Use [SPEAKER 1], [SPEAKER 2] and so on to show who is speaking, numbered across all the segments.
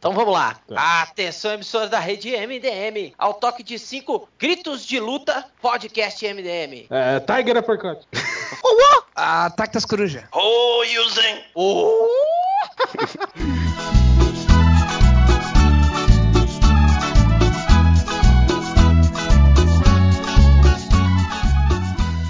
[SPEAKER 1] Então vamos lá. Atenção, emissora da rede MDM. Ao toque de cinco gritos de luta, podcast MDM.
[SPEAKER 2] É, Tiger Uppercut.
[SPEAKER 3] Ataque das corujas.
[SPEAKER 4] Oh, Yuzen!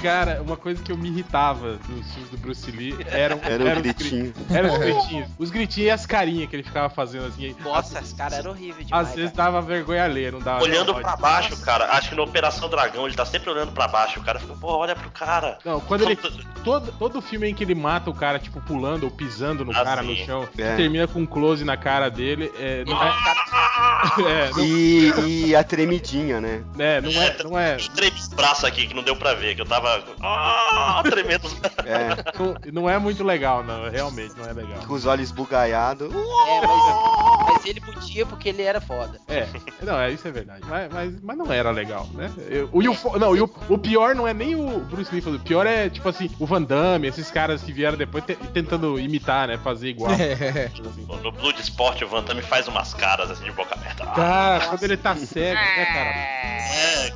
[SPEAKER 2] Cara, uma coisa que eu me irritava nos filmes do Bruce Lee eram,
[SPEAKER 5] Era
[SPEAKER 2] eram os
[SPEAKER 5] gritinho.
[SPEAKER 2] gri- Eram os gritinhos. Os gritinhos e as carinhas que ele ficava fazendo assim.
[SPEAKER 1] Nossa, esse cara era horrível demais.
[SPEAKER 2] Às vezes
[SPEAKER 1] cara.
[SPEAKER 2] dava vergonha alheia, não dava.
[SPEAKER 4] Olhando pra baixo, cara. Acho que na Operação Dragão ele tá sempre olhando pra baixo. O cara fica, pô, olha pro cara.
[SPEAKER 2] Não, quando ele. Todo, todo filme em que ele mata o cara, tipo, pulando ou pisando no
[SPEAKER 4] Ah,
[SPEAKER 2] cara no chão,
[SPEAKER 5] É.
[SPEAKER 2] termina com um close na cara dele, é, não é. é, não,
[SPEAKER 5] E, e a tremidinha, né?
[SPEAKER 2] é, não é. Não é.
[SPEAKER 4] Tremi os braços aqui que não deu pra ver, que eu tava. Ah, tremendo.
[SPEAKER 5] É,
[SPEAKER 2] Não, não é muito legal, não. Realmente não é legal.
[SPEAKER 5] com os olhos bugalhados.
[SPEAKER 1] É, mas, mas ele podia porque ele era foda.
[SPEAKER 2] É, não, é, isso é verdade. Mas, mas, mas não era legal, né? Eu- o, e não, o, o pior não é nem o Bruce Lee. O pior é, tipo assim, o Van Damme, esses caras que vieram depois te- tentando imitar, né? Fazer igual. Assim.
[SPEAKER 4] No Blood Sport, o Van Damme faz umas caras assim de boca aberta. Ah,
[SPEAKER 2] Cara, quando ele tá cego, né, cara?
[SPEAKER 4] é,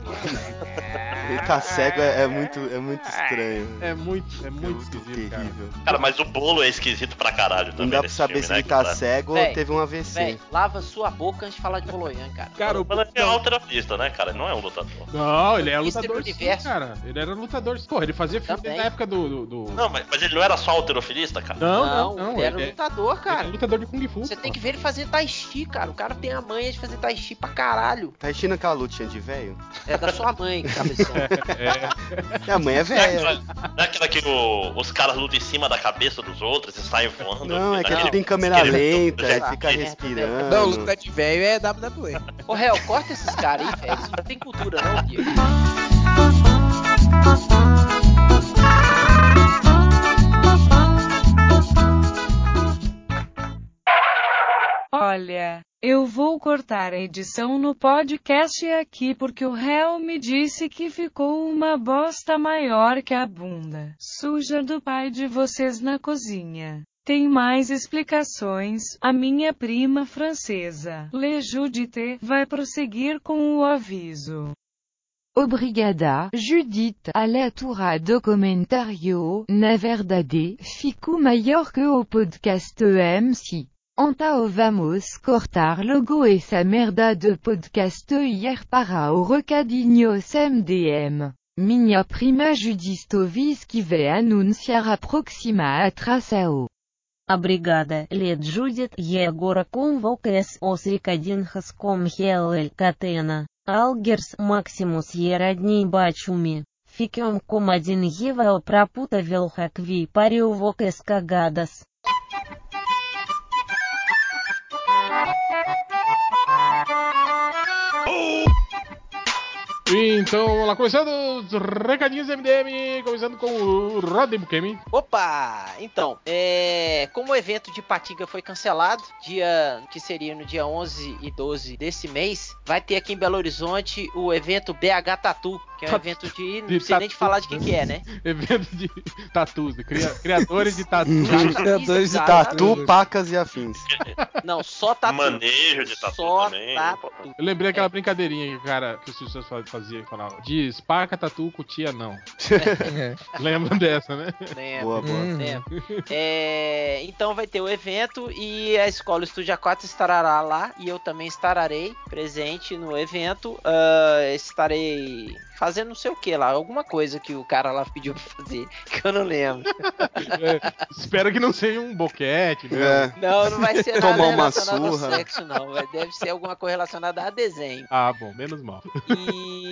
[SPEAKER 5] Ele tá cego, é, é muito, é muito estranho.
[SPEAKER 2] É muito, é
[SPEAKER 5] É
[SPEAKER 2] muito
[SPEAKER 5] muito
[SPEAKER 2] esquisito, cara.
[SPEAKER 5] terrível.
[SPEAKER 4] cara, mas o bolo é esquisito pra caralho também.
[SPEAKER 5] Não dá pra saber
[SPEAKER 4] filme,
[SPEAKER 5] se
[SPEAKER 4] né,
[SPEAKER 5] ele tá
[SPEAKER 4] cara?
[SPEAKER 5] cego
[SPEAKER 1] Véi,
[SPEAKER 5] ou teve um AVC.
[SPEAKER 1] Véi, lava sua boca antes de falar de Boloyan, cara.
[SPEAKER 2] Cara, o.
[SPEAKER 4] O Van Damme é um alterofilista, né, cara? Ele não é um lutador.
[SPEAKER 2] Não, ele é
[SPEAKER 1] Mister
[SPEAKER 2] lutador sim,
[SPEAKER 1] Universo.
[SPEAKER 2] cara. Ele era lutador. Porra, ele fazia filme
[SPEAKER 1] Também.
[SPEAKER 2] desde a época do. do, do-
[SPEAKER 4] Não, mas, mas ele não era só alterofilista, cara?
[SPEAKER 2] Não, não, não.
[SPEAKER 1] ele era
[SPEAKER 2] é-
[SPEAKER 1] lutador,
[SPEAKER 2] ele
[SPEAKER 1] cara.
[SPEAKER 2] é lutador de Kung Fu.
[SPEAKER 1] Você tem que ver ele fazer tai chi, cara. O cara tem a manha de fazer tai chi pra caralho.
[SPEAKER 5] Tá enchendo aquela lutinha de velho?
[SPEAKER 1] É da sua mãe, cabeção.
[SPEAKER 2] É,
[SPEAKER 5] Minha mãe é
[SPEAKER 4] Não é
[SPEAKER 5] velha.
[SPEAKER 4] aquela, não é aquela que o- os caras lutam em cima da cabeça dos outros e saem voando?
[SPEAKER 5] Não, é que
[SPEAKER 4] Daquele-
[SPEAKER 5] ele tem câmera lenta, ele fica respirando.
[SPEAKER 3] Não, luta de velho é WWE.
[SPEAKER 1] Ô, réu, corta esses caras aí, velho. Eles não tem cultura, não, Diego.
[SPEAKER 6] Olha, eu vou cortar a edição no podcast aqui porque o réu me disse que ficou uma bosta maior que a bunda suja do pai de vocês na cozinha. Tem mais explicações. A minha prima francesa, Le Judite, vai prosseguir com o aviso.
[SPEAKER 7] Obrigada, Judith, aleatura do comentário, na verdade, fico maior que o podcast MC. Então vamos cortar logo essa merda de podcast ir para o recadinhos MDM. Minha prima Judith Tovis vai anunciar a próxima atração.
[SPEAKER 8] Obrigada, Led Judith, e agora convoca-se os recadinhos com Hellel Catena, Algers Maximus e Radney Bachumi. Fiquem com a dinheiro pra puta velha
[SPEAKER 2] Então, vamos lá, começando os recadinhos MDM, começando com o Rodney Bukemi.
[SPEAKER 1] Opa! Então, é, como o evento de Patinga foi cancelado, dia que seria no dia 11 e 12 desse mês, vai ter aqui em Belo Horizonte o evento BH Tatu, que é um evento de. Não
[SPEAKER 2] De
[SPEAKER 1] precisa nem de
[SPEAKER 2] tatu.
[SPEAKER 1] falar de que, que é, né?
[SPEAKER 2] Evento de tatus, de cria- criadores de tatus.
[SPEAKER 3] Criadores de.
[SPEAKER 5] Tatu, pacas e afins.
[SPEAKER 1] Não, só tatu.
[SPEAKER 4] Manejo de tatu
[SPEAKER 1] Só
[SPEAKER 4] também.
[SPEAKER 1] tatu.
[SPEAKER 2] Eu lembrei aquela brincadeirinha que o cara, que os pessoas faziam e falavam, diz paca, tatu, cutia, não. Lembram dessa, né?
[SPEAKER 1] Lembro.
[SPEAKER 5] Boa, boa.
[SPEAKER 3] Hum.
[SPEAKER 1] Lembro. É, então vai ter o evento e a escola Estúdio A4 estará lá e eu também estarei presente no evento. Ah, estarei fazendo não sei o que lá, alguma coisa que o cara lá pediu pra fazer, que eu não lembro.
[SPEAKER 2] É, espero que não seja um boquete, né?
[SPEAKER 5] É.
[SPEAKER 1] Não, não vai ser nada
[SPEAKER 5] Tomar uma
[SPEAKER 1] relacionado
[SPEAKER 5] surra.
[SPEAKER 1] ao sexo, não. Deve ser alguma coisa relacionada a desenho.
[SPEAKER 2] Ah, bom, menos mal.
[SPEAKER 1] E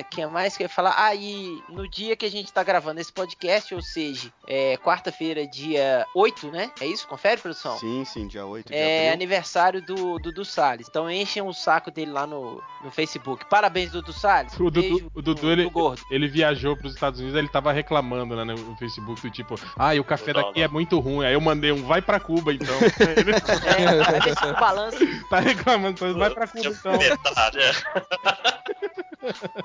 [SPEAKER 1] o que mais que eu ia falar? Ah, e no dia que a gente tá gravando esse podcast, ou seja, é quarta-feira, dia 8, né? É isso? Confere, produção?
[SPEAKER 5] Sim, sim, dia 8 de
[SPEAKER 1] É
[SPEAKER 5] abril.
[SPEAKER 1] aniversário do Dudu Salles. Então enchem o saco dele lá no, no Facebook. Parabéns, Dudu Salles.
[SPEAKER 2] O Dudu,
[SPEAKER 1] Beijo
[SPEAKER 2] o Dudu
[SPEAKER 1] no-
[SPEAKER 2] ele, ele viajou pros Estados Unidos, ele tava reclamando né, no Facebook do tipo, ai, o café daqui é muito ruim. Aí eu mandei um, vai pra Cuba então.
[SPEAKER 1] É, vai ver se o balanço.
[SPEAKER 2] tá reclamando, então vai pra Cuba então.
[SPEAKER 4] Metade, é.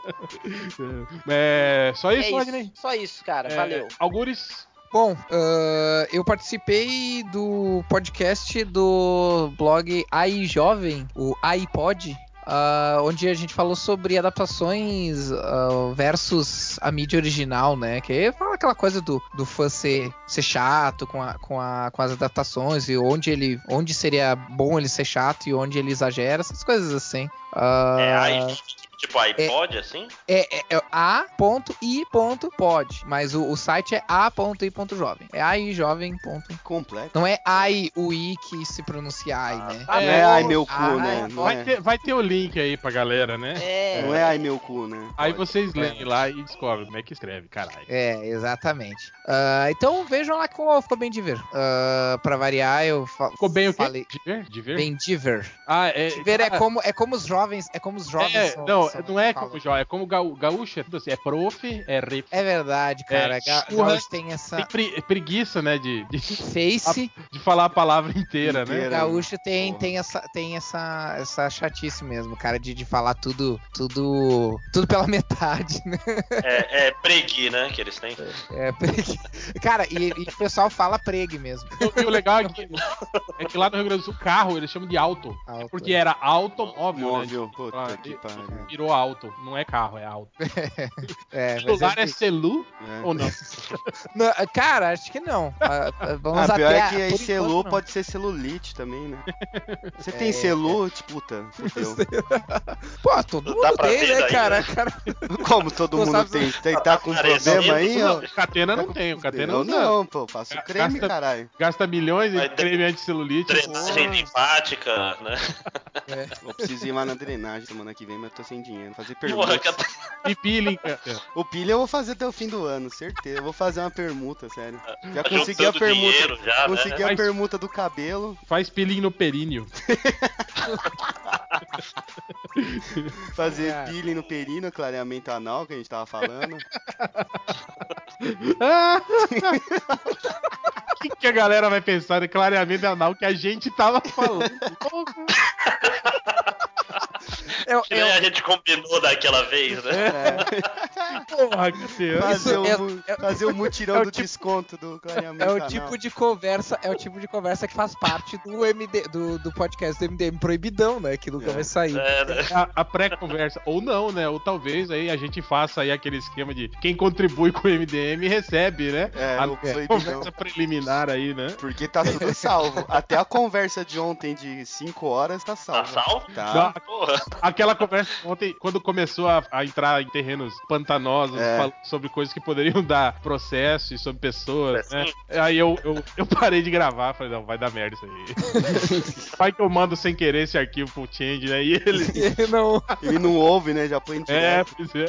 [SPEAKER 2] É, só isso,
[SPEAKER 1] É
[SPEAKER 2] Rodney?
[SPEAKER 1] isso. Só isso, cara.
[SPEAKER 2] É,
[SPEAKER 1] Valeu.
[SPEAKER 2] Algures,
[SPEAKER 3] Bom, ah, eu participei do podcast do blog AI Jovem, o iPod. ah, onde a gente falou sobre adaptações ah, versus a mídia original, né? Que aí fala aquela coisa do, do fã ser, ser chato com, a- com, a- com as adaptações e onde ele onde seria bom ele ser chato e onde ele exagera, essas coisas assim. Ah,
[SPEAKER 4] É aí, tipo iPod, assim?
[SPEAKER 3] é, é, é a.i.pod, mas o, o site é a.i.jovem. É aijovem. ponto.
[SPEAKER 5] Completo.
[SPEAKER 3] Não é ai, o i que se pronuncia ai, né?
[SPEAKER 1] Ah,
[SPEAKER 5] não é ai meu cu,
[SPEAKER 3] Ah,
[SPEAKER 5] né? Não
[SPEAKER 2] Vai
[SPEAKER 5] é,
[SPEAKER 2] ter, vai ter o link aí pra galera, né?
[SPEAKER 1] É.
[SPEAKER 5] não é ai meu cu, né?
[SPEAKER 2] Aí
[SPEAKER 5] Pode.
[SPEAKER 2] vocês leem lá e descobrem como é que escreve, caralho.
[SPEAKER 3] É, exatamente. Ah, então vejam lá que ficou, bem diver. Uh, pra variar, eu fa
[SPEAKER 2] Ficou bem o quê?
[SPEAKER 3] falei.
[SPEAKER 2] De ver? De ver?
[SPEAKER 3] Bem diver.
[SPEAKER 2] Ah, é.
[SPEAKER 3] Diver é
[SPEAKER 2] ah,
[SPEAKER 3] como, é como os jovens. É como os jovens.
[SPEAKER 2] É,
[SPEAKER 3] são-
[SPEAKER 2] não, não é como jovem, é como gaú- gaúcho, é tudo assim, é prof, é ref.
[SPEAKER 3] É verdade, cara.
[SPEAKER 2] É,
[SPEAKER 3] Ga-
[SPEAKER 2] churra-
[SPEAKER 3] Gaúcho tem essa
[SPEAKER 2] Tem pre- preguiça, né, de, de,
[SPEAKER 3] face.
[SPEAKER 2] de falar a palavra inteira, né?
[SPEAKER 5] Inteira.
[SPEAKER 3] Gaúcho tem,
[SPEAKER 5] Porra.
[SPEAKER 3] tem, essa, tem essa, essa chatice mesmo, cara, de, de falar tudo, tudo, tudo pela metade, né?
[SPEAKER 4] É, é pregui, né? Que eles têm.
[SPEAKER 3] É, pregue. cara, e, e o pessoal fala pregue mesmo.
[SPEAKER 2] E o legal é que, é que lá no Rio Grande do Sul, carro eles chamam de auto.
[SPEAKER 3] Alto.
[SPEAKER 2] Porque era automóvel,
[SPEAKER 5] Móvel,
[SPEAKER 2] né?
[SPEAKER 5] puta
[SPEAKER 2] Ah,
[SPEAKER 5] que
[SPEAKER 2] e-
[SPEAKER 5] pariu.
[SPEAKER 2] Virou auto, não é carro, é auto.
[SPEAKER 3] É,
[SPEAKER 2] Celular é
[SPEAKER 3] é-
[SPEAKER 2] celu
[SPEAKER 5] É.
[SPEAKER 2] ou não?
[SPEAKER 3] Não, cara, acho que não. Ah, ah, Vamos
[SPEAKER 5] Ah, pior
[SPEAKER 3] até
[SPEAKER 5] é
[SPEAKER 3] a-
[SPEAKER 5] que aí
[SPEAKER 3] enquanto,
[SPEAKER 5] celu
[SPEAKER 3] não.
[SPEAKER 5] pode ser celulite também, né? Você tem
[SPEAKER 3] É,
[SPEAKER 5] celu, tipo, puta, fudeu.
[SPEAKER 3] Pô, todo
[SPEAKER 4] Dá
[SPEAKER 3] mundo
[SPEAKER 4] pra
[SPEAKER 3] tem, né, cara?
[SPEAKER 4] né?
[SPEAKER 3] cara?
[SPEAKER 5] Como todo
[SPEAKER 3] Não
[SPEAKER 5] mundo tem? Tem tá com
[SPEAKER 4] Aparecendo,
[SPEAKER 5] problema aí, ó?
[SPEAKER 2] O Catena não tem, o Catena usa-
[SPEAKER 5] não, pô, faço
[SPEAKER 2] Ga-
[SPEAKER 5] creme,
[SPEAKER 2] gasta-
[SPEAKER 5] caralho.
[SPEAKER 2] gasta milhões em creme anticelulite.
[SPEAKER 4] Drenagem linfática, né?
[SPEAKER 5] Eu preciso ir lá na drenagem semana que vem, mas eu tô sem dinheiro. Fazer permuta.
[SPEAKER 2] E peeling, cara.
[SPEAKER 5] O pilha eu vou fazer até o fim do ano, certeza. Eu vou fazer uma permuta, sério. Já
[SPEAKER 4] tá
[SPEAKER 5] consegui a permuta.
[SPEAKER 4] dinheiro já,
[SPEAKER 5] Consegui
[SPEAKER 4] né?
[SPEAKER 5] a permuta do cabelo.
[SPEAKER 2] Faz peeling no períneo.
[SPEAKER 5] Fazer
[SPEAKER 3] Cara.
[SPEAKER 5] peeling no perino, clareamento anal, que a gente tava falando.
[SPEAKER 2] O que, que a galera vai pensar de clareamento anal que a gente tava falando?
[SPEAKER 3] Eu,
[SPEAKER 4] Que nem
[SPEAKER 3] eu-
[SPEAKER 4] a gente combinou daquela vez, né?
[SPEAKER 5] É,
[SPEAKER 2] Porra, Catena.
[SPEAKER 5] fazer, o,
[SPEAKER 3] é-
[SPEAKER 5] mu-
[SPEAKER 3] é-
[SPEAKER 5] fazer o mutirão
[SPEAKER 3] é o
[SPEAKER 5] do
[SPEAKER 3] tipo-
[SPEAKER 5] desconto do clareamento
[SPEAKER 3] é o tipo de conversa, é o tipo de conversa que faz parte do MD, do, do podcast do MDM proibidão, né? Que nunca
[SPEAKER 5] É.
[SPEAKER 3] vai sair.
[SPEAKER 4] É, né?
[SPEAKER 2] A, a pré-conversa, ou não, né? Ou talvez aí a gente faça aí aquele esquema de quem contribui com o MDM recebe, né?
[SPEAKER 5] É,
[SPEAKER 2] a
[SPEAKER 5] o
[SPEAKER 2] conversa preliminar aí, né?
[SPEAKER 5] Porque tá tudo salvo. Até a conversa de ontem de 5 horas tá
[SPEAKER 4] Tá
[SPEAKER 5] salvo.
[SPEAKER 4] salvo?
[SPEAKER 5] Tá.
[SPEAKER 4] Porra.
[SPEAKER 2] Aquela conversa ontem, quando começou a, a entrar em terrenos pantanosos,
[SPEAKER 5] É.
[SPEAKER 2] sobre coisas que poderiam dar processo e sobre pessoas, né? Aí eu, eu, eu parei de gravar, falei, não, vai dar merda isso aí. vai que eu mando sem querer esse arquivo pro Change, né? E ele.
[SPEAKER 3] E não.
[SPEAKER 5] Ele não ouve, né? Já põe
[SPEAKER 2] É, pois é.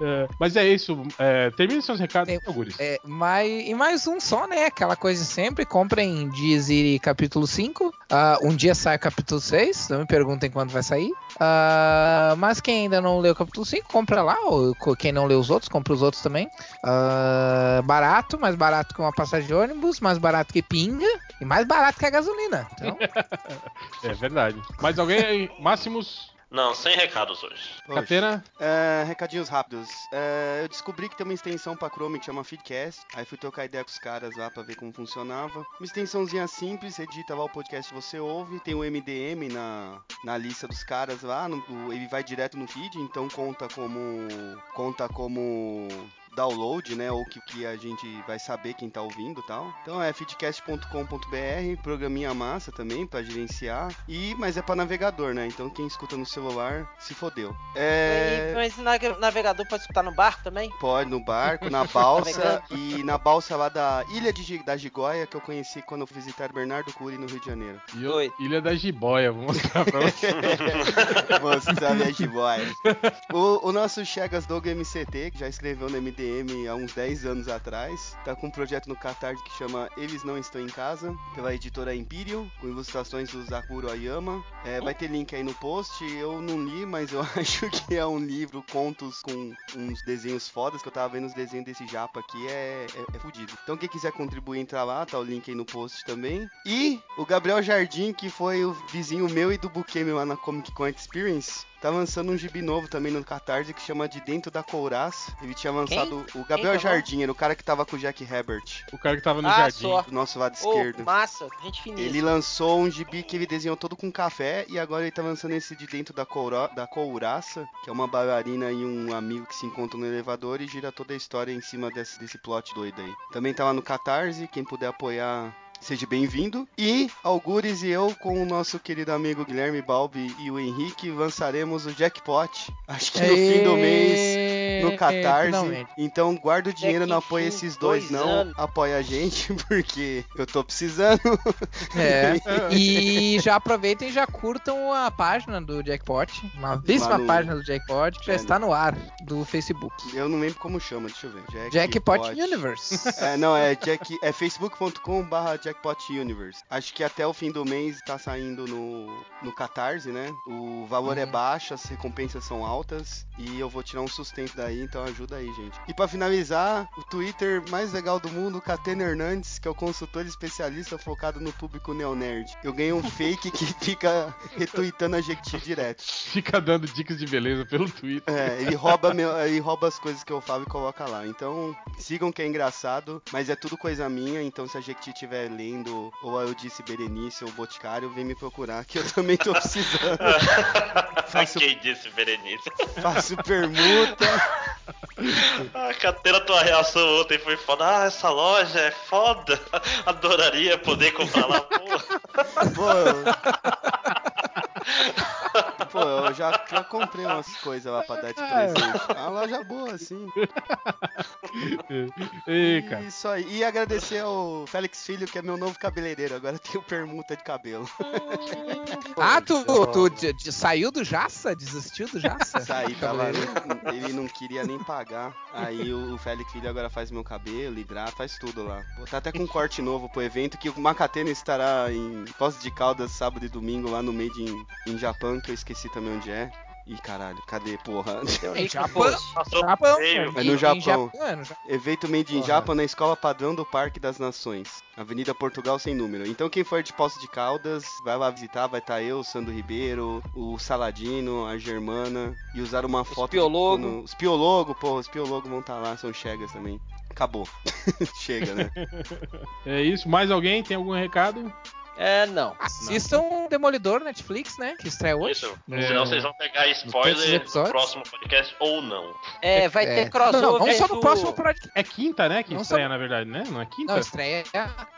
[SPEAKER 2] É, Mas é isso. É, termine seus recados, Auguris.
[SPEAKER 3] É, mais, e mais um só, né? Aquela coisa de sempre. Comprem Dizzy capítulo 5. Ah, um dia sai capítulo 6. Não me perguntem quando vai sair. Ah, mas quem ainda não leu o capítulo 5, compra lá. Ou quem não leu os outros, compra os outros também. Ah, barato, mais barato que uma passagem de ônibus, mais barato que pinga e mais barato que a gasolina. Então,
[SPEAKER 2] É verdade. Mais alguém aí? Máximos?
[SPEAKER 4] Não, sem recados hoje.
[SPEAKER 2] Catena?
[SPEAKER 5] É, recadinhos rápidos. É, eu descobri que tem uma extensão pra Chrome que chama Feedcast. Aí fui trocar ideia com os caras lá pra ver como funcionava. Uma extensãozinha simples, edita lá o podcast que você ouve. Tem o MDM na, na lista dos caras lá. no- ele vai direto no feed, então conta como. conta como download, né? Ou que, que a gente vai saber quem tá ouvindo e tal. Então é feedcast.com.br, programinha massa também pra gerenciar. E, mas é pra navegador, né? Então quem escuta no celular se fodeu. É.
[SPEAKER 1] E- mas o navegador pode escutar no barco também?
[SPEAKER 5] Pode, no barco, na balsa e na balsa lá da Ilha de, da Gigóia, que eu conheci quando eu fui visitar Bernardo Cury no Rio de Janeiro.
[SPEAKER 2] E eu-
[SPEAKER 1] Doido.
[SPEAKER 2] Ilha da Jiboia, vou mostrar pra você.
[SPEAKER 5] Mostrar minha Gigóia. O, o nosso Chegas Dogo MCT, que já escreveu no MDM há uns 10 anos atrás, tá com um projeto no Catarse que chama Eles Não Estão em Casa, pela editora Imperial, com ilustrações do Zakuro Ayama. É, vai ter link aí no post, eu não li, mas eu acho que é um livro, contos com uns desenhos fodas, que eu tava vendo os desenhos desse japa aqui, é, é, é fudido. Então quem quiser contribuir, entra lá, tá o link aí no post também. E o Gabriel Jardim, que foi o vizinho meu e do Bukemi lá na Comic Con Experience, tá lançando um gibi novo também no Catarse que chama De Dentro da Couraça. Ele tinha lançado o Gabriel
[SPEAKER 1] Quem que é o
[SPEAKER 5] Jardim, era o cara que tava com o Jack Herbert,
[SPEAKER 2] O cara que tava no
[SPEAKER 1] Ah,
[SPEAKER 2] jardim.
[SPEAKER 1] só.
[SPEAKER 5] do nosso lado
[SPEAKER 1] Ô,
[SPEAKER 5] esquerdo.
[SPEAKER 1] massa, gente finíssima.
[SPEAKER 5] Ele lançou um gibi que ele desenhou todo com café e agora ele tá lançando esse de dentro da, coura, da couraça, que é uma bailarina e um amigo que se encontram no elevador e gira toda a história em cima desse, desse plot doido aí. Também tá lá no Catarse, quem puder apoiar. Seja bem-vindo. E Algures e eu, com o nosso querido amigo Guilherme Balbi e o Henrique, lançaremos o Jackpot. Acho que no fim do mês no Catarse.
[SPEAKER 3] Finalmente.
[SPEAKER 5] Então guarda o dinheiro, não
[SPEAKER 1] Jack
[SPEAKER 5] apoia esses dois,
[SPEAKER 1] dois
[SPEAKER 5] não.
[SPEAKER 1] anos.
[SPEAKER 5] Apoia a gente, porque eu tô precisando.
[SPEAKER 3] É. E já aproveitem e já curtam a página do Jackpot. Uma belíssima página do Jackpot que já
[SPEAKER 5] É,
[SPEAKER 3] está no ar do Facebook.
[SPEAKER 5] Eu não lembro como chama, deixa eu ver.
[SPEAKER 3] Jackpot Universe.
[SPEAKER 5] É, não, é, Jack, é facebook.com barra Jackpot Universe. Acho que até o fim do mês tá saindo no, no Catarse, né? O valor é
[SPEAKER 3] Uhum.
[SPEAKER 5] baixo, as recompensas são altas e eu vou tirar um sustento daí, então ajuda aí, gente. E pra finalizar, o Twitter mais legal do mundo, Catena Hernandes, que é o consultor especialista focado no público neonerd. Eu ganhei um fake que fica retweetando a Jequiti direto.
[SPEAKER 2] Fica dando dicas de beleza pelo Twitter.
[SPEAKER 5] É, ele rouba, meu, ele rouba as coisas que eu falo e coloca lá. Então, sigam que é engraçado, mas é tudo coisa minha. Então, se a Jequiti estiver lendo, ou eu disse Berenice ou Boticário, vem me procurar, que eu também tô precisando. Faço,
[SPEAKER 4] Quem disse, Berenice?
[SPEAKER 5] faço permuta.
[SPEAKER 4] Ah, Catena, tua reação ontem foi foda. Ah, essa loja é foda. Adoraria poder comprar lá. Pô,
[SPEAKER 5] Pô. Pô, eu já, já comprei umas coisas lá pra dar de presente. É uma loja boa, assim.
[SPEAKER 2] Ei, cara.
[SPEAKER 5] Isso aí. E agradecer ao Félix Filho, que é meu novo cabeleireiro. Agora eu tenho permuta de cabelo.
[SPEAKER 3] Ah, tu, tu de- de- saiu do Jaça? Desistiu do Jaça?
[SPEAKER 5] Saí, tava, ele não queria nem pagar. Aí o Félix Filho agora faz meu cabelo, hidrata, faz tudo lá. Vou tá até com um corte novo pro evento, que o Macatena estará em Poços de Caldas sábado e domingo lá no Made in, em Japão, que eu esqueci também onde é. Ih, caralho, cadê, porra?
[SPEAKER 1] No
[SPEAKER 3] Japão. Japão.
[SPEAKER 5] É no
[SPEAKER 3] Em
[SPEAKER 5] Japão.
[SPEAKER 3] é no Ja-
[SPEAKER 5] Evento Made in
[SPEAKER 3] Porra.
[SPEAKER 5] Japan na Escola Padrão do Parque das Nações. Avenida Portugal sem número. Então quem for de Poços de Caldas, vai lá visitar, vai estar eu, o Sandro Ribeiro, o Saladino, a Germana, e usar uma foto... de
[SPEAKER 1] piologo.
[SPEAKER 5] quando- Os piologo, pô, os piologo vão estar lá, são chegas também. Acabou. Chega, né?
[SPEAKER 2] É isso. Mais alguém? Tem algum recado?
[SPEAKER 1] É, não.
[SPEAKER 3] Assistam Demolidor Netflix, né? Que estreia hoje.
[SPEAKER 4] Isso.
[SPEAKER 2] É.
[SPEAKER 4] Senão vocês vão pegar spoiler no próximo podcast ou não.
[SPEAKER 1] É, vai
[SPEAKER 3] É.
[SPEAKER 1] ter crossover.
[SPEAKER 3] Não, não, vamos só no próximo podcast.
[SPEAKER 2] É quinta, né? Que
[SPEAKER 3] Não
[SPEAKER 2] estreia,
[SPEAKER 3] só-
[SPEAKER 2] na verdade, né? Não é quinta?
[SPEAKER 3] Não, estreia.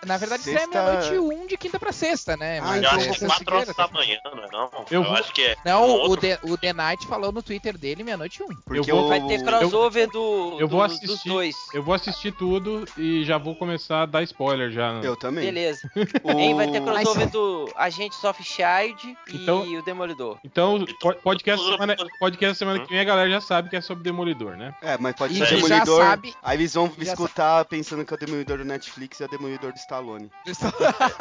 [SPEAKER 3] Na verdade,
[SPEAKER 5] Sexta-
[SPEAKER 3] estreia meia-noite um de quinta pra sexta, né?
[SPEAKER 5] Ah,
[SPEAKER 3] Mas
[SPEAKER 4] Eu
[SPEAKER 3] é
[SPEAKER 4] acho que é
[SPEAKER 3] sexta-feira,
[SPEAKER 4] 4 horas da manhã, não é não?
[SPEAKER 2] Eu
[SPEAKER 4] Eu,
[SPEAKER 2] vou-
[SPEAKER 4] acho que é.
[SPEAKER 3] Não,
[SPEAKER 4] no
[SPEAKER 3] o, The, o The Night falou no Twitter dele meia-noite um.
[SPEAKER 5] Porque
[SPEAKER 2] vou-
[SPEAKER 5] o...
[SPEAKER 1] Vai ter crossover do,
[SPEAKER 2] eu vou
[SPEAKER 1] do- dos
[SPEAKER 2] assistir.
[SPEAKER 1] dois.
[SPEAKER 2] Eu vou assistir tudo e já vou começar a dar spoiler já.
[SPEAKER 5] Eu também.
[SPEAKER 1] Beleza.
[SPEAKER 5] O...
[SPEAKER 1] Hein, vai ter crossover do Agentes of Shield e
[SPEAKER 2] Então-
[SPEAKER 1] o Demolidor.
[SPEAKER 2] Então, po- podcast semana, podcast semana
[SPEAKER 4] Hum?
[SPEAKER 2] que vem a galera já sabe que é sobre Demolidor, né?
[SPEAKER 5] É, mas pode ser
[SPEAKER 4] já
[SPEAKER 5] Demolidor.
[SPEAKER 3] sabe-
[SPEAKER 5] Aí eles vão
[SPEAKER 3] já
[SPEAKER 5] escutar pensando que é o Demolidor do Netflix e é o Demolidor do Stallone.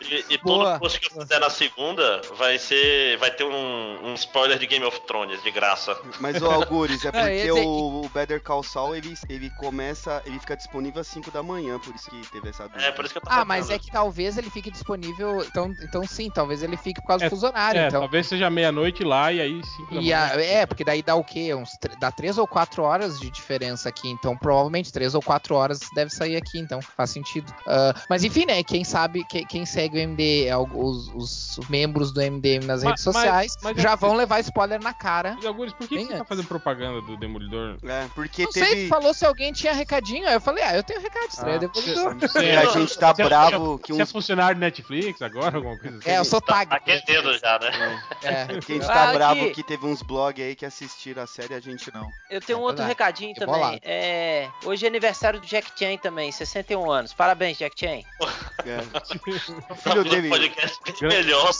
[SPEAKER 4] E, e todo post que eu fizer na segunda vai ser. Vai ter um, um spoiler de Game of Thrones, de graça.
[SPEAKER 5] Mas o Algures, é porque
[SPEAKER 3] dizer-
[SPEAKER 5] o, o Better Call Saul ele, ele começa, ele fica disponível às 5 da manhã, por isso que teve essa dúvida.
[SPEAKER 4] É, por isso que eu tô
[SPEAKER 3] Ah, mas é que talvez ele fique disponível. Então, então sim, talvez ele fique por causa do fuso horário.
[SPEAKER 2] É,
[SPEAKER 3] então.
[SPEAKER 2] talvez seja meia-noite lá e aí cinco da
[SPEAKER 3] E a-
[SPEAKER 2] manhã.
[SPEAKER 3] é, porque daí dá o quê? Uns, dá três ou quatro horas de diferença aqui. Então, provavelmente três ou quatro horas deve sair aqui. Então, faz sentido. Ah, mas enfim, né? Quem sabe, quem, quem segue o MD, é os, os membros do MDM nas
[SPEAKER 2] Mas-
[SPEAKER 3] redes sociais,
[SPEAKER 2] mas- mas
[SPEAKER 3] já
[SPEAKER 2] é-
[SPEAKER 3] vão levar spoiler na cara.
[SPEAKER 2] E Algures, por que, você tá
[SPEAKER 3] antes.
[SPEAKER 2] fazendo propaganda do Demolidor?
[SPEAKER 5] É, porque
[SPEAKER 3] Não sei,
[SPEAKER 5] teve.
[SPEAKER 3] tu falou se alguém tinha recadinho. Aí eu falei, ah, eu tenho recado, estreia
[SPEAKER 2] Ah,
[SPEAKER 3] Demolidor.
[SPEAKER 5] A gente tá
[SPEAKER 2] é-
[SPEAKER 5] bravo que
[SPEAKER 2] Você é
[SPEAKER 5] uns.
[SPEAKER 2] funcionário Netflix agora, alguma coisa assim?
[SPEAKER 3] É, eu sou tag.
[SPEAKER 4] Tá aquecendo já, né?
[SPEAKER 3] É.
[SPEAKER 5] Que a gente
[SPEAKER 1] Ah,
[SPEAKER 5] tá
[SPEAKER 1] aqui.
[SPEAKER 5] bravo que teve uns blogs aí que assistiram a série e a gente não.
[SPEAKER 1] Eu tenho
[SPEAKER 3] É
[SPEAKER 1] um outro
[SPEAKER 3] verdade.
[SPEAKER 1] recadinho
[SPEAKER 3] Que
[SPEAKER 1] também.
[SPEAKER 3] bolado.
[SPEAKER 1] É, hoje é aniversário do Jack Chan também, 61 anos. Parabéns, Jack Chan.
[SPEAKER 5] É.
[SPEAKER 4] O
[SPEAKER 5] filho dele-
[SPEAKER 4] podcast é melhor.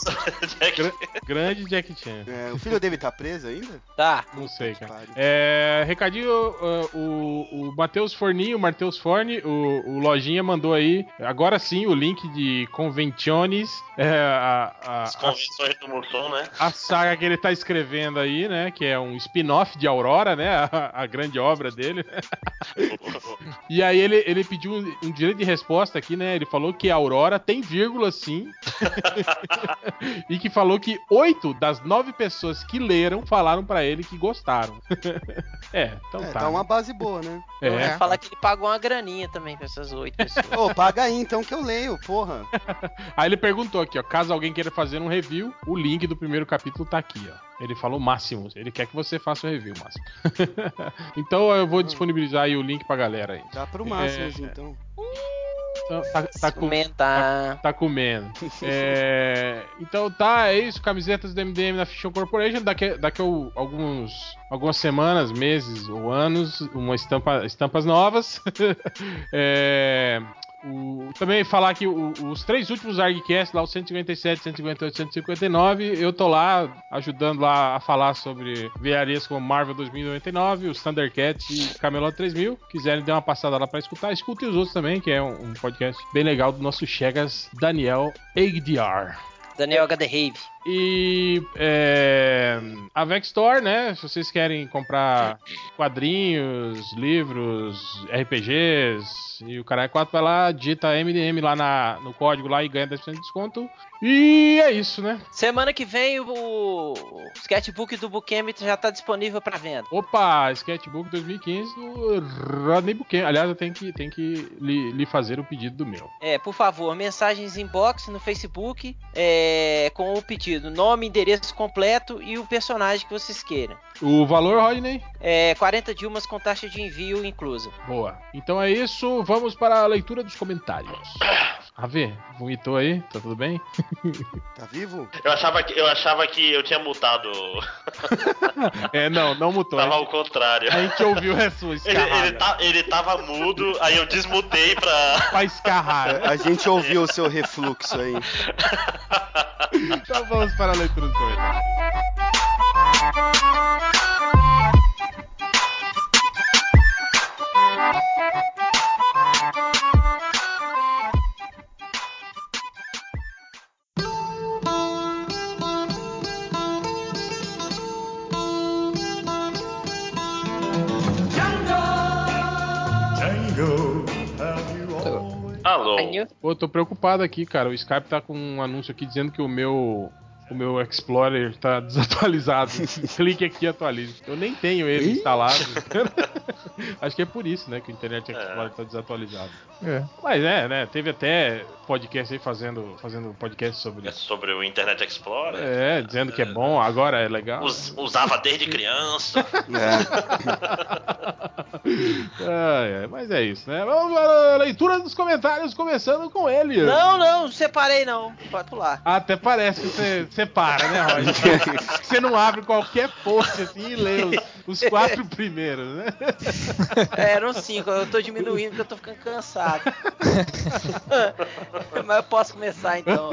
[SPEAKER 4] Jack.
[SPEAKER 2] Gra- grande Jack Chan.
[SPEAKER 5] É, o filho dele tá preso ainda?
[SPEAKER 1] Tá.
[SPEAKER 2] Não sei, cara. É, recadinho, uh, o, o Matheus Forninho, o Matheus Forne, o, o Lojinha mandou aí, agora sim, o link de Conventiones, é, a, a,
[SPEAKER 4] As
[SPEAKER 2] a,
[SPEAKER 4] convenções do Mussum, né?
[SPEAKER 2] a saga que ele tá escrevendo aí, né? Que é um spin-off de Aurora, né? A, a grande obra dele. E aí ele, ele pediu um, um direito de resposta aqui, né? Ele falou que a Aurora tem vírgula sim. e que falou que oito das nove pessoas que leram falaram pra ele que gostaram. é, então
[SPEAKER 5] É,
[SPEAKER 2] tá.
[SPEAKER 5] tá uma base boa, né?
[SPEAKER 1] Eu
[SPEAKER 2] É.
[SPEAKER 1] ia falar que ele pagou uma graninha também pra essas oito pessoas.
[SPEAKER 5] Ô, paga aí então que eu leio, porra.
[SPEAKER 2] Aí ele perguntou aqui, ó, caso alguém queira fazer um review, o link do primeiro capítulo tá aqui, ó. Ele falou Máximo, ele quer que você faça o review, Máximo. então eu vou disponibilizar aí o link pra galera aí.
[SPEAKER 5] Dá pro máximo,
[SPEAKER 2] É.
[SPEAKER 5] então.
[SPEAKER 2] Então, tá, tá com,
[SPEAKER 1] Comentar.
[SPEAKER 2] tá comendo. É, então tá, é isso. Camisetas do MDM na Fiction Corporation. Daqui, daqui a alguns, algumas semanas, meses ou anos, uma estampa, estampas novas. É, o- também falar que o- os três últimos ArgCast, lá o 157, 158, 159, eu tô lá ajudando lá a falar sobre VRs como Marvel 2099, os Thundercats e Camelot 3000. Quiserem dar uma passada lá pra escutar, escutem os outros também, que é um, um podcast bem legal do nosso Chegas Daniel Eigdr.
[SPEAKER 1] Daniel HD Rave.
[SPEAKER 2] E é, a Vex Store, né? Se vocês querem comprar quadrinhos, livros, RPGs e o cara é 4, vai lá, digita MDM lá na, no código lá e ganha 10% de desconto. E é isso, né?
[SPEAKER 1] Semana que vem o, sketchbook do Bookemi já tá disponível pra venda.
[SPEAKER 2] Opa, Sketchbook 2015 do Rodney Buchanan. Aliás, eu tenho que, tenho que lhe, lhe fazer o pedido do meu.
[SPEAKER 1] É, por favor, mensagens inbox no Facebook é, com o pedido, nome, endereço completo e o personagem que vocês queiram.
[SPEAKER 2] O valor, Rodney?
[SPEAKER 1] É, 40 Dilmas com taxa de envio inclusa.
[SPEAKER 2] Boa. Então é isso, vamos para a leitura dos comentários. A ver, vomitou aí? Tá tudo bem?
[SPEAKER 5] Tá vivo?
[SPEAKER 4] Eu achava que eu, achava que eu tinha mutado.
[SPEAKER 2] É, não, não mutou.
[SPEAKER 4] Tava
[SPEAKER 2] A
[SPEAKER 4] ao contrário.
[SPEAKER 2] gente ouviu a sua
[SPEAKER 4] Ele, ele, tá, ele tava mudo, aí eu desmutei pra.
[SPEAKER 2] Pra escarrar.
[SPEAKER 5] A gente ouviu o seu refluxo aí.
[SPEAKER 2] Então vamos para a leitura dos comentários.
[SPEAKER 1] Anil?
[SPEAKER 2] Pô, tô preocupado aqui, cara. O Skype tá com um anúncio aqui dizendo que o meu. O meu Explorer tá desatualizado. Clique aqui e atualize. Eu nem tenho ele instalado. Acho que é por isso, né? Que o Internet Explorer tá desatualizado.
[SPEAKER 3] É.
[SPEAKER 2] Mas é, né? Teve até podcast aí fazendo, fazendo podcast sobre.
[SPEAKER 4] É sobre o Internet Explorer.
[SPEAKER 2] É, dizendo que é bom, agora é legal.
[SPEAKER 4] Us- usava desde criança.
[SPEAKER 5] É.
[SPEAKER 2] Mas é isso, né? Vamos para a leitura dos comentários, começando com ele.
[SPEAKER 1] Não, não, não separei não. Pode pular.
[SPEAKER 2] Até parece que você separa, né, Roger? você não abre qualquer post assim e lê os, os quatro primeiros, né?
[SPEAKER 1] É, eram cinco, eu tô diminuindo porque eu tô ficando cansado. Mas eu posso começar então.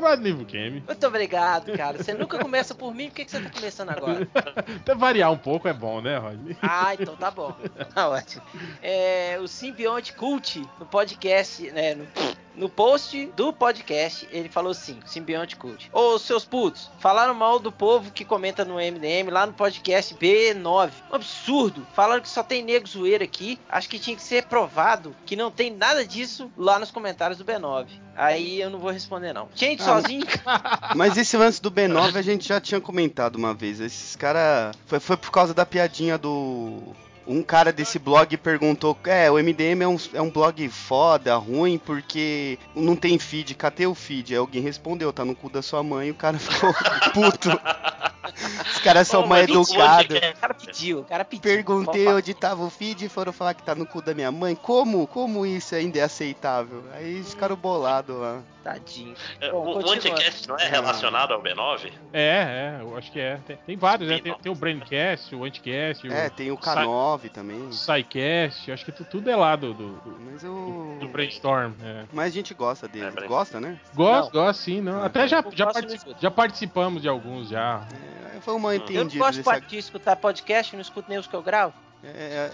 [SPEAKER 2] Rodney Bukemi.
[SPEAKER 1] Muito obrigado, cara. Você nunca começa por mim, por que, que você tá começando agora?
[SPEAKER 2] Até variar um pouco é bom, né, Rodney?
[SPEAKER 1] Ah, então tá bom. Tá ótimo. É, o Symbionte Cult, no podcast, né, no, no post do podcast, ele falou assim, Symbionte Cult. Ô, seus putos, falaram mal do povo que comenta no MDM lá no podcast B9. Um absurdo. Falaram que só tem nego zoeiro aqui. Acho que tinha que ser provado que não tem nada disso lá nos comentários do B9. Aí eu não vou responder não. Gente,
[SPEAKER 5] Ah,
[SPEAKER 1] sozinho...
[SPEAKER 5] Mas esse lance do B9 a gente já tinha comentado uma vez. Esses caras. Foi, foi por causa da piadinha do. Um cara desse blog perguntou: É, o MDM é um, é um blog foda, ruim, porque não tem feed. Cadê o feed? Aí alguém respondeu: Tá no cu da sua mãe. O cara ficou puto. Os caras são
[SPEAKER 4] o-
[SPEAKER 5] educados.
[SPEAKER 1] O cara pediu, o cara pediu.
[SPEAKER 5] Perguntei
[SPEAKER 1] Pode
[SPEAKER 5] onde tava o feed e foram falar que tá no cu da minha mãe. Como? Como isso ainda é aceitável? Aí eles ficaram bolados lá.
[SPEAKER 1] Tadinho.
[SPEAKER 4] É,
[SPEAKER 1] Bom,
[SPEAKER 4] o, o. Anticast não é relacionado ao B9?
[SPEAKER 2] É, é, eu acho que é. Tem, tem vários, né? Tem, tem o Braincast, o Anticast,
[SPEAKER 5] É,
[SPEAKER 2] o
[SPEAKER 5] tem o K9 também.
[SPEAKER 2] SciCast, eu acho que tu- tudo é lá do, do,
[SPEAKER 5] eu.
[SPEAKER 2] do Brainstorm. É.
[SPEAKER 5] Mas a gente gosta dele.
[SPEAKER 4] É,
[SPEAKER 5] gosta, né?
[SPEAKER 2] Gosto,
[SPEAKER 1] Não.
[SPEAKER 2] gosto sim, não.
[SPEAKER 5] Ah,
[SPEAKER 2] Até já,
[SPEAKER 1] eu
[SPEAKER 2] já,
[SPEAKER 1] gosto
[SPEAKER 2] partici-
[SPEAKER 1] muito.
[SPEAKER 2] já participamos de alguns já.
[SPEAKER 5] É, foi uma
[SPEAKER 1] Eu não gosto
[SPEAKER 5] dessa.
[SPEAKER 1] de escutar podcast, não escuto nem os que eu gravo.
[SPEAKER 5] É, é-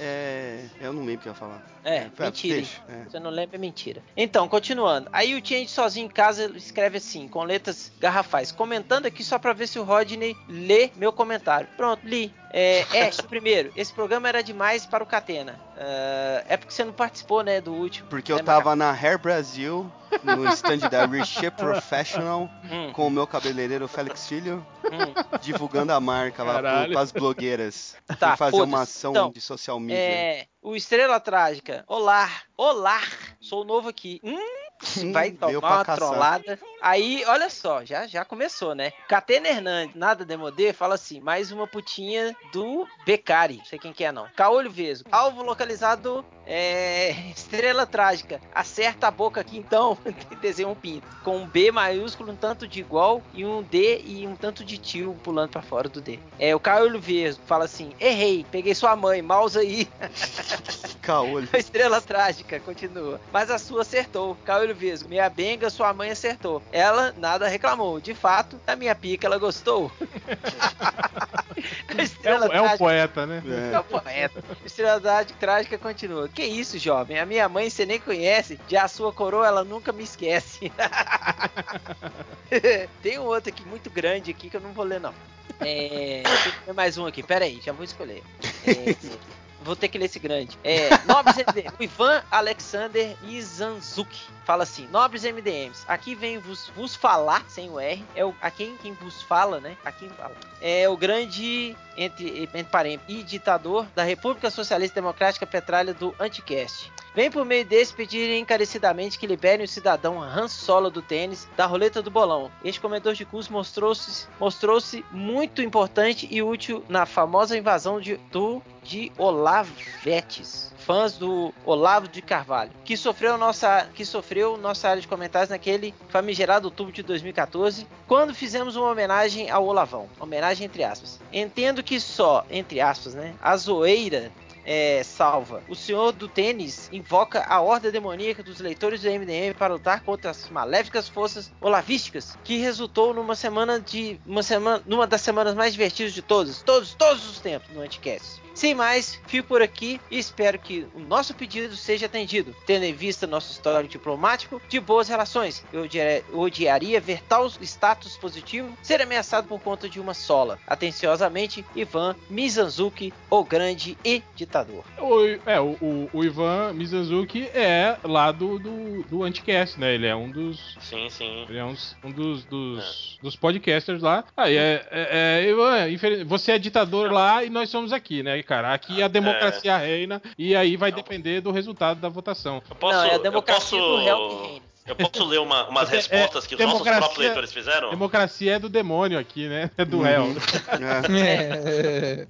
[SPEAKER 5] é- Eu não lembro o que eu ia falar.
[SPEAKER 1] É,
[SPEAKER 5] Tá,
[SPEAKER 1] mentira.
[SPEAKER 5] deixa, é.
[SPEAKER 1] Você não lembra, é mentira. Então, continuando. Aí o Change sozinho em casa escreve assim, com letras garrafais, comentando aqui só pra ver se o Rodney lê meu comentário. Pronto, li. É, Ash, primeiro, esse programa era demais para o Catena. Ah, é porque você não participou, né, do último.
[SPEAKER 5] Porque eu
[SPEAKER 1] né,
[SPEAKER 5] tava na Hair Brasil, no stand da Reshape Professional,
[SPEAKER 1] Hum,
[SPEAKER 5] com o meu cabeleireiro Félix Filho,
[SPEAKER 1] hum.
[SPEAKER 5] divulgando a marca lá para as blogueiras.
[SPEAKER 1] Tá,
[SPEAKER 5] fazer uma ação
[SPEAKER 1] Então,
[SPEAKER 5] de social media.
[SPEAKER 1] É, o Estrela Trágica. Olá, olá, sou novo aqui. Hum, vai tomar uma
[SPEAKER 5] caçar.
[SPEAKER 1] trollada. Aí, olha só, já, já começou, né? Catena Hernandes, nada demodê, fala assim, mais uma putinha do Becari. Não sei quem que é, não. Caolho Vesgo. Alvo localizado, é... Estrela Trágica. Acerta a boca aqui, então. Desenha um pinto. Com um B maiúsculo, um tanto de igual, e um D e um tanto de tio pulando pra fora do D. É, o Caolho Vesgo fala assim, errei, peguei sua mãe, mouse aí.
[SPEAKER 5] Caolho.
[SPEAKER 1] Estrela trágica continua. Mas a sua acertou. Caolho Vesgo. Minha benga, sua mãe acertou. Ela nada reclamou. De fato, a minha pica ela gostou. a
[SPEAKER 2] É,
[SPEAKER 1] estrela
[SPEAKER 2] um- é um
[SPEAKER 1] trágica.
[SPEAKER 2] poeta, né?
[SPEAKER 1] É o poeta. Estrela Trágica- Trágica continua. Que isso, jovem? A minha mãe você nem conhece. Já a sua coroa ela nunca me esquece. Tem um outro aqui muito grande aqui que eu não vou ler não. É, tem mais um aqui. Pera aí, já vou escolher. É, Vou ter que ler esse grande. É, nobres MDMs. O Ivan Alexander Izanzuki fala assim: Nobres MDMs, aqui vem vos, vos falar, sem o R, é o, a quem, quem vos fala, né? A quem fala. É o grande, entre, entre parênteses, e ditador da República Socialista Democrática Petralha do Anticast. Vem por meio desse pedir encarecidamente que liberem o cidadão Han Solo do tênis da roleta do bolão. Este comedor de cus mostrou-se mostrou-se muito importante e útil na famosa invasão de, do, de Olavetes, fãs do Olavo de Carvalho, que sofreu nossa, que sofreu nossa área de comentários naquele famigerado outubro de 2014, quando fizemos uma homenagem ao Olavão. Homenagem entre aspas. Entendo que só, entre aspas, né, a zoeira é, salva. O senhor do tênis invoca a horda demoníaca dos leitores do MDM para lutar contra as maléficas forças olavísticas, que resultou numa semana de uma semana, numa das semanas mais divertidas de todas, todos, todos os tempos no Anticast. Sem mais, fico por aqui e espero que o nosso pedido seja atendido, tendo em vista nosso histórico diplomático de boas relações. Eu odiaria, eu odiaria ver tal status positivo ser ameaçado por conta de uma sola. Atenciosamente, Ivan Mizanzuki, o grande e ditador.
[SPEAKER 2] O, é, o, o, o Ivan Mizanzuki é lá do, do, do Anticast, né? Ele é um dos.
[SPEAKER 4] Sim, sim.
[SPEAKER 2] Ele é um, um dos, dos, dos podcasters lá. Aí é, é, é, Ivan, infeliz- você é ditador lá e nós somos aqui, né, cara? Aqui a democracia reina e aí vai depender do resultado da votação.
[SPEAKER 4] Eu posso,
[SPEAKER 1] Não, é a democracia
[SPEAKER 4] posso,
[SPEAKER 1] do réu que reina.
[SPEAKER 4] Eu posso ler uma- umas
[SPEAKER 2] É,
[SPEAKER 4] respostas que os nossos próprios leitores fizeram?
[SPEAKER 2] Democracia é do demônio aqui, né? É do réu.
[SPEAKER 5] É.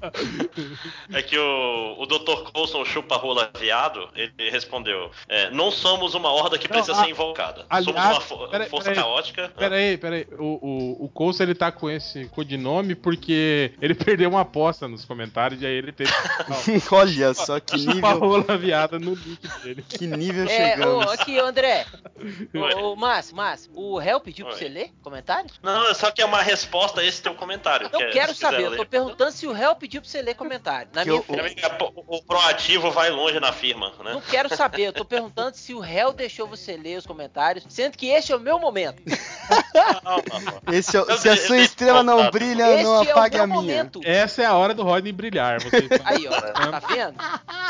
[SPEAKER 3] É.
[SPEAKER 4] É que o, o Dr. Coulson chupa rola viado, ele respondeu: é, Não somos uma horda que precisa
[SPEAKER 2] Não, a-
[SPEAKER 4] ser invocada.
[SPEAKER 2] aliás,
[SPEAKER 4] somos uma fo-
[SPEAKER 2] peraí,
[SPEAKER 4] força
[SPEAKER 2] peraí.
[SPEAKER 4] caótica.
[SPEAKER 2] Pera aí, pera aí. O, o, o Coulson, ele tá com esse codinome porque ele perdeu uma aposta nos comentários e aí ele teve
[SPEAKER 5] Olha só que nível,
[SPEAKER 2] rola viada no nick dele.
[SPEAKER 5] que nível
[SPEAKER 1] É, ô,
[SPEAKER 5] chegamos.
[SPEAKER 1] aqui, André. Ô, Márcio, Márcio, o réu pediu pra você ler comentário?
[SPEAKER 4] Não, só que é uma resposta a esse teu comentário.
[SPEAKER 1] Não
[SPEAKER 4] que é-
[SPEAKER 1] quero saber, eu
[SPEAKER 4] ler.
[SPEAKER 1] tô perguntando se o réu pediu pra você ler comentário. Na
[SPEAKER 5] Que
[SPEAKER 1] minha
[SPEAKER 5] eu-
[SPEAKER 1] frente.
[SPEAKER 4] Pô, O proativo vai longe na firma, né?
[SPEAKER 1] Não quero saber, eu tô perguntando se o réu deixou você ler os comentários, sendo que este é o meu momento.
[SPEAKER 4] Não.
[SPEAKER 5] Esse é o-
[SPEAKER 4] Eu
[SPEAKER 5] se a sua
[SPEAKER 4] eu
[SPEAKER 5] estrela não brilha,
[SPEAKER 1] este
[SPEAKER 5] não
[SPEAKER 1] é o
[SPEAKER 5] apague
[SPEAKER 1] meu
[SPEAKER 5] a minha.
[SPEAKER 1] momento.
[SPEAKER 2] Essa é a hora do Rodney brilhar. Vocês
[SPEAKER 1] Aí, ó, tá vendo?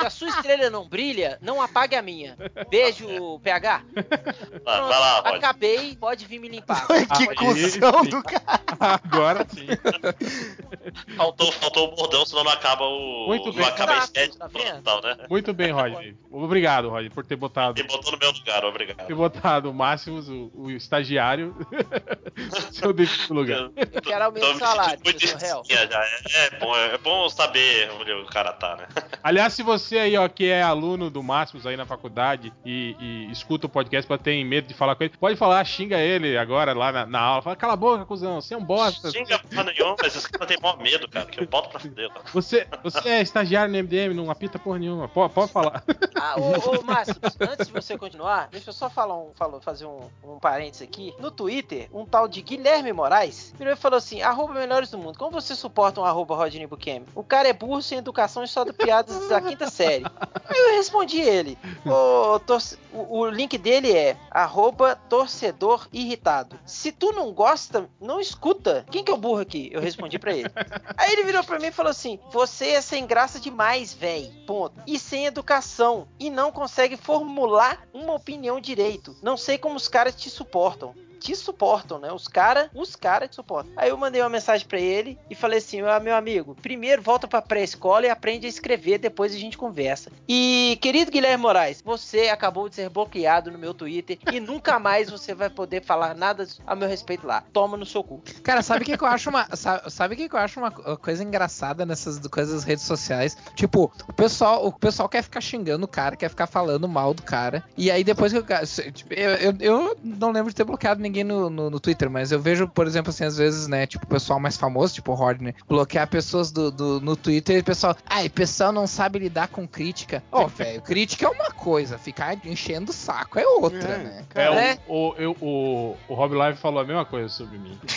[SPEAKER 1] Se a sua estrela não brilha, não apague a minha. Beijo, PH.
[SPEAKER 4] Vai, vai lá, Rod.
[SPEAKER 1] acabei, pode vir me limpar.
[SPEAKER 5] Que
[SPEAKER 2] Ah,
[SPEAKER 5] cuzão do cara.
[SPEAKER 2] Agora sim.
[SPEAKER 4] Faltou, faltou o bordão, senão não acaba o.
[SPEAKER 2] Muito bem.
[SPEAKER 4] não acaba a
[SPEAKER 1] Exato,
[SPEAKER 4] estética
[SPEAKER 1] tá vendo?
[SPEAKER 4] total, né?
[SPEAKER 2] Muito bem, Rodney. Obrigado, Rodney, por ter botado,
[SPEAKER 4] E botou no meu lugar, obrigado.
[SPEAKER 2] ter botado o Máximos, o, o estagiário, seu devido lugar.
[SPEAKER 1] Eu quero de
[SPEAKER 4] me
[SPEAKER 1] salário,
[SPEAKER 4] muito já. É, é bom, é bom saber onde o cara tá, né?
[SPEAKER 2] Aliás, se você aí, ó, que é aluno do Máximos aí na faculdade e, e escuta o podcast pra ter medo de falar com ele, pode falar, xinga ele agora lá na, na aula. Fala, cala a boca, cuzão, você é um bosta.
[SPEAKER 4] Xinga porra nenhuma, mas esses caras têm maior medo, cara, que eu boto pra fuder. lá.
[SPEAKER 2] Você, você é estagiário no MDM, não apita porra nenhuma. Pode, pode falar.
[SPEAKER 1] Ah, ô, ô Márcio, antes de você continuar, deixa eu só falar um, falo- fazer um, um parênteses aqui. No Twitter, um tal de Guilherme Moraes virou e falou assim: arroba melhores do mundo. Como você suporta um arroba Rodney Buchanan? O cara é burro sem educação e só do piadas da quinta série. Aí eu respondi ele. "Ô, torce- o, o link dele é arroba torcedor irritado. Se tu não gosta, não escuta. Quem que é o burro aqui? Eu respondi pra ele. Aí ele virou pra mim e falou assim: Você é sem graça demais, véi. Ponto. E sem educação. E não consegue formular uma opinião direito. Não sei como os caras te suportam. Te suportam, né? Os caras, os caras te suportam. Aí eu mandei uma mensagem pra ele e falei assim: ah, meu amigo, primeiro volta pra pré-escola e aprende a escrever, depois a gente conversa. E, querido Guilherme Moraes, você acabou de ser bloqueado no meu Twitter e nunca mais você vai poder falar nada a meu respeito lá. Toma no seu cu.
[SPEAKER 3] Cara, sabe o que, que eu acho uma. sa- Sabe o que, que eu acho uma co- coisa engraçada nessas coisas das redes sociais? Tipo, o pessoal, o pessoal quer ficar xingando o cara, quer ficar falando mal do cara. E aí depois que o cara. tipo, Eu, eu, eu não lembro de ter bloqueado ninguém no, no, no Twitter, mas eu vejo, por exemplo, assim, às vezes, né, tipo, o pessoal mais famoso, tipo o Rodney, bloquear pessoas do, do- no Twitter e o pessoal. Ai, o pessoal não sabe lidar com crítica. Ó, velho, crítica é uma coisa, ficar enchendo o saco é outra,
[SPEAKER 5] É,
[SPEAKER 3] né?
[SPEAKER 2] É,
[SPEAKER 1] É.
[SPEAKER 2] o, o, eu- o, o Rob Live falou a mesma coisa sobre mim.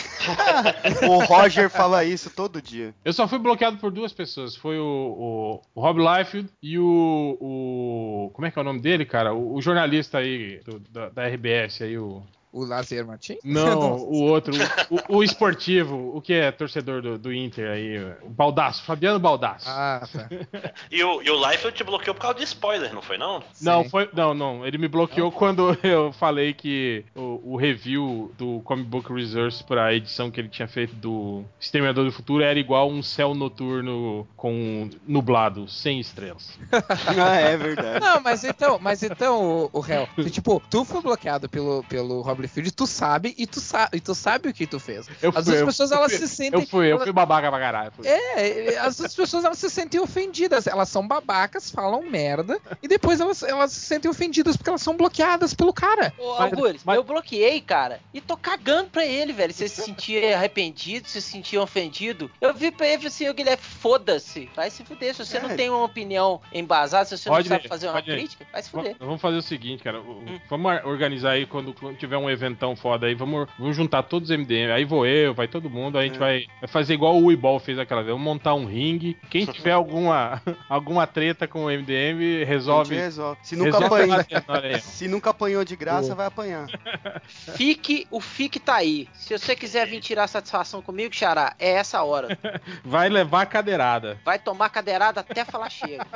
[SPEAKER 5] O Roger fala isso todo dia.
[SPEAKER 2] Eu só fui bloqueado por duas pessoas. Foi o, o, o Rob Liefeld e o, o. Como é que é o nome dele, cara? O, o jornalista aí do- da, da RBS aí, o.
[SPEAKER 3] O Lazier Martins?
[SPEAKER 2] Não, o outro, o, o- esportivo, o que é torcedor do, do Inter aí, o Baldaço, Fabiano Baldaço.
[SPEAKER 3] Ah, tá.
[SPEAKER 4] E o, e o Liefeld te bloqueou por causa de spoiler, não foi não?
[SPEAKER 2] Não,
[SPEAKER 3] Sim.
[SPEAKER 2] foi. Não, não. Ele me bloqueou quando eu falei que o, o review do Comic Book Resource pra edição que ele tinha feito do Exterminador do Futuro era igual um céu noturno com nublado, sem estrelas.
[SPEAKER 5] Ah, é verdade.
[SPEAKER 3] Não, mas então, mas então, o, o réu, tipo, tu foi bloqueado pelo, pelo Rob Liefeld, tu sabe e tu, sa e tu sabe o que tu fez.
[SPEAKER 2] Eu
[SPEAKER 3] As
[SPEAKER 2] fui,
[SPEAKER 3] outras
[SPEAKER 2] eu
[SPEAKER 3] pessoas,
[SPEAKER 2] fui-
[SPEAKER 3] elas
[SPEAKER 2] eu
[SPEAKER 3] se
[SPEAKER 2] fui-
[SPEAKER 3] sentem...
[SPEAKER 2] Eu fui, eu fui babaca pra caralho. fui.
[SPEAKER 3] É, as outras pessoas elas se sentem ofendidas, elas são babacas, falam merda, e depois elas, elas se sentem ofendidas porque elas são bloqueadas pelo cara.
[SPEAKER 1] Ô,
[SPEAKER 2] Mas-
[SPEAKER 1] Algures,
[SPEAKER 2] mas-
[SPEAKER 1] eu bloqueei, cara, e tô cagando pra ele, velho. Você se sentia arrependido, se sentia ofendido. Eu vi pra ele e falei assim, ô Guilherme, foda-se. Vai se fuder. Se você
[SPEAKER 5] É.
[SPEAKER 1] não tem uma opinião embasada, se você
[SPEAKER 2] Pode
[SPEAKER 1] não
[SPEAKER 2] ir,
[SPEAKER 1] sabe fazer uma
[SPEAKER 2] pode
[SPEAKER 1] crítica, vai se fuder.
[SPEAKER 2] Vamos fazer o seguinte, cara. o-
[SPEAKER 1] Hum.
[SPEAKER 2] Vamos ar- organizar aí quando, quando tiver um eventão foda aí. Vamos, vamos juntar todos os MDM. Aí vou eu, vai todo mundo. Aí a gente
[SPEAKER 5] É.
[SPEAKER 2] vai, vai fazer igual o Weeball fez aquela vez. Vamos montar um ringue. Quem tiver alguma, alguma treta com o MDM, resolve.
[SPEAKER 5] resolve. Se nunca,
[SPEAKER 2] resolve
[SPEAKER 5] se nunca apanhou de graça,
[SPEAKER 3] Boa.
[SPEAKER 5] vai apanhar.
[SPEAKER 1] Fique, o fique tá aí. Se você quiser vir tirar satisfação comigo, Xará, é essa hora.
[SPEAKER 2] Vai levar a cadeirada.
[SPEAKER 1] Vai tomar cadeirada até falar chega.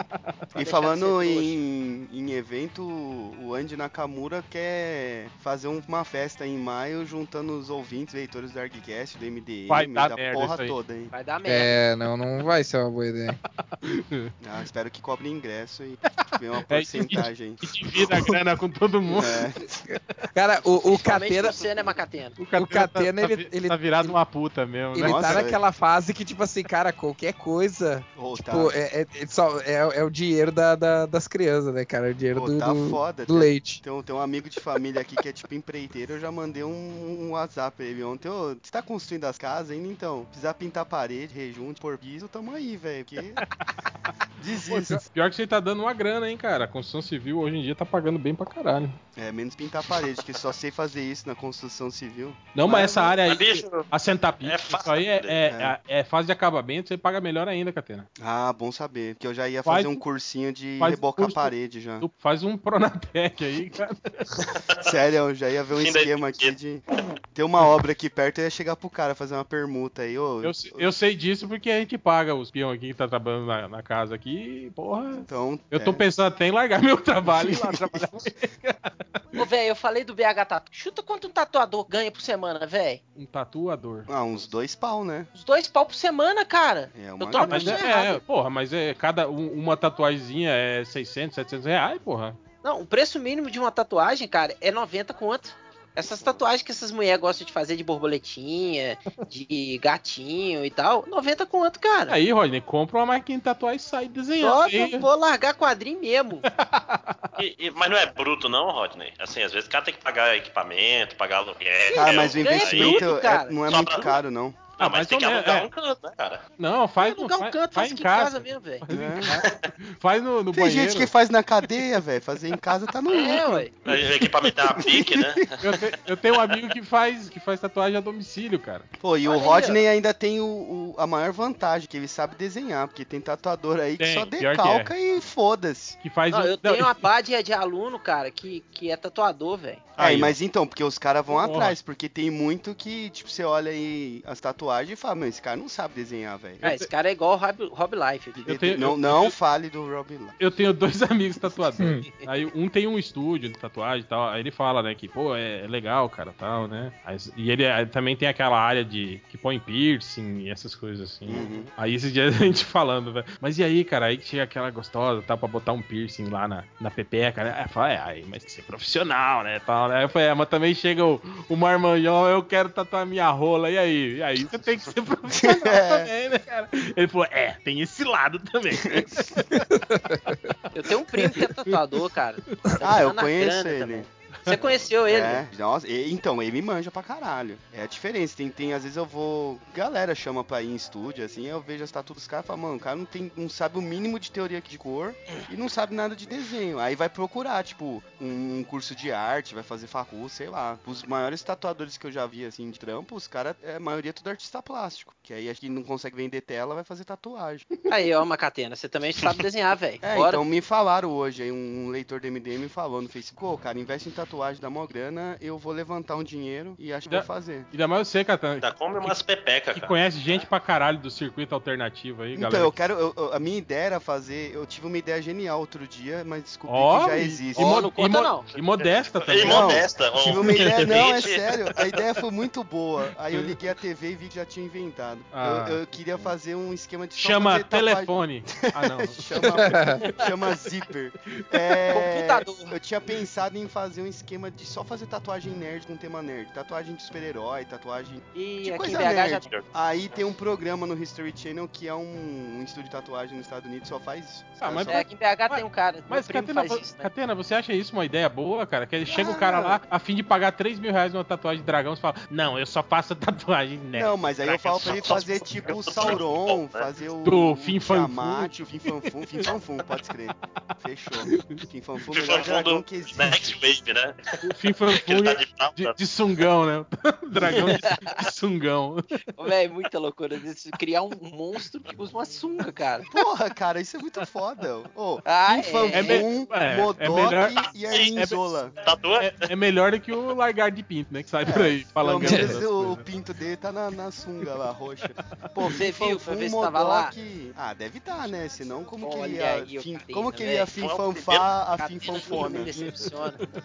[SPEAKER 5] E falando em, em evento, o Andy Nakamura quer fazer um- uma festa em maio juntando os ouvintes, leitores do ArgCast, do MDM,
[SPEAKER 2] Vai dar
[SPEAKER 5] da
[SPEAKER 2] merda
[SPEAKER 5] porra
[SPEAKER 2] isso aí.
[SPEAKER 5] toda, hein?
[SPEAKER 1] Vai dar merda.
[SPEAKER 3] É, não, não vai ser uma boa ideia.
[SPEAKER 5] Ah, espero que cobre ingresso e dê uma
[SPEAKER 2] É,
[SPEAKER 5] porcentagem.
[SPEAKER 2] E divida a grana com todo mundo.
[SPEAKER 5] É,
[SPEAKER 3] Cara, o, o Catena,
[SPEAKER 1] você, né, Macatena?
[SPEAKER 2] O Catena,
[SPEAKER 3] Catena,
[SPEAKER 2] tá,
[SPEAKER 3] ele-
[SPEAKER 2] vi-
[SPEAKER 3] ele-
[SPEAKER 2] tá virado
[SPEAKER 3] ele-
[SPEAKER 2] uma puta mesmo, né?
[SPEAKER 3] ele
[SPEAKER 5] Nossa,
[SPEAKER 3] tá
[SPEAKER 5] velho.
[SPEAKER 3] naquela fase que, tipo assim, cara, qualquer coisa,
[SPEAKER 5] tá,
[SPEAKER 3] tipo, é, é, é só, é, é o dinheiro da, da- das crianças, né, cara? É o dinheiro
[SPEAKER 5] pô,
[SPEAKER 3] do,
[SPEAKER 5] tá
[SPEAKER 3] do,
[SPEAKER 5] foda.
[SPEAKER 3] do
[SPEAKER 5] tem-
[SPEAKER 3] leite.
[SPEAKER 5] Tem um, tem um amigo de família aqui que é tipo empreiteiro, eu já mandei um, um WhatsApp pra ele ontem. Ô, você tá construindo as casas ainda então? Precisar pintar parede, rejunte, por piso, tamo aí, velho. Que... Desista.
[SPEAKER 2] Pior que você tá dando uma grana, hein, cara. A construção civil hoje em dia tá pagando bem pra caralho.
[SPEAKER 5] É, menos pintar parede, que só sei fazer isso na construção civil.
[SPEAKER 2] Não, mas
[SPEAKER 5] Mas,
[SPEAKER 2] essa área aí,
[SPEAKER 4] bicho,
[SPEAKER 2] assentar piso,
[SPEAKER 4] é
[SPEAKER 2] isso aí é,
[SPEAKER 4] né?
[SPEAKER 2] é, é- é fase de acabamento, você paga melhor ainda, Catena.
[SPEAKER 5] Ah, bom saber. Que eu já ia
[SPEAKER 2] Faz
[SPEAKER 5] fazer um cursinho de
[SPEAKER 2] um
[SPEAKER 5] rebocar
[SPEAKER 2] curso-
[SPEAKER 5] parede já.
[SPEAKER 2] Tu faz um Pronatec aí, cara.
[SPEAKER 5] Sério, eu já ia ver um
[SPEAKER 4] Fim da
[SPEAKER 5] esquema aqui de. Ter uma obra aqui perto, eu ia chegar pro cara fazer uma permuta aí, ô.
[SPEAKER 2] Eu, eu sei disso porque a gente paga os peão aqui que tá trabalhando na, na casa aqui, e, porra.
[SPEAKER 5] Então.
[SPEAKER 2] Eu tô
[SPEAKER 5] é.
[SPEAKER 2] pensando até em largar meu trabalho e ir lá trabalhar.
[SPEAKER 1] Ô, velho, eu falei do BH Tatu. Chuta quanto um tatuador ganha por semana, velho?
[SPEAKER 2] Um tatuador.
[SPEAKER 5] Ah, uns dois pau, né?
[SPEAKER 1] Os dois pau por semana, cara.
[SPEAKER 5] É uma
[SPEAKER 1] Eu tô
[SPEAKER 2] mas é, é, porra, mas é cada um- uma tatuagemzinha é 600, 700 reais, porra.
[SPEAKER 1] Não, o preço mínimo de uma tatuagem, cara, é 90 conto. Essas tatuagens que essas mulheres gostam de fazer de borboletinha, de gatinho e tal, 90 conto, cara.
[SPEAKER 2] Aí, Rodney, compra uma máquina de tatuar e sai desenhando.
[SPEAKER 1] Só
[SPEAKER 2] Aí-
[SPEAKER 1] vou largar quadrinho mesmo.
[SPEAKER 4] E- e- mas não é bruto não, Rodney? Assim, às vezes o cara tem que pagar equipamento, pagar aluguel.
[SPEAKER 5] Cara, mas o investimento
[SPEAKER 1] bruto,
[SPEAKER 5] é- não é
[SPEAKER 4] Só
[SPEAKER 5] muito
[SPEAKER 4] pra-
[SPEAKER 5] caro, não.
[SPEAKER 4] Ah, mas tem que
[SPEAKER 2] menos,
[SPEAKER 4] alugar
[SPEAKER 2] é.
[SPEAKER 4] um canto, né, cara?
[SPEAKER 2] Não, faz, no,
[SPEAKER 1] alugar um
[SPEAKER 2] faz,
[SPEAKER 1] canto,
[SPEAKER 2] faz
[SPEAKER 1] faz
[SPEAKER 2] em
[SPEAKER 1] aqui em
[SPEAKER 2] casa.
[SPEAKER 1] casa mesmo, velho.
[SPEAKER 2] Faz no, no
[SPEAKER 5] Tem
[SPEAKER 2] banheiro.
[SPEAKER 5] gente que faz na cadeia, velho. Fazer em casa tá no
[SPEAKER 1] É, ué.
[SPEAKER 4] Equipamento a pique, né?
[SPEAKER 2] Eu, te- eu tenho um amigo que faz, que faz tatuagem a domicílio, cara.
[SPEAKER 5] Pô, e o
[SPEAKER 1] Olha aí,
[SPEAKER 5] Rodney ainda tem o, o- a maior vantagem, que ele sabe desenhar, porque tem tatuador aí que
[SPEAKER 2] Tem,
[SPEAKER 5] só
[SPEAKER 2] pior que
[SPEAKER 5] decalca e foda-se.
[SPEAKER 2] Que faz
[SPEAKER 1] Não,
[SPEAKER 2] o-
[SPEAKER 1] eu
[SPEAKER 2] não,
[SPEAKER 1] tenho uma pádia de aluno, cara, que, que é tatuador, velho.
[SPEAKER 5] Aí,
[SPEAKER 2] Aí,
[SPEAKER 5] mas então, porque os caras vão
[SPEAKER 2] Porra.
[SPEAKER 5] atrás, porque tem muito que, tipo, você olha aí as tatuagens e fala, mano, esse cara não sabe desenhar, velho.
[SPEAKER 1] Ah, esse cara é igual o Rob, Rob Life. aqui.
[SPEAKER 2] Eu tenho-
[SPEAKER 5] Não,
[SPEAKER 2] eu-
[SPEAKER 5] não fale do Rob lá.
[SPEAKER 2] Eu tenho dois amigos tatuadores. Aí um tem um estúdio de tatuagem e tal. Aí ele fala, né, que, pô, é, é legal, cara, tal, né? Aí- e ele aí também tem aquela área de que põe piercing e essas coisas assim.
[SPEAKER 5] Uhum.
[SPEAKER 2] Aí esses dias a gente falando, velho. Mas e aí, cara? Aí que chega aquela gostosa, tá? Pra botar um piercing lá na, na pepeca, né? Aí fala, é, aí, mas tem que ser profissional, né? Tal, né? Aí eu falei, é, mas também chega o, o marmanjão, eu quero tatuar minha rola, e aí? E aí você tem que ser profissional
[SPEAKER 5] É.
[SPEAKER 2] também, né, cara? Ele falou, é, tem esse lado também.
[SPEAKER 1] Eu tenho um primo que é tatuador, cara. Tá
[SPEAKER 5] Ah, eu
[SPEAKER 1] na
[SPEAKER 5] conheço ele.
[SPEAKER 1] também. Você conheceu ele?
[SPEAKER 5] É, nossa, e- então, ele me manja pra caralho. É a diferença. Tem, tem, às vezes eu vou. Galera chama pra ir em estúdio, assim, eu vejo as tatuas dos caras e falo, mano, o cara não, tem, não sabe o mínimo de teoria de cor e não sabe nada de desenho. Aí vai procurar, tipo, um, um curso de arte, vai fazer facul, sei lá. Os maiores tatuadores que eu já vi, assim, de trampo, os caras, é, a maioria é tudo artista plástico. Que aí acho que não consegue vender tela, vai fazer tatuagem.
[SPEAKER 1] Aí, ó, Macatena, você também sabe desenhar, velho.
[SPEAKER 5] É,
[SPEAKER 1] Bora.
[SPEAKER 5] então me falaram hoje, aí um leitor do MDM falou no Facebook, pô, cara, investe em tatuagem, dá mó grana, eu vou levantar um dinheiro e acho que
[SPEAKER 2] Já-
[SPEAKER 5] vou fazer.
[SPEAKER 2] Ainda mais você, Catan,
[SPEAKER 4] Ainda come umas pepeca,
[SPEAKER 2] que conhece gente pra caralho do circuito alternativo aí,
[SPEAKER 5] Então,
[SPEAKER 2] galera.
[SPEAKER 5] eu quero. eu- eu- a minha ideia era fazer. Eu tive uma ideia genial outro dia, mas descobri
[SPEAKER 2] Ó,
[SPEAKER 5] que já
[SPEAKER 2] e-
[SPEAKER 5] existe.
[SPEAKER 2] E, mo-
[SPEAKER 1] não
[SPEAKER 2] e
[SPEAKER 1] conta
[SPEAKER 2] mo-
[SPEAKER 1] não.
[SPEAKER 2] e modesta
[SPEAKER 4] E
[SPEAKER 2] também.
[SPEAKER 5] Não,
[SPEAKER 4] modesta. ó.
[SPEAKER 5] Tive uma ideia, não, é sério. A ideia foi muito boa. Aí eu liguei a TV e vi que já tinha inventado.
[SPEAKER 2] Ah.
[SPEAKER 5] Eu, eu queria fazer um esquema de
[SPEAKER 2] Chama
[SPEAKER 5] tatuagem-
[SPEAKER 2] telefone. Ah, não.
[SPEAKER 5] chama, chama zipper. É,
[SPEAKER 1] Computador.
[SPEAKER 5] Eu tinha pensado em fazer um esquema de só fazer tatuagem nerd com tema nerd. Tatuagem de super-herói, tatuagem.
[SPEAKER 1] E
[SPEAKER 5] de
[SPEAKER 1] aqui em
[SPEAKER 5] coisa
[SPEAKER 1] BH já
[SPEAKER 5] nerd. Aí tem um programa no History Channel que é um, um estúdio de tatuagem nos Estados Unidos só faz isso.
[SPEAKER 2] Ah, mas
[SPEAKER 5] só-
[SPEAKER 1] É, aqui em BH tem um cara.
[SPEAKER 2] Mas, Catena,
[SPEAKER 1] isso, né?
[SPEAKER 2] Catena, você acha isso uma ideia boa, cara? Que chega o
[SPEAKER 5] Ah.
[SPEAKER 2] cara lá, a fim de pagar 3 mil reais numa tatuagem de dragão, você fala, não, eu só faço tatuagem nerd.
[SPEAKER 5] Não, mas aí eu falo pra ele fazer tipo o Sauron, fazer o,
[SPEAKER 2] Do
[SPEAKER 5] o
[SPEAKER 2] Fim Fan
[SPEAKER 5] Tiamat, o Fim Fanfum, Fim Fanfum, pode escrever. Fechou. Fim Fanfum,
[SPEAKER 4] Fim
[SPEAKER 5] melhor
[SPEAKER 4] Fanfum
[SPEAKER 5] dragão
[SPEAKER 4] do
[SPEAKER 5] que existe.
[SPEAKER 4] Next Wave, né?
[SPEAKER 2] O Fim
[SPEAKER 4] Que ele
[SPEAKER 2] Fanfune
[SPEAKER 4] tá de
[SPEAKER 2] de, de sungão, né? dragão de, de sungão.
[SPEAKER 1] Ô, Velho, muita loucura. de Criar um monstro que usa uma sunga, cara.
[SPEAKER 5] Porra, cara, isso é muito foda. Ô,
[SPEAKER 1] Ah,
[SPEAKER 5] Fim
[SPEAKER 1] é.
[SPEAKER 2] É
[SPEAKER 5] Fanfum,
[SPEAKER 2] é, é
[SPEAKER 5] Modok
[SPEAKER 2] melhor-
[SPEAKER 5] e Armin
[SPEAKER 2] é-
[SPEAKER 5] Zola.
[SPEAKER 4] Tatu
[SPEAKER 2] É, é melhor do que o largar de pinto, né? Que sai por aí falando
[SPEAKER 5] pinto dele tá na, na sunga lá, roxa. Pô,
[SPEAKER 1] Você
[SPEAKER 5] Fim
[SPEAKER 1] viu? Foi ver se tava lá?
[SPEAKER 5] Ah, deve estar, né? Senão como que
[SPEAKER 1] Olha
[SPEAKER 5] ele ia... fim-
[SPEAKER 1] Catena,
[SPEAKER 5] como que ele ia a.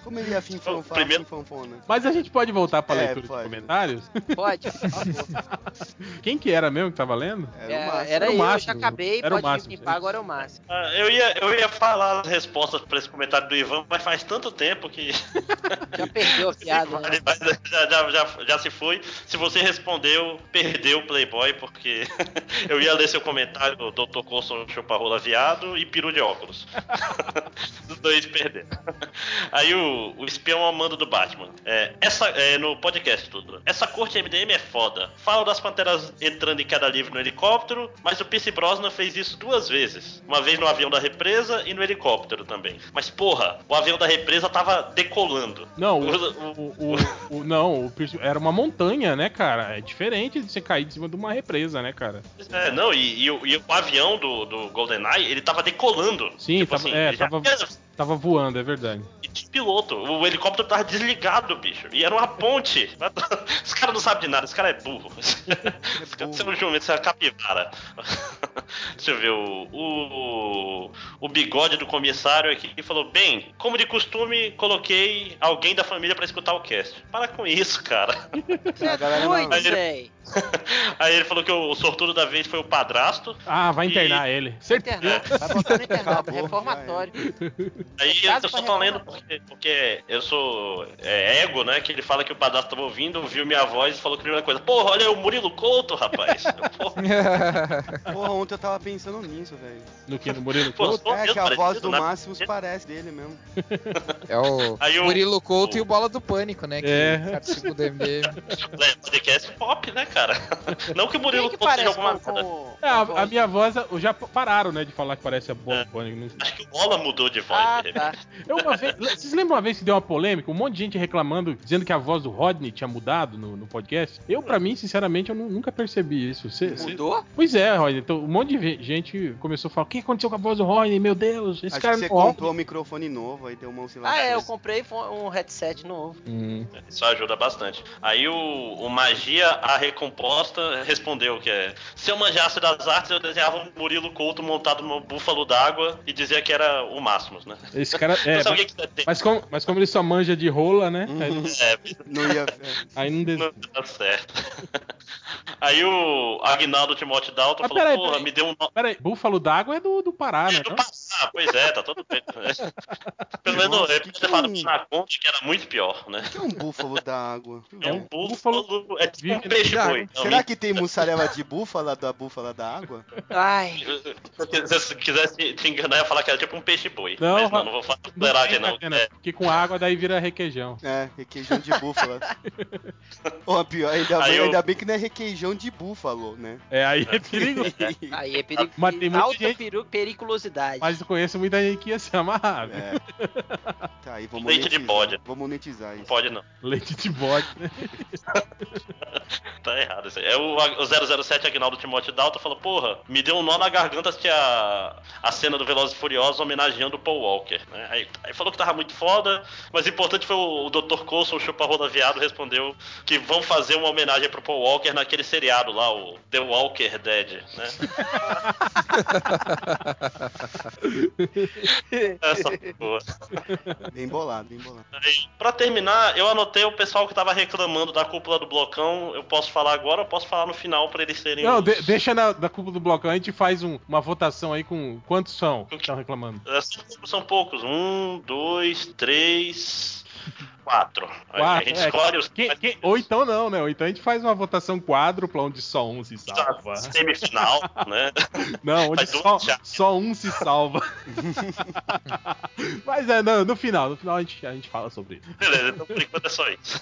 [SPEAKER 5] Como ele ia fanfar a
[SPEAKER 4] primeiro-
[SPEAKER 5] fim fanfona?
[SPEAKER 2] Mas a gente pode voltar pra
[SPEAKER 5] É,
[SPEAKER 2] leitura
[SPEAKER 5] pode.
[SPEAKER 2] de comentários?
[SPEAKER 1] Pode, por favor.
[SPEAKER 2] Quem que era mesmo que tava lendo?
[SPEAKER 5] Era
[SPEAKER 1] É,
[SPEAKER 5] o máximo.
[SPEAKER 1] era
[SPEAKER 2] Era o
[SPEAKER 1] eu, já
[SPEAKER 2] máximo.
[SPEAKER 1] acabei,
[SPEAKER 2] Era
[SPEAKER 1] pode me limpar, agora é o máximo.
[SPEAKER 4] Ah, Eu ia, eu ia falar as respostas pra esse comentário do Ivan, mas faz tanto tempo que.
[SPEAKER 1] Já perdeu a piada, né?
[SPEAKER 4] Já, já, já, já se foi. Se você respondeu, perdeu o Playboy, porque eu ia ler seu comentário, Dr. Coulson chupa rola viado e peru de óculos. Os dois perderam. Aí o, o espião ao mando do Batman. É, essa, é, no podcast tudo. Essa corte MDM é foda. Fala das panteras entrando em queda livre no helicóptero, mas o Pierce Brosnan fez isso duas vezes. Uma vez no avião da represa e no helicóptero também. Mas porra, o avião da represa tava decolando.
[SPEAKER 2] Não, o,
[SPEAKER 4] O-
[SPEAKER 2] o, o- o- não, o Pierce- era uma montanha, né, cara? É diferente de você cair de cima de uma represa, né, cara?
[SPEAKER 4] É, não, e, e o, e o avião do, do GoldenEye, ele tava decolando.
[SPEAKER 2] Sim,
[SPEAKER 4] tipo
[SPEAKER 2] tava-
[SPEAKER 4] assim,
[SPEAKER 2] é,
[SPEAKER 4] ele já
[SPEAKER 2] tava- voando, é verdade.
[SPEAKER 4] e tinha piloto. O helicóptero tava desligado, bicho. E era uma ponte. Os caras não sabem de nada, esse cara é burro. Os caras são um jumento, você é uma capivara. Deixa eu ver, o, o, o bigode do comissário aqui falou: Bem, como de costume, coloquei alguém da família pra escutar o cast. Para com isso, cara.
[SPEAKER 1] Você é
[SPEAKER 5] A galera
[SPEAKER 1] doido, véi.
[SPEAKER 4] Aí ele falou que o, sortudo da vez foi o padrasto.
[SPEAKER 2] Ah, vai
[SPEAKER 4] E-
[SPEAKER 2] internar ele. Certeza.
[SPEAKER 1] Internato, vai botar no internato,
[SPEAKER 5] Acabou,
[SPEAKER 1] reformatório.
[SPEAKER 4] Aí
[SPEAKER 1] Caso
[SPEAKER 4] eu só tô lendo porque, porque eu sou é, ego, né? Que ele fala que o padrasto tava ouvindo, ouviu minha voz e falou que a primeira coisa. Porra, olha o Murilo Couto, rapaz. Porra,
[SPEAKER 5] Porra, ontem eu tava pensando nisso, velho.
[SPEAKER 2] No que? No Murilo
[SPEAKER 4] Pô,
[SPEAKER 2] Couto?
[SPEAKER 4] sou
[SPEAKER 5] É
[SPEAKER 4] mesmo
[SPEAKER 5] que a voz do
[SPEAKER 4] né?
[SPEAKER 5] Máximos parece dele mesmo.
[SPEAKER 3] É o
[SPEAKER 4] Aí o-
[SPEAKER 3] Murilo Couto
[SPEAKER 4] o-
[SPEAKER 3] e o Bola do Pânico, né? Que
[SPEAKER 2] É.
[SPEAKER 3] participa do MDM.
[SPEAKER 4] é, podcast pop, né, cara? Não que o Murilo
[SPEAKER 1] que
[SPEAKER 4] seja
[SPEAKER 1] parece
[SPEAKER 4] alguma
[SPEAKER 1] com,
[SPEAKER 2] É, a, a minha voz, já pararam, né, de falar que parece a Bob Bunny. Não-
[SPEAKER 4] Acho que o Bola mudou de voz.
[SPEAKER 1] Ah,
[SPEAKER 4] de
[SPEAKER 1] tá.
[SPEAKER 2] Eu uma vez, vocês lembram uma vez que deu uma polêmica? Um monte de gente reclamando, dizendo que a voz do Rodney tinha mudado no, no podcast. Eu, pra mim, sinceramente, eu nu- nunca percebi isso. Cê- cê-
[SPEAKER 1] Mudou?
[SPEAKER 2] Pois é, Rodney. Então, um monte de gente começou a falar: o que aconteceu com a voz do Rodney? Meu Deus, esse
[SPEAKER 5] Acho
[SPEAKER 2] cara
[SPEAKER 5] que você
[SPEAKER 2] não ouve."
[SPEAKER 5] comprou um microfone novo, aí deu uma oscilação.
[SPEAKER 1] Ah, é, eu comprei um headset novo.
[SPEAKER 2] Hum.
[SPEAKER 4] Isso ajuda bastante. Aí o, o Magia, a recomposta, respondeu que é: Se eu manjasse das artes, eu desenhava um Murilo Couto montado num búfalo d'água e dizia que era o Máximos, né?
[SPEAKER 2] Esse cara. É, mas,
[SPEAKER 4] que que tem.
[SPEAKER 2] mas como, mas como ele só manja de rola, né? Aí,
[SPEAKER 4] É,
[SPEAKER 5] Não ia. é.
[SPEAKER 2] aí não des...
[SPEAKER 4] não tá certo. Aí o Agnaldo Timóteo Dalton
[SPEAKER 2] Mas
[SPEAKER 4] falou:
[SPEAKER 2] peraí,
[SPEAKER 4] Porra,
[SPEAKER 2] peraí.
[SPEAKER 4] me deu um.
[SPEAKER 2] Pera aí, Búfalo d'água é do, do Pará, né?
[SPEAKER 4] É do
[SPEAKER 2] não?
[SPEAKER 4] Passar, pois é, tá tudo bem. Pelo menos
[SPEAKER 5] Nossa,
[SPEAKER 4] ele
[SPEAKER 5] que
[SPEAKER 4] podia ter falado
[SPEAKER 5] é um-
[SPEAKER 4] na conta que era muito pior, né?
[SPEAKER 5] O que é um búfalo da água?
[SPEAKER 4] É um
[SPEAKER 2] búfalo
[SPEAKER 4] búfalo, é tipo um
[SPEAKER 2] vive
[SPEAKER 4] peixe boi.
[SPEAKER 5] Será que tem mussarela de búfala da búfala da água?
[SPEAKER 1] Ai,
[SPEAKER 4] Se você quisesse te enganar, eu ia falar que era tipo um peixe boi.
[SPEAKER 2] Não,
[SPEAKER 4] mas não, não vou falar
[SPEAKER 2] Não
[SPEAKER 4] fuleiragem, não.
[SPEAKER 2] Catena,
[SPEAKER 4] É,
[SPEAKER 2] Porque com água daí vira requeijão.
[SPEAKER 5] É, requeijão de búfala. Ô, pior, ainda, bem,
[SPEAKER 4] eu-
[SPEAKER 5] ainda bem que não é requeijão de búfalo, né?
[SPEAKER 2] É, aí é perigo.
[SPEAKER 1] aí é perigo.
[SPEAKER 2] Mas tem muita
[SPEAKER 1] alta
[SPEAKER 2] gente-
[SPEAKER 1] periculosidade.
[SPEAKER 2] Mas eu conheço muita gente que ia se amarrar.
[SPEAKER 5] É. Tá, aí vamos
[SPEAKER 4] Leite de
[SPEAKER 5] monetizar.
[SPEAKER 4] bode.
[SPEAKER 5] Vou monetizar
[SPEAKER 4] não
[SPEAKER 5] isso.
[SPEAKER 4] pode não.
[SPEAKER 2] Leite de bode, né?
[SPEAKER 4] Tá errado isso aí. É o, o 007 Agnaldo Timóteo Dalton falou, porra, me deu um nó na garganta que a, a cena do Velozes e Furiosos homenageando o Paul Walker. né? Aí, aí falou que tava muito foda, mas o importante foi o, o Dr. Coulson, o chupa-rola viado, respondeu que vão fazer uma homenagem pro Paul Walker naquele seriado lá, o The Walker Dead, né? Essa boa.
[SPEAKER 5] Bem bolado, bem bolado.
[SPEAKER 4] Aí, pra terminar, eu anotei o pessoal que tava reclamando da cúpula do blocão. Eu posso falar agora, eu posso falar no final pra eles serem.
[SPEAKER 2] Não,
[SPEAKER 4] os-
[SPEAKER 2] de- deixa na, na cúpula do blocão, a gente faz um- uma votação aí com quantos são que estão reclamando.
[SPEAKER 4] É, São, são poucos. Um, dois, três, quatro. Aí a
[SPEAKER 2] Quatro,
[SPEAKER 4] gente
[SPEAKER 2] é.
[SPEAKER 4] escolhe os
[SPEAKER 2] Quem- quem- ou então não, né? Ou então a gente faz uma votação quádrupla onde só um se salva.
[SPEAKER 4] semifinal, né?
[SPEAKER 2] Não, onde só, só um se salva. Mas é, não, no final, no final a gente, a gente fala sobre isso.
[SPEAKER 4] Beleza, então por enquanto é só isso.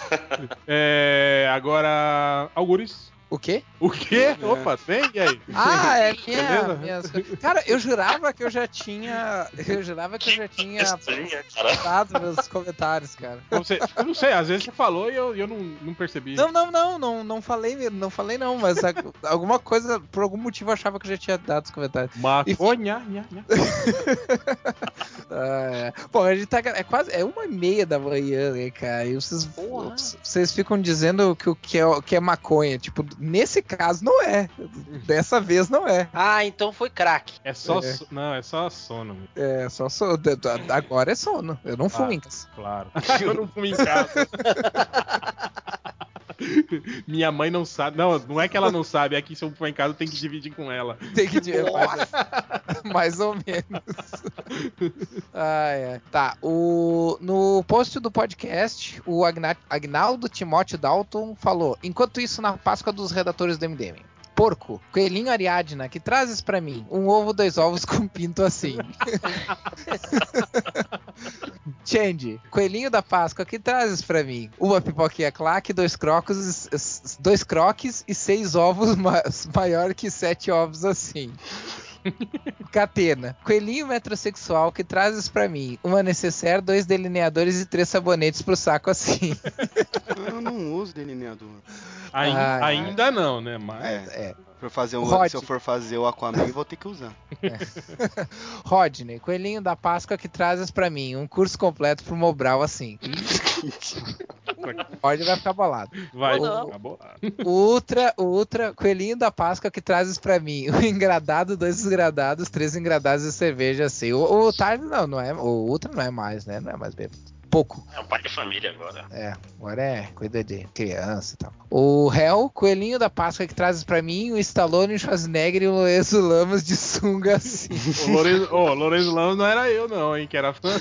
[SPEAKER 2] É, agora, Algures.
[SPEAKER 3] O quê?
[SPEAKER 2] O quê?
[SPEAKER 5] É.
[SPEAKER 2] Opa, bem? E aí?
[SPEAKER 3] Ah, é minha, minhas... Cara, eu jurava que eu já tinha. Eu jurava que eu já tinha dado meus comentários, cara.
[SPEAKER 2] Eu, sei- eu não sei, às vezes você falou e eu, eu não, não percebi.
[SPEAKER 3] Não, não, não, não, não falei mesmo, não falei não, mas a- alguma coisa, por algum motivo eu achava que eu já tinha dado os comentários.
[SPEAKER 2] Maconha, nha, nha.
[SPEAKER 3] Ah, é. Pô, a gente tá. É quase. É uma e meia da manhã, né, cara? E vocês, vocês ficam dizendo que o que é, o que é maconha. Tipo, nesse caso não é. Dessa vez não é.
[SPEAKER 1] Ah, então foi crack.
[SPEAKER 2] É só.
[SPEAKER 3] É.
[SPEAKER 2] so- Não, é só sono, meu,
[SPEAKER 3] É, só de- Agora é sono. Eu não fumo
[SPEAKER 2] Ah.
[SPEAKER 3] em casa.
[SPEAKER 2] claro. eu não fumo em casa. Minha mãe não sabe. Não, não é que ela não sabe, é que se eu for em casa eu tenho que dividir com ela.
[SPEAKER 3] Tem que dizer. Mais, mais ou menos. Ai, ai. Tá, o, no post do podcast, o Agna, Agnaldo Timóteo Dalton falou: enquanto isso, na Páscoa dos redatores do MDM. Porco, coelhinho Ariadna, que trazes pra mim um ovo, dois ovos com pinto assim. Change, coelhinho da Páscoa, que trazes pra mim uma pipoquinha claque, dois crocos, dois croques e seis ovos ma maior que sete ovos assim. Catena, coelhinho metrosexual que trazes pra mim uma necessaire, dois delineadores e três sabonetes pro saco assim.
[SPEAKER 5] Eu não uso delineador.
[SPEAKER 2] Ainda,
[SPEAKER 3] Ai, ai.
[SPEAKER 2] ainda não, né? Mas.
[SPEAKER 3] É.
[SPEAKER 5] For fazer um,
[SPEAKER 3] Rod.
[SPEAKER 5] se eu for fazer o Aquaman, vou ter que usar.
[SPEAKER 3] Rodney, coelhinho da Páscoa que trazes pra mim um curso completo pro Mobral assim. Rodney vai ficar bolado.
[SPEAKER 2] Vai,
[SPEAKER 1] não.
[SPEAKER 2] acabou.
[SPEAKER 3] Ultra, Ultra, coelhinho da Páscoa que trazes pra mim um engradado, dois desgradados, três engradados de cerveja assim. O, o Tarde não, não é. O Ultra não é mais, né? Não é mais bêbado. Pouco.
[SPEAKER 4] É um pai de família agora.
[SPEAKER 3] É, agora é cuida de criança e tal. O Hell, coelhinho da Páscoa que trazes pra mim, o Stallone, o Schwarzenegger e o Lorenzo Lamas de sunga assim.
[SPEAKER 2] O Lourenço, ô, Lourenço Lamos não era eu, não, hein? Que era fã.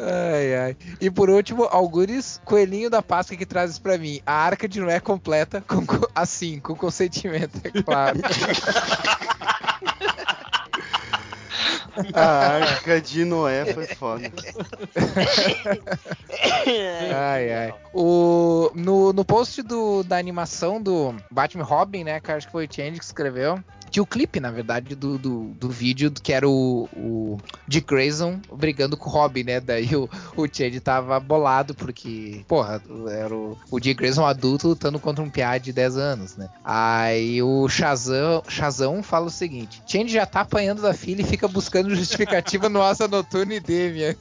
[SPEAKER 3] Ai, ai. E por último, Algures, coelhinho da Páscoa que trazes pra mim. A arca de Noé completa, com, co- assim, com consentimento, é claro.
[SPEAKER 5] A arca de Noé foi foda.
[SPEAKER 3] Ai, ai. O, no, no post do, da animação do Batman Robin, né, que acho que foi o Change que escreveu. Tinha o clipe, na verdade, do, do, do vídeo, que era o, o Dick Grayson brigando com o Robin, né? Daí o, o Change tava bolado, porque, porra, era o, o Dick Grayson adulto lutando contra um piá de 10 anos, né? Aí o Shazam, Shazam fala o seguinte: Change já tá apanhando da filha e fica buscando justificativa no Asa Noturno e Demian.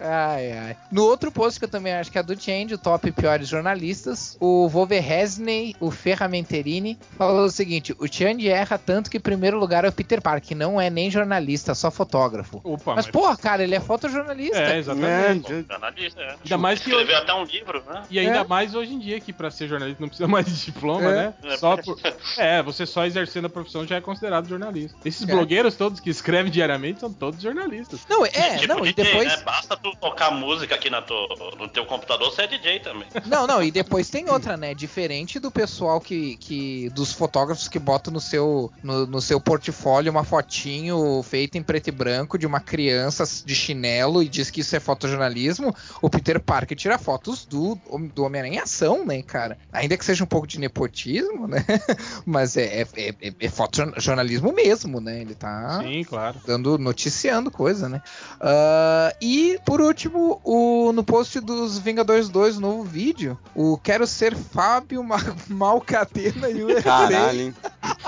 [SPEAKER 3] ai, ai. No outro post que eu também acho que é do Change, o top piores jornalistas, o Wolverhesney, o Ferramenterini, falou o seguinte: o Change erra tanto que em primeiro lugar é o Peter Parker, que não é nem jornalista, só fotógrafo.
[SPEAKER 2] Opa,
[SPEAKER 3] Mas, porra, cara, ele é fotojornalista.
[SPEAKER 2] É, exatamente.
[SPEAKER 5] Né?
[SPEAKER 4] Jornalista, é.
[SPEAKER 2] Ainda mais que
[SPEAKER 4] Escreveu até um livro, né?
[SPEAKER 2] E ainda
[SPEAKER 3] É.
[SPEAKER 2] mais hoje em dia, que pra ser jornalista não precisa mais de diploma,
[SPEAKER 3] É.
[SPEAKER 2] né?
[SPEAKER 4] É.
[SPEAKER 2] Só por... É, você só exercendo a profissão já é considerado jornalista. Esses
[SPEAKER 3] É.
[SPEAKER 2] blogueiros todos que escrevem diariamente são todos jornalistas.
[SPEAKER 3] Não, é,
[SPEAKER 4] Tipo
[SPEAKER 3] não, e depois.
[SPEAKER 4] né? Basta tu tocar música aqui na tua- no teu computador, você é DJ também.
[SPEAKER 3] Não, não, e depois tem outra, né? Diferente do pessoal que. que dos fotógrafos que botam no seu, no, no seu portfólio uma fotinho feita em preto e branco de uma criança de chinelo e diz que isso é fotojornalismo. O Peter Parker tira fotos do, do Homem-Aranha em ação, né, cara? Ainda que seja um pouco de nepotismo, né? Mas é, é, é, é fotojornalismo mesmo, né? Ele tá
[SPEAKER 2] Sim, claro.
[SPEAKER 3] dando noticiando coisa, né? Ah, e por último, o, no post dos Vingadores 2, novo vídeo, o Quero Ser Fábio Ma Malcatena e o
[SPEAKER 5] Caralho, hein?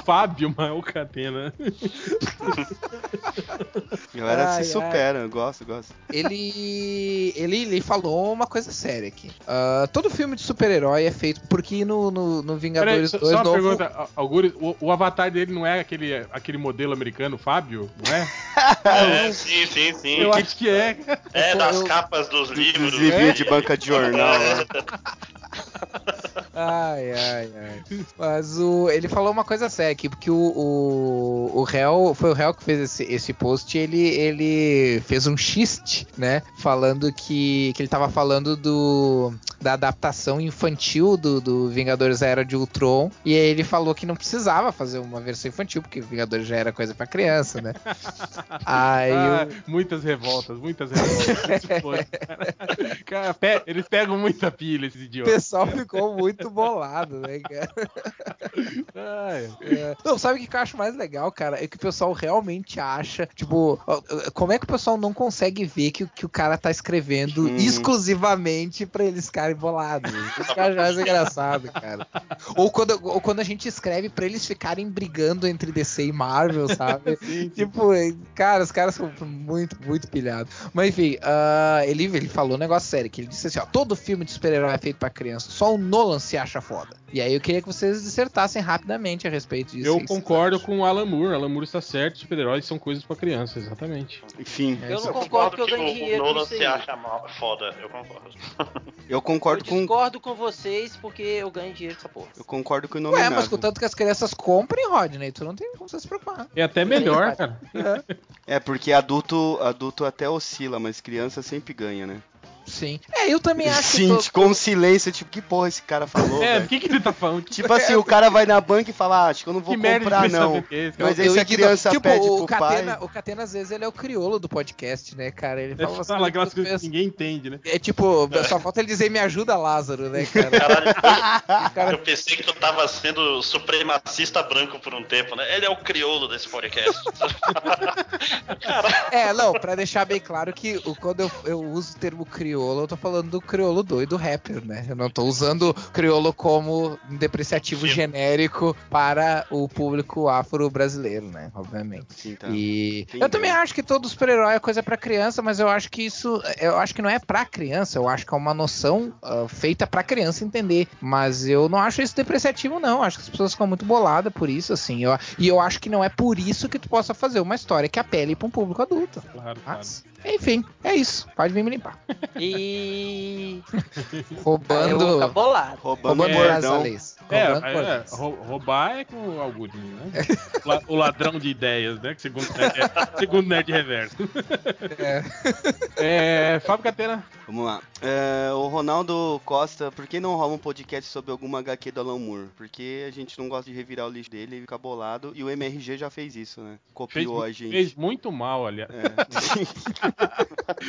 [SPEAKER 2] Fábio Malcatena.
[SPEAKER 5] A galera
[SPEAKER 3] Ai,
[SPEAKER 5] se supera, eu gosto, eu gosto.
[SPEAKER 3] ele, ele ele falou uma coisa séria aqui. Ah, todo filme de super-herói é feito porque no, no, no
[SPEAKER 2] Peraí,
[SPEAKER 3] Vingadores
[SPEAKER 2] só,
[SPEAKER 3] 2
[SPEAKER 2] só uma
[SPEAKER 3] novo...
[SPEAKER 2] pergunta, Algures, o, o avatar dele não é aquele, aquele modelo americano, Fábio? Não é?
[SPEAKER 4] É, sim, sim, sim.
[SPEAKER 2] Eu acho que é.
[SPEAKER 4] É, das capas dos livros.
[SPEAKER 5] Dos livrinhos
[SPEAKER 4] né?
[SPEAKER 5] de banca de jornal. né?
[SPEAKER 3] Ai, ai, ai. Mas o, ele falou uma coisa séria aqui, porque o, o, o réu, foi o réu que fez esse, esse post, ele, ele fez um xiste, né? Falando que, que ele tava falando do, da adaptação infantil do, do Vingadores Era de Ultron, e aí ele falou que não precisava fazer uma versão infantil, porque Vingadores já era coisa pra criança, né? Aí
[SPEAKER 2] Ah,
[SPEAKER 3] o-
[SPEAKER 2] muitas revoltas, muitas revoltas. Foi, cara. Cara, pe- eles pegam muita pilha, esses
[SPEAKER 3] o
[SPEAKER 2] idiotas.
[SPEAKER 3] pessoal ficou muito bolado, né, cara? É. Não, sabe o que eu acho mais legal, cara? É que o pessoal realmente acha, tipo, como é que o pessoal não consegue ver que, o- que o cara tá escrevendo
[SPEAKER 5] Uhum.
[SPEAKER 3] exclusivamente pra eles ficarem bolados? Isso que eu acho engraçado, cara. Ou quando, ou quando a gente escreve pra eles ficarem brigando entre DC e Marvel, sabe? Tipo, cara, os caras são muito, muito pilhados. Mas enfim, ah, ele, ele falou um negócio sério, que ele disse assim, ó, todo filme de super-herói é feito pra criança, só o Nolan se acha foda. E aí eu queria que vocês dissertassem rapidamente a respeito disso.
[SPEAKER 2] eu concordo com o Alan Moore. Alan Moore está certo, super-heróis são coisas pra criança, exatamente.
[SPEAKER 5] Enfim,
[SPEAKER 3] É
[SPEAKER 1] Eu não concordo que eu
[SPEAKER 4] o,
[SPEAKER 1] ganho
[SPEAKER 4] o
[SPEAKER 1] dinheiro
[SPEAKER 4] Nolan se acha mal- foda, eu concordo.
[SPEAKER 5] eu
[SPEAKER 1] Eu
[SPEAKER 5] concordo com.
[SPEAKER 1] discordo com vocês porque eu ganho dinheiro com essa porra.
[SPEAKER 5] Eu concordo com o
[SPEAKER 3] Ué,
[SPEAKER 5] Inominável.
[SPEAKER 3] mas contanto que as crianças comprem, Rodney, tu não tem como você se preocupar.
[SPEAKER 2] É até melhor, cara.
[SPEAKER 5] É, porque adulto, adulto até oscila, mas criança sempre ganha, né?
[SPEAKER 3] Sim. É, eu também acho
[SPEAKER 5] Sim,
[SPEAKER 3] que.
[SPEAKER 5] com silêncio, tipo, que porra esse cara falou,
[SPEAKER 2] É, o que, que ele tá falando? Que,
[SPEAKER 5] Tipo assim, o cara vai na banca e fala, ah, acho que eu não vou
[SPEAKER 2] que
[SPEAKER 5] comprar, não.
[SPEAKER 2] é esse?
[SPEAKER 5] Mas aí se a criança
[SPEAKER 3] tipo,
[SPEAKER 5] pede
[SPEAKER 3] o
[SPEAKER 5] pro
[SPEAKER 3] Catena,
[SPEAKER 5] pai...
[SPEAKER 3] o Catena, às vezes, ele é o criolo do podcast, né, cara? Ele fala,
[SPEAKER 2] Ele
[SPEAKER 3] umas
[SPEAKER 2] fala aquelas
[SPEAKER 3] coisas
[SPEAKER 2] que ninguém entende, né?
[SPEAKER 3] É tipo, só falta ele dizer me ajuda, Lázaro, né, cara?
[SPEAKER 4] Caralho,
[SPEAKER 3] cara-
[SPEAKER 4] eu pensei que tu tava sendo supremacista branco por um tempo, né? Ele é o crioulo desse podcast.
[SPEAKER 3] É, não, pra deixar bem claro que o- quando eu, eu uso o termo criolo, eu tô falando do criolo doido rapper, né? Eu não tô usando criolo como um depreciativo
[SPEAKER 4] Sim.
[SPEAKER 3] genérico para o público afro-brasileiro, né? Obviamente.
[SPEAKER 5] Sim, tá.
[SPEAKER 3] E eu também acho que todo super-herói é coisa pra criança, mas eu acho que isso, eu acho que não é pra criança, eu acho que é uma noção ah, feita pra criança entender. Mas eu não acho isso depreciativo, não. Acho que as pessoas ficam muito boladas por isso, assim. Eu- e eu acho que não é por isso que tu possa fazer uma história que apele pra um público adulto.
[SPEAKER 2] Claro, claro.
[SPEAKER 3] Mas, enfim, é isso. Pode vir me limpar.
[SPEAKER 1] E. Eu
[SPEAKER 3] Roubando.
[SPEAKER 1] bolado.
[SPEAKER 5] Roubando
[SPEAKER 3] Roubando
[SPEAKER 2] É.
[SPEAKER 3] Brasaleis.
[SPEAKER 2] É,
[SPEAKER 3] Roubando
[SPEAKER 2] é,
[SPEAKER 3] bordões.
[SPEAKER 2] rou- roubar é com o algoritmo, né? O la- O ladrão de ideias, né? Que segundo, é, segundo Nerd Reverso.
[SPEAKER 3] É.
[SPEAKER 2] É, Fábio Catena,
[SPEAKER 5] Vamos lá. É, o Ronaldo Costa, por que não rola um podcast sobre alguma HQ do Alan Moore? Porque a gente não gosta de revirar o lixo dele e ficar bolado. E o MRG já fez isso, né?
[SPEAKER 2] Fez,
[SPEAKER 5] Copiou a gente.
[SPEAKER 2] fez muito mal, aliás.
[SPEAKER 5] É.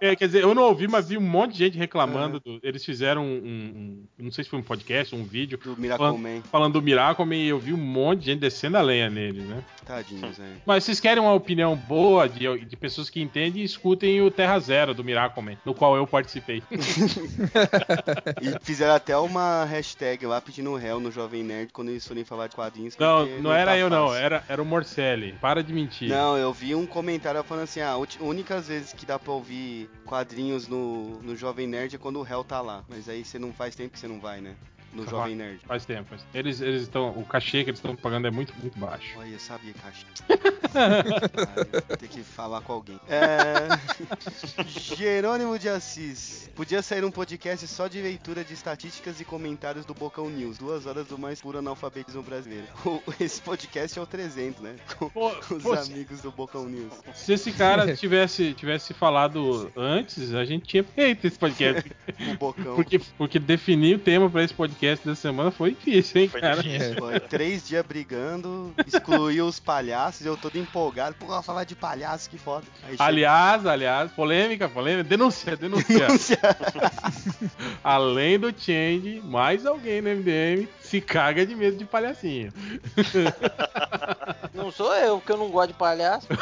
[SPEAKER 2] É, quer dizer, eu não ouvi, mas vi um monte de gente reclamando. do- eles fizeram um, um- Não sei se foi um podcast, um vídeo.
[SPEAKER 5] do Miracle Man.
[SPEAKER 2] Falando do Miracle e eu vi um monte de gente descendo a lenha neles, né?
[SPEAKER 5] Tadinhos, é.
[SPEAKER 2] Mas vocês querem uma opinião boa de, de pessoas que entendem, escutem o Terra Zero do Miracle Man, no qual eu participei.
[SPEAKER 5] E fizeram até uma hashtag lá pedindo réu no Jovem Nerd quando eles forem falar de quadrinhos.
[SPEAKER 2] Não,
[SPEAKER 5] porque
[SPEAKER 2] não era
[SPEAKER 5] tá
[SPEAKER 2] eu, não,
[SPEAKER 5] fácil.
[SPEAKER 2] era, era o Morcelli. Para de mentir.
[SPEAKER 5] Não, eu vi um comentário falando assim: ah, a únicas vezes que dá pra ouvir quadrinhos no, no Jovem Nerd é quando o réu tá lá. Mas aí você não faz tempo que você não vai, né? No Jovem Nerd.
[SPEAKER 2] Faz tempo. Eles eles estão. O cachê que eles estão pagando é muito, muito baixo.
[SPEAKER 5] Olha, eu sabia, caixa. vou ter que falar com alguém. É... Jerônimo de Assis. Podia sair um podcast só de leitura de estatísticas e comentários do Bocão News. Duas horas do mais puro analfabetismo brasileiro. Esse podcast é o 300, né? Com
[SPEAKER 2] Pô,
[SPEAKER 5] os
[SPEAKER 2] pô,
[SPEAKER 5] amigos do Bocão News.
[SPEAKER 2] Se esse cara tivesse, tivesse falado antes, a gente tinha feito esse podcast.
[SPEAKER 5] O Bocão.
[SPEAKER 2] Porque, porque definir o tema pra esse podcast dessa semana foi difícil, hein,
[SPEAKER 4] Foi
[SPEAKER 2] cara?
[SPEAKER 4] difícil.
[SPEAKER 5] Foi três dias brigando, excluiu os palhaços, eu todo empolgado. Pô, falar de palhaço, que foda. Aí chega-
[SPEAKER 2] Aliás, aliás, polêmica, polêmica, denúncia, denúncia. Além do Change, mais alguém no MDM se caga de medo de palhacinho.
[SPEAKER 1] Não sou eu, porque eu não gosto de palhaço.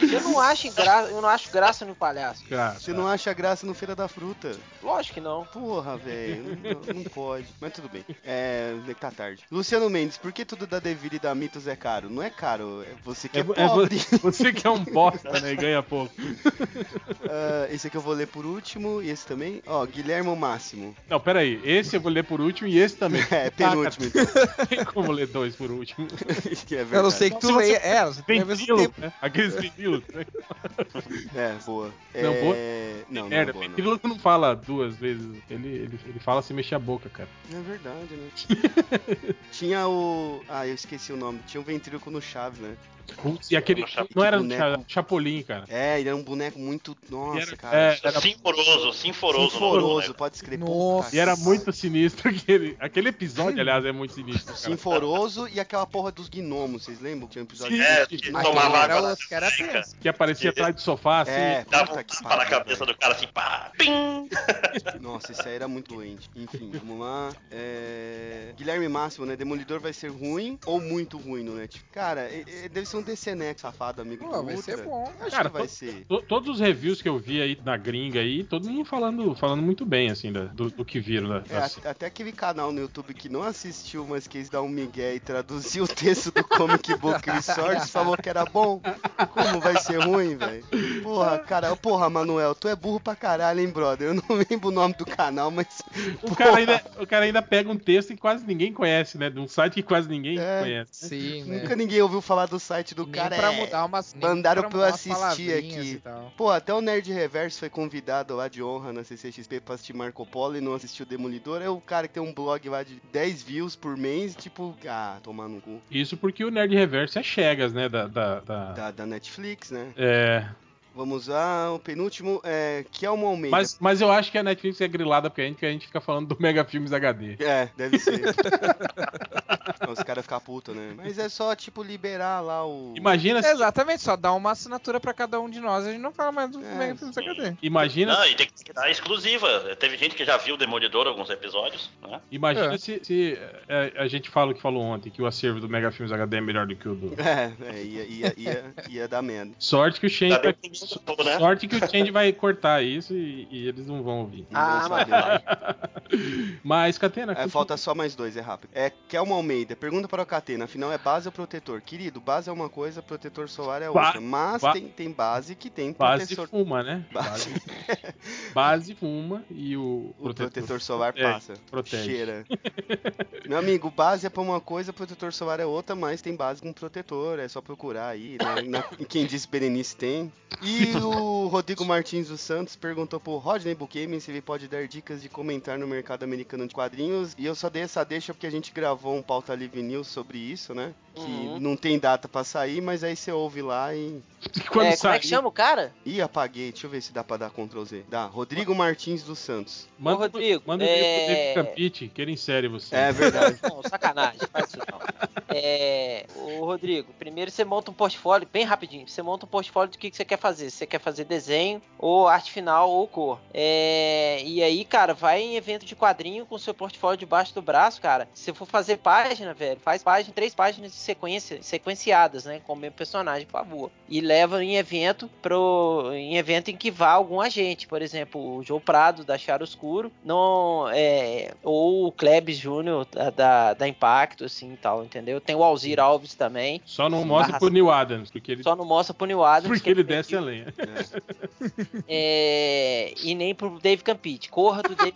[SPEAKER 1] eu não acho gra... eu não acho graça no palhaço.
[SPEAKER 2] Cara,
[SPEAKER 5] Você não acha graça no Feira da Fruta?
[SPEAKER 1] Lógico que não.
[SPEAKER 5] Porra, velho, não, não pode. Mas tudo bem. É, é tá tarde. Luciano Mendes, por que tudo da Devir e da Mitos é caro? Não é caro, é você que é,
[SPEAKER 2] é, é
[SPEAKER 5] pobre.
[SPEAKER 2] você que é um bosta, né? E ganha pouco.
[SPEAKER 5] Ah, esse aqui eu vou ler por último, e esse também. Ó, Guilhermo Máximo.
[SPEAKER 2] Não, peraí. Esse eu vou ler por último e esse também.
[SPEAKER 5] É, penúltimo então.
[SPEAKER 2] Não tem como ler dois por último.
[SPEAKER 5] É
[SPEAKER 3] Eu não sei que tu leia. É, você tem
[SPEAKER 2] Ventilo,
[SPEAKER 3] tempo.
[SPEAKER 2] né? Aqueles ventilos. Né?
[SPEAKER 5] É, boa.
[SPEAKER 2] Não,
[SPEAKER 5] é...
[SPEAKER 2] boa?
[SPEAKER 5] Não, não é
[SPEAKER 2] Merda,
[SPEAKER 5] boa, não.
[SPEAKER 2] ventilo não fala duas vezes. Ele, ele, ele fala sem mexer a boca, cara.
[SPEAKER 5] É verdade, né? Tinha o. Ah, eu esqueci o nome. Tinha um ventríloco no Chaves, né?
[SPEAKER 2] Putz, e aquele.
[SPEAKER 4] Chapolin.
[SPEAKER 2] Não era um
[SPEAKER 5] Boneco.
[SPEAKER 2] Chapolin, cara.
[SPEAKER 5] É, ele era um boneco muito. Nossa,
[SPEAKER 2] era-
[SPEAKER 5] cara.
[SPEAKER 2] é, era-
[SPEAKER 4] Sinforoso, sinforoso.
[SPEAKER 5] Sinforoso, pode escrever.
[SPEAKER 3] Nossa.
[SPEAKER 2] E era muito sinistro aquele. Aquele episódio, aliás, é muito sinistro. Cara.
[SPEAKER 5] Sinforoso e aquela porra dos gnomos, vocês lembram? que Tinha um episódio
[SPEAKER 2] Sim.
[SPEAKER 4] É, que
[SPEAKER 5] Mas
[SPEAKER 4] tomava
[SPEAKER 5] era
[SPEAKER 4] água
[SPEAKER 3] que
[SPEAKER 2] aparecia atrás do sofá, assim.
[SPEAKER 5] É,
[SPEAKER 4] dava um tapa na cabeça do cara assim, pá, pim!
[SPEAKER 5] Nossa, esse aí era muito doente. Enfim, vamos lá. É... Guilherme Máximo, né? Demolidor vai ser ruim ou muito ruim no Netflix? Cara, é- é- deve ser um DCNet safado, amigo
[SPEAKER 3] Pô,
[SPEAKER 5] do
[SPEAKER 3] vai
[SPEAKER 5] Ultra.
[SPEAKER 3] ser bom.
[SPEAKER 5] Acho
[SPEAKER 2] Cara,
[SPEAKER 5] que vai
[SPEAKER 2] to-
[SPEAKER 5] ser.
[SPEAKER 2] To- Todos os reviews que eu vi aí na gringa aí, todo mundo falando, falando muito bem, assim, da- do, do que viram. Da,
[SPEAKER 5] É,
[SPEAKER 2] da-
[SPEAKER 5] at- até aquele canal no YouTube que não assistiu, mas quis dar um migué e traduzir o texto do Comic Book Resource, falou que era bom. Como vai ser ruim, velho? Porra, cara, porra, Manuel, tu é burro pra caralho, hein, brother? Eu não lembro o nome do canal, mas.
[SPEAKER 2] o, cara ainda, o cara ainda pega um texto que quase ninguém conhece, né? De um site que quase ninguém
[SPEAKER 5] É.
[SPEAKER 2] conhece.
[SPEAKER 3] Sim, né?
[SPEAKER 5] Nunca ninguém ouviu falar do site do
[SPEAKER 3] Nem
[SPEAKER 5] cara.
[SPEAKER 3] pra
[SPEAKER 5] é...
[SPEAKER 3] mudar umas.
[SPEAKER 5] mandaram
[SPEAKER 3] pra
[SPEAKER 5] pra eu assistir aqui. Pô, até o Nerd Reverso foi convidado lá de honra na CCXP pra assistir Marco Polo e não assistiu Demolidor. É o cara que tem um blog lá de 10 views por mês, tipo, ah, tomar no cu.
[SPEAKER 2] Isso porque o Nerd Reverso é Chegas, né? Da, da, da-
[SPEAKER 5] Da, da Netflix, né?
[SPEAKER 2] É,
[SPEAKER 5] Vamos lá, o penúltimo é Kelmo Almeida.
[SPEAKER 2] mas, mas eu acho que a Netflix é grilada pra gente, que a gente fica falando do Mega Filmes HD.
[SPEAKER 5] É, deve ser. Os caras ficam putos, né? Mas é só, tipo, liberar lá o.
[SPEAKER 2] Imagina se,
[SPEAKER 3] Exatamente, só dá uma assinatura pra cada um de nós. A gente não fala mais do
[SPEAKER 5] É,
[SPEAKER 3] Mega Filmes HD.
[SPEAKER 2] imagina,
[SPEAKER 4] Não, e tem que dar exclusiva. Teve gente que já viu o Demolidor alguns episódios, né?
[SPEAKER 2] imagina
[SPEAKER 3] É.
[SPEAKER 2] se, se, é, a gente fala o que falou ontem, que o acervo do Mega Filmes HD é melhor do que o do.
[SPEAKER 5] É, é ia, ia, ia, ia dar merda.
[SPEAKER 2] Sorte que o
[SPEAKER 4] Ainda né?
[SPEAKER 2] sorte que o Change vai cortar isso e, e eles não vão ouvir.
[SPEAKER 1] Ah,
[SPEAKER 5] vou
[SPEAKER 1] mas
[SPEAKER 2] Catena,
[SPEAKER 5] É, falta só mais dois, é rápido. É Kelmo Almeida, pergunta para o Catena, afinal é base ou protetor? Querido, base é uma coisa, protetor solar é
[SPEAKER 2] Ba-
[SPEAKER 5] outra. Mas
[SPEAKER 2] ba-
[SPEAKER 5] tem, tem base que tem
[SPEAKER 2] base
[SPEAKER 5] protetor.
[SPEAKER 2] fuma, né?
[SPEAKER 5] Base.
[SPEAKER 2] Base, base fuma e o,
[SPEAKER 5] O protetor, solar
[SPEAKER 2] É,
[SPEAKER 5] passa.
[SPEAKER 2] protege.
[SPEAKER 5] Cheira. Meu amigo, base é pra uma coisa, protetor solar é outra, mas tem base com protetor. É só procurar aí. Né? Na- quem disse Berenice tem. E o Rodrigo Martins dos Santos perguntou pro Rodney Buchanan se ele pode dar dicas de comentar no mercado americano de quadrinhos. E eu só dei essa deixa porque a gente gravou um pauta Live News sobre isso, né? Que
[SPEAKER 1] Uhum.
[SPEAKER 5] não tem data pra sair, mas aí você ouve lá e.
[SPEAKER 2] Quando
[SPEAKER 1] É, como é que chama o cara?
[SPEAKER 5] Ih, apaguei. Deixa eu ver se dá pra dar Ctrl Z. Dá. Rodrigo Martins dos Santos.
[SPEAKER 2] Manda,
[SPEAKER 1] Ô, Rodrigo,
[SPEAKER 2] manda um
[SPEAKER 1] é-
[SPEAKER 2] David Campite, que ele insere você.
[SPEAKER 5] É verdade.
[SPEAKER 1] Não, sacanagem, faz isso não. É, ô Rodrigo, primeiro você monta um portfólio, bem rapidinho, você monta um portfólio do que, que você quer fazer. Se você quer fazer desenho, ou arte final, ou cor. É, e aí, cara, vai em evento de quadrinho com seu portfólio debaixo do braço, cara. Se você for fazer página, velho, faz página, três páginas de sequência, sequenciadas, né? Com o mesmo personagem, por favor. E leva em evento pro. em evento em que vá algum agente. Por exemplo, o Joe Prado da Charoscuro, não. É, ou o Klebs Júnior da, da, da Impacto, assim e tal, entendeu? Tem o Alzir Alves também.
[SPEAKER 2] Só não mostra pro Neil Adams, porque ele,
[SPEAKER 1] Só não mostra pro Neil Adams.
[SPEAKER 2] porque
[SPEAKER 1] que
[SPEAKER 2] ele
[SPEAKER 1] é
[SPEAKER 2] desce lenha.
[SPEAKER 1] É, e nem pro Dave Campite. Corra do Dave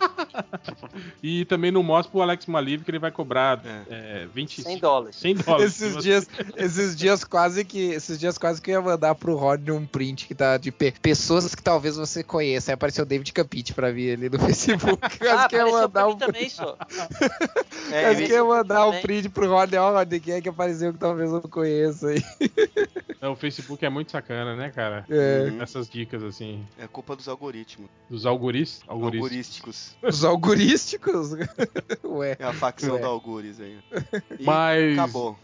[SPEAKER 2] E também não mostra pro Alex Maliv que ele vai cobrar
[SPEAKER 5] É.
[SPEAKER 2] é, 20,
[SPEAKER 1] 100 dólares.
[SPEAKER 2] 100 dólares.
[SPEAKER 3] Esses dias, esses dias quase que, esses dias quase que eu ia mandar pro Rodney um print que tá de pe- pessoas que talvez você conheça. Aí apareceu o David Campite pra mim ali no Facebook. Quase
[SPEAKER 1] Ah,
[SPEAKER 3] que eu ia mandar um
[SPEAKER 1] também, só.
[SPEAKER 5] É, ele-
[SPEAKER 3] que eu ia mandar um print pro Rodney. Ó, Rodney, quem é que apareceu que talvez eu não conheça aí?
[SPEAKER 2] É, o Facebook é muito sacana, né, cara?
[SPEAKER 3] É.
[SPEAKER 5] Uhum.
[SPEAKER 2] Essas dicas, assim,
[SPEAKER 5] É culpa dos algoritmos.
[SPEAKER 2] dos algoris, algoris.
[SPEAKER 5] Algorísticos.
[SPEAKER 3] Os algorísticos? Ué.
[SPEAKER 5] É a facção
[SPEAKER 3] Ué.
[SPEAKER 5] do Algures aí. E
[SPEAKER 2] Mas-
[SPEAKER 5] acabou.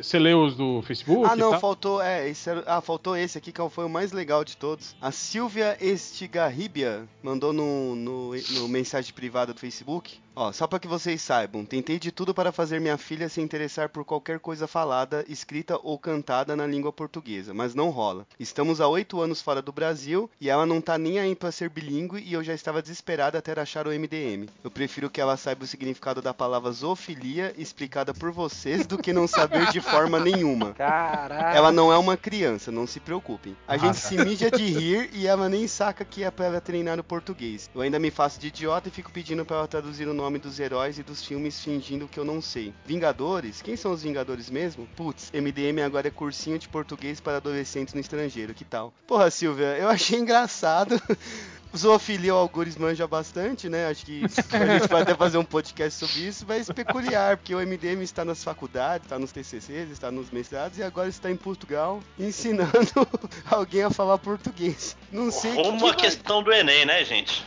[SPEAKER 2] Você leu os do Facebook?
[SPEAKER 5] Ah, não, faltou. É, esse era- ah, faltou esse aqui que foi o mais legal de todos. A Silvia Estigarribia mandou no, no, no mensagem privada do Facebook. Ó, só pra que vocês saibam, tentei de tudo para fazer minha filha se interessar por qualquer coisa falada, escrita ou cantada na língua portuguesa, mas não rola. Estamos há oito anos fora do Brasil e ela não tá nem aí pra ser bilíngue e eu já estava desesperada até achar o MDM. Eu prefiro que ela saiba o significado da palavra zoofilia explicada por vocês do que não saber de forma nenhuma.
[SPEAKER 1] Caralho.
[SPEAKER 5] Ela não é uma criança, não se preocupem. A
[SPEAKER 2] Ah,
[SPEAKER 5] gente
[SPEAKER 2] tá.
[SPEAKER 5] se mija de rir e ela nem saca que é pra ela treinar no português. Eu ainda me faço de idiota e fico pedindo pra ela traduzir o nome dos heróis e dos filmes fingindo que eu não sei. Vingadores? Quem são os Vingadores mesmo? Putz, MDM agora é cursinho de português para adolescentes no estrangeiro, que tal? Porra, Silvia, eu achei engraçado. Zoofilia o Algures manja bastante, né? Acho que a gente vai até fazer um podcast sobre isso, mas peculiar, porque o MDM está nas faculdades, está nos TCCs, está nos mestrados e agora está em Portugal ensinando alguém a falar português. Não sei o que,
[SPEAKER 4] Uma
[SPEAKER 5] que vai-
[SPEAKER 4] questão do Enem, né, gente?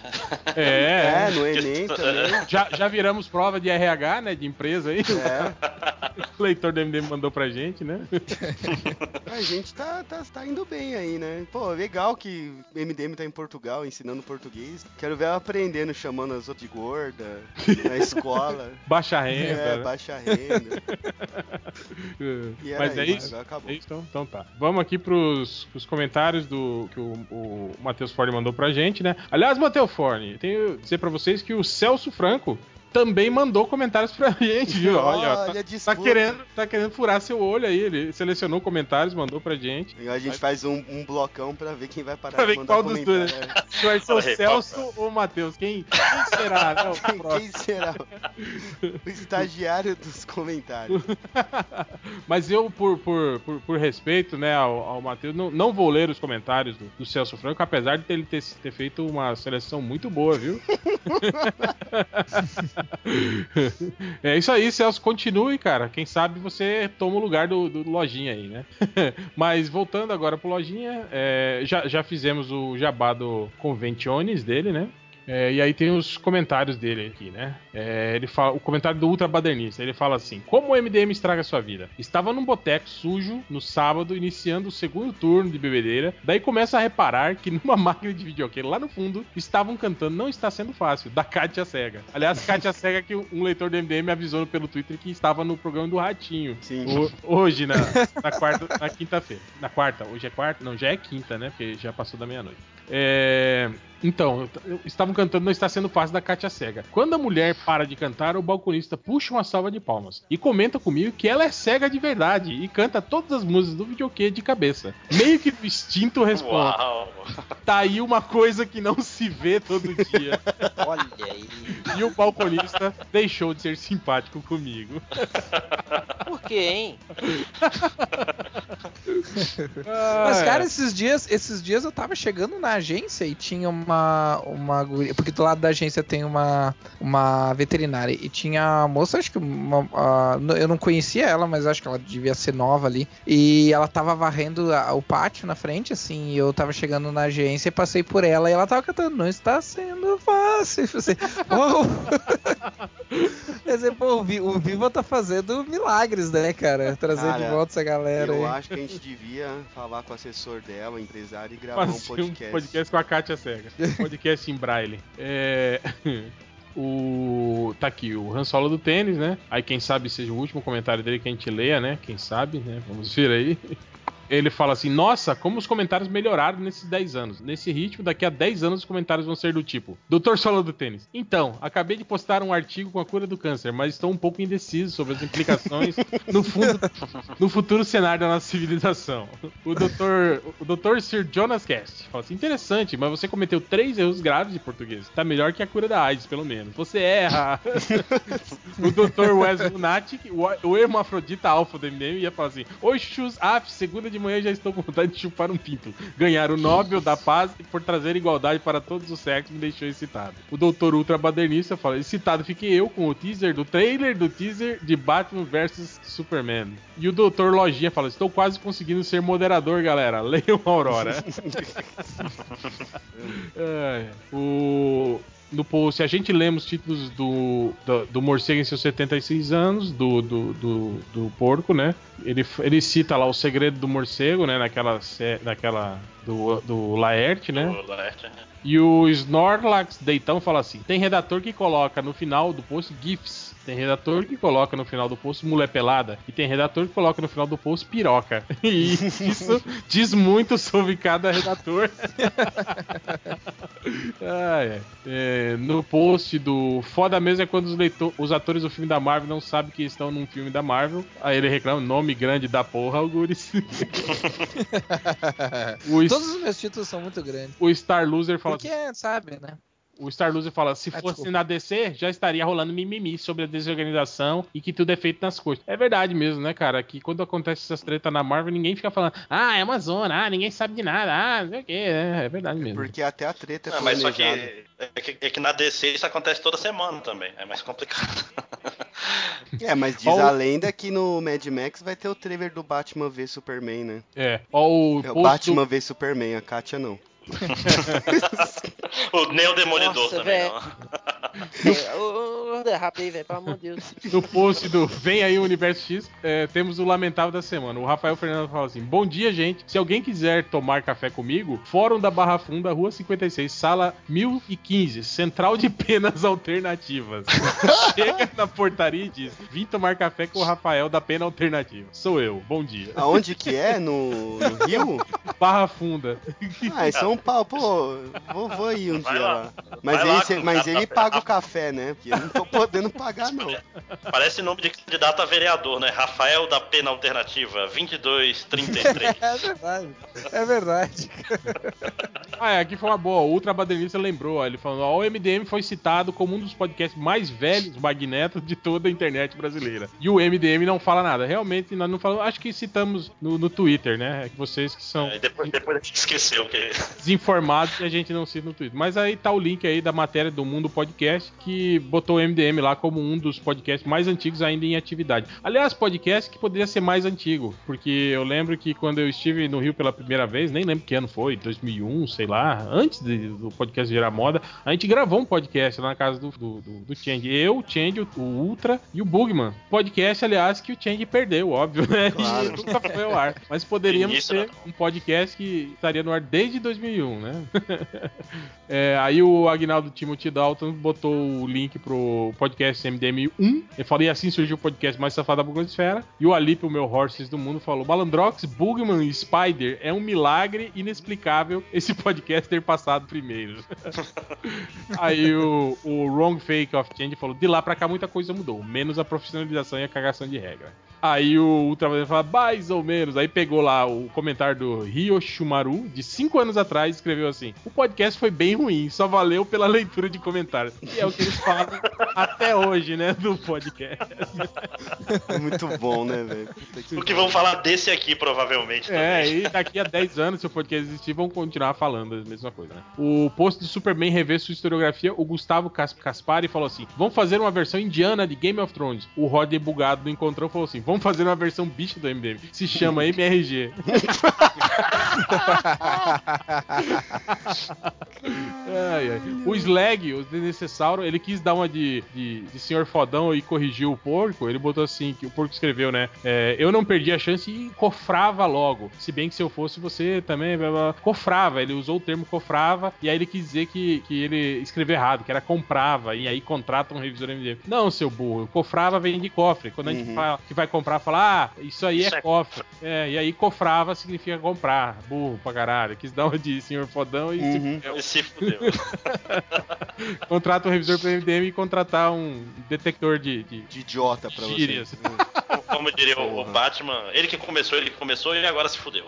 [SPEAKER 2] É,
[SPEAKER 5] É, no Enem também.
[SPEAKER 2] já, já viramos prova de RH, né, de empresa aí.
[SPEAKER 5] É,
[SPEAKER 2] O leitor do MDM mandou pra gente, né?
[SPEAKER 5] a gente tá, tá, tá indo bem aí, né? Pô, legal que o MDM tá em Portugal ensinando português. Quero ver ela aprendendo, chamando as outras de gorda na escola.
[SPEAKER 2] Baixa renda.
[SPEAKER 5] É,
[SPEAKER 2] né?
[SPEAKER 5] baixa renda. Era
[SPEAKER 2] Mas é
[SPEAKER 5] isso, acabou.
[SPEAKER 2] É isso, então, então tá. Vamos aqui pros, pros comentários do que o, o Matheus Forne mandou pra gente, né? Aliás, Matheus Forne, tenho que dizer pra vocês que o Celso Franco também mandou comentários pra gente, viu? Olha, ó, tá, tá querendo, tá querendo furar seu olho aí. Ele selecionou comentários, mandou pra gente.
[SPEAKER 5] E a gente faz um, um blocão pra ver quem vai parar
[SPEAKER 2] Pra
[SPEAKER 5] de
[SPEAKER 2] ver qual dos dois. Se vai ser o
[SPEAKER 4] Olha
[SPEAKER 2] Celso ou o Matheus? Quem, quem será? né,
[SPEAKER 5] Quem, quem será o estagiário dos comentários?
[SPEAKER 2] Mas eu, por, por, por, por respeito né, ao, ao Matheus, não, não vou ler os comentários do, do Celso Franco, apesar de ele ter, ter feito uma seleção muito boa, viu? é isso aí, Celso, continue, cara. Quem sabe você toma o lugar do, do Lojinha aí, né? Mas voltando agora pro Lojinha, é, já, já fizemos o jabá do Conventiones dele, né? É, e aí tem os comentários dele aqui, né? É, ele fala, o comentário do Ultra Badernista. Ele fala assim: Como o MDM estraga sua vida? Estava num boteco sujo no sábado, iniciando o segundo turno de bebedeira. Daí começa a reparar que numa máquina de videokê lá no fundo estavam cantando Não Está Sendo Fácil, da Kátia Cega. Aliás, Kátia Cega que um leitor do MDM avisou pelo Twitter que estava no programa do Ratinho.
[SPEAKER 5] Sim.
[SPEAKER 2] O- hoje, na, na quarta, na quinta-feira. Na quarta, hoje é quarta? Não, já é quinta, né? Porque já passou da meia-noite. É, Então, estavam cantando Não Está Sendo Fácil da Kátia Cega. Quando a mulher para de cantar, o balconista puxa uma salva de palmas e comenta comigo que ela é cega de verdade e canta todas as músicas do videokê de cabeça. Meio que no instinto responde:
[SPEAKER 4] Uau!
[SPEAKER 2] Tá aí uma coisa que não se vê todo dia.
[SPEAKER 1] Olha aí.
[SPEAKER 2] E o balconista deixou de ser simpático comigo.
[SPEAKER 1] Por quê, hein?
[SPEAKER 3] Mas, cara, esses dias, esses dias eu tava chegando na agência e tinha uma, uma guria, porque do lado da agência tem uma, uma veterinária e tinha a moça, acho que uma, a- eu não conhecia ela, mas acho que ela devia ser nova ali. E ela tava varrendo a- o pátio na frente, assim, e eu tava chegando na agência e passei por ela e ela tava cantando, não está sendo fácil. Eu falei, "Oh." Quer dizer, pô, o Vi- o Viva tá fazendo milagres, né, cara? Trazer de
[SPEAKER 5] Cara,
[SPEAKER 3] volta essa galera
[SPEAKER 5] Eu
[SPEAKER 3] aí.
[SPEAKER 5] acho que a gente devia falar com o assessor dela, empresário, e gravar um podcast.
[SPEAKER 2] um podcast com a Kátia Cega. Podcast em braille. É. O. Tá aqui, o Han Solo do tênis, né? Aí quem sabe seja o último comentário dele que a gente leia, né? Quem sabe, né? Vamos ver aí. Ele fala assim: Nossa, como os comentários melhoraram nesses 10 anos. Nesse ritmo, daqui a 10 anos os comentários vão ser do tipo: Doutor Solo do Tênis. Então, acabei de postar um artigo com a cura do câncer, mas estou um pouco indeciso sobre as implicações no, fundo, no futuro cenário da nossa civilização. O doutor, o doutor Sir Jonas Cast fala assim: Interessante, mas você cometeu três erros graves de português. Tá melhor que a cura da AIDS, pelo menos. Você erra. o doutor Wes Lunatic, o, hermafrodita alfa do MDM, ia falar assim: Oi, chus, af, segunda de manhã já estou com vontade de chupar um pinto. Ganhar o Nobel da Paz por trazer igualdade para todos os sexos me deixou excitado. O doutor Ultra Badernista fala: Excitado fiquei eu com o teaser do trailer do teaser de Batman vs Superman. E o doutor Lojinha fala: Estou quase conseguindo ser moderador, galera. Leiam Aurora. É, o. No post, a gente lê os títulos do, do, do Morcego em seus 76 anos, do, do, do, do porco, né? Ele, ele cita lá o segredo do morcego, né? Naquela. naquela do, do Laerte, né?
[SPEAKER 4] O Laerte, né?
[SPEAKER 2] E o Snorlax Deitão fala assim: tem redator que coloca no final do post GIFs. Tem redator que coloca no final do post mulher pelada. E tem redator que coloca no final do post piroca. E isso diz muito sobre cada redator. Ah, é. É, no post do Foda mesmo é quando os, leitor- os atores do filme da Marvel não sabem que estão num filme da Marvel. Aí ele reclama: nome grande da porra, Algures.
[SPEAKER 3] Todos os meus títulos são muito grandes.
[SPEAKER 2] o Star Loser fala
[SPEAKER 3] Porque, sabe, né?
[SPEAKER 2] O Star Loser fala: se
[SPEAKER 3] Ah,
[SPEAKER 2] fosse na DC, já estaria rolando mimimi sobre a desorganização e que tudo é feito nas coisas. É verdade mesmo, né, cara? Que quando acontece essas tretas na Marvel, ninguém fica falando: ah, é uma zona, ah, ninguém sabe de nada, ah, não sei o quê. É, é verdade mesmo.
[SPEAKER 5] Porque até a treta é
[SPEAKER 4] Não, mas só que é, que é que na DC isso acontece toda semana também. É mais complicado.
[SPEAKER 5] É, mas diz
[SPEAKER 2] Ó
[SPEAKER 5] a lenda que no Mad Max vai ter o trailer do Batman v Superman, né?
[SPEAKER 2] É, ó, o
[SPEAKER 5] É o Batman
[SPEAKER 2] do-
[SPEAKER 5] v Superman, a Katia não.
[SPEAKER 4] O Neo Demolidor
[SPEAKER 1] Nossa,
[SPEAKER 4] também,
[SPEAKER 1] velho.
[SPEAKER 4] não.
[SPEAKER 1] É, ô, derrapei, velho, pelo amor de Deus.
[SPEAKER 2] no post do Vem aí o Universo X, é, temos o lamentável da semana. O Rafael Fernando fala assim: Bom dia, gente. Se alguém quiser tomar café comigo, Fórum da Barra Funda, Rua 56, sala 1015, Central de Penas Alternativas. Chega na portaria e diz: Vim tomar café com o Rafael da Pena Alternativa. Sou eu. Bom dia.
[SPEAKER 5] Aonde que é? No, no Rio?
[SPEAKER 2] Barra Funda.
[SPEAKER 5] Ah, em São Paulo, pô, vou, vou ir um
[SPEAKER 4] Vai
[SPEAKER 5] dia
[SPEAKER 4] lá.
[SPEAKER 5] lá. Mas
[SPEAKER 4] Vai
[SPEAKER 5] ele,
[SPEAKER 4] lá
[SPEAKER 5] cê- mas ele paga o café, né? Porque eu não tô podendo pagar, não.
[SPEAKER 4] Parece nome de candidato a vereador, né? Rafael da Pena Alternativa, 2233.
[SPEAKER 3] É verdade. É verdade.
[SPEAKER 2] Ah, é, aqui foi uma boa. O Ultra Badernista lembrou, ó, ele falou: ó, o MDM foi citado como um dos podcasts mais velhos, magnetos, de toda a internet brasileira. E o MDM não fala nada. Realmente, nós não falamos. Acho que citamos no, no Twitter, né? É que vocês que são
[SPEAKER 4] Aí depois, depois a gente esqueceu que.
[SPEAKER 2] Desinformados e a gente não cita no Twitter. Mas aí tá o link aí da matéria do Mundo Podcast que botou o MDM lá como um dos podcasts mais antigos ainda em atividade. Aliás, podcast que poderia ser mais antigo, porque eu lembro que quando eu estive no Rio pela primeira vez, nem lembro que ano foi, 2001, sei lá, antes de- do podcast gerar moda, a gente gravou um podcast lá na casa do, do, do, do Change. Eu, o Change, o, o Ultra e o Bugman. Podcast, aliás, que o Change perdeu, óbvio, né?
[SPEAKER 5] Claro.
[SPEAKER 2] E nunca foi ao ar. Mas poderíamos ter
[SPEAKER 4] né?
[SPEAKER 2] um podcast que estaria no ar desde 2001, né? É, aí o Agnaldo Timothy Dalton botou o link pro podcast MDM1. Ele falou, e assim surgiu o podcast mais safado da Bugosfera. E o Alip, o meu Horses do mundo, falou: Balandrox, Bugman e Spider é um milagre inexplicável esse podcast ter passado primeiro. aí o, o Wrong Fake of Change falou: de lá pra cá muita coisa mudou, menos a profissionalização e a cagação de regra. Aí o Ultraman fala, mais ou menos. Aí pegou lá o comentário do Ryoshimaru, de 5 anos atrás, e escreveu assim: O podcast foi bem ruim, só valeu pela leitura de comentários. E é o que eles falam até hoje, né? Do podcast.
[SPEAKER 5] É muito bom, né, velho?
[SPEAKER 4] O que vão falar desse aqui, provavelmente.
[SPEAKER 2] É,
[SPEAKER 4] também.
[SPEAKER 2] e daqui a 10 anos, se o podcast existir, vão continuar falando a mesma coisa, né? O post do Superman rever sua historiografia, o Gustavo Cas- Caspari falou assim: vamos fazer uma versão indiana de Game of Thrones. O Rodney Bugado do Encontrão falou assim: vamos fazer uma versão bicha do MDM. Se chama MRG. Ai, ai. O Slag, o Desnecessauro, ele quis dar uma de, de, de senhor fodão e corrigiu o porco. Ele botou assim, que o porco escreveu, né? é, eu não perdi a chance e cofrava logo. Se bem que se eu fosse você também, blá, blá, cofrava. Ele usou o termo cofrava e aí ele quis dizer que, que ele escreveu errado, que era comprava e aí contrata um revisor MDM. Não, seu burro, cofrava vem de cofre. Quando a gente
[SPEAKER 5] Uhum.
[SPEAKER 2] fala que vai comprar, fala, ah, isso aí
[SPEAKER 4] Isso
[SPEAKER 2] é
[SPEAKER 4] é
[SPEAKER 2] cofre. É, e aí cofrava significa comprar. Burro pra caralho. Quis dar uma de senhor fodão e se
[SPEAKER 5] Uhum.
[SPEAKER 2] fudeu.
[SPEAKER 4] E se fudeu.
[SPEAKER 2] Contrata um revisor pro MDM e contratar um detector de. de...
[SPEAKER 5] De idiota pra você.
[SPEAKER 4] Como diria o, o. Batman, ele que começou, ele que começou e agora se fudeu.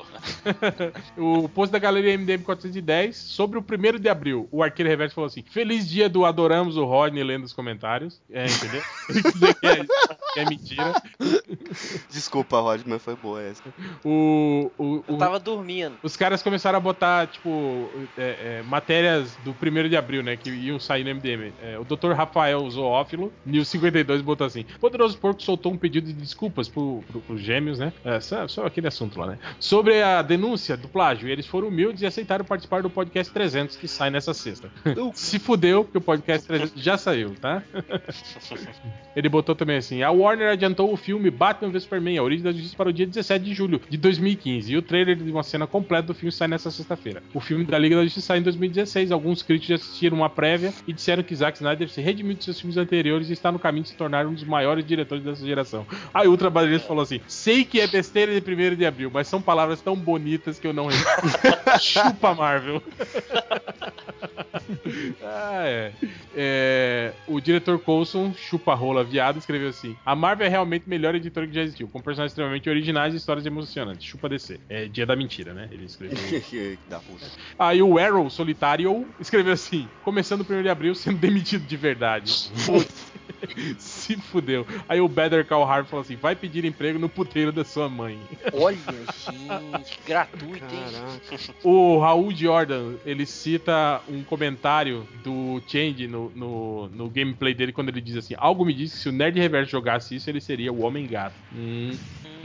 [SPEAKER 2] o post da galeria MDM 410 sobre o 1 de abril. O arqueiro reverso falou assim: Feliz dia do Adoramos o Rodney lendo os comentários. É, entendeu? É, é mentira.
[SPEAKER 5] Desculpa, Rod, mas foi boa essa.
[SPEAKER 2] O, o,
[SPEAKER 1] Eu
[SPEAKER 2] o-
[SPEAKER 1] tava dormindo.
[SPEAKER 2] Os caras começaram a botar, tipo, é, é, matérias do 1 de abril, né? Que iam sair no MDM. É, o Dr. Rafael Zoófilo, News 52, botou assim: Poderoso Porco soltou um pedido de desculpas pro, pro, pros gêmeos, né? É, só, só aquele assunto lá, né? Sobre a denúncia do plágio. Eles foram humildes e aceitaram participar do podcast 300 que sai nessa sexta. Se fudeu, porque o podcast 300 já saiu, tá? Ele botou também assim: a Warner adiantou o filme Batman vs Superman, a origem da justiça, para o dia 17 de julho de 2015. E o trailer de uma cena completa do filme sai nessa sexta-feira. O filme da Liga da Justiça sai em 2016. Alguns críticos já assistiram uma prévia e disseram que Zack Snyder se redimiu de seus filmes anteriores e está no caminho de se tornar um dos maiores diretores dessa geração. Aí o Ultra Brasileiro falou assim: sei que é besteira de 1 de abril, mas são palavras tão bonitas que eu não. Chupa, Marvel. Ah, é. É, O diretor Coulson, chupa-rola viado, escreveu assim: A Marvel é realmente a melhor editora que já existiu, com personagens extremamente originais e histórias emocionantes. Chupa DC. É dia da mentira, né? Ele escreveu.
[SPEAKER 5] que da puta.
[SPEAKER 2] Aí o Arrow Solitário escreveu assim: Começando o 1 de abril, sendo demitido de verdade. Se fudeu. Aí o Better Call Harvey falou assim: vai pedir emprego no puteiro da sua mãe.
[SPEAKER 1] Olha, gente, gratuito, hein?
[SPEAKER 2] O Raul Jordan, ele cita um comentário do Change no, no, no gameplay dele quando ele diz assim: Algo me diz que se o Nerd Reverso jogasse isso, ele seria o Homem Gato. Hum.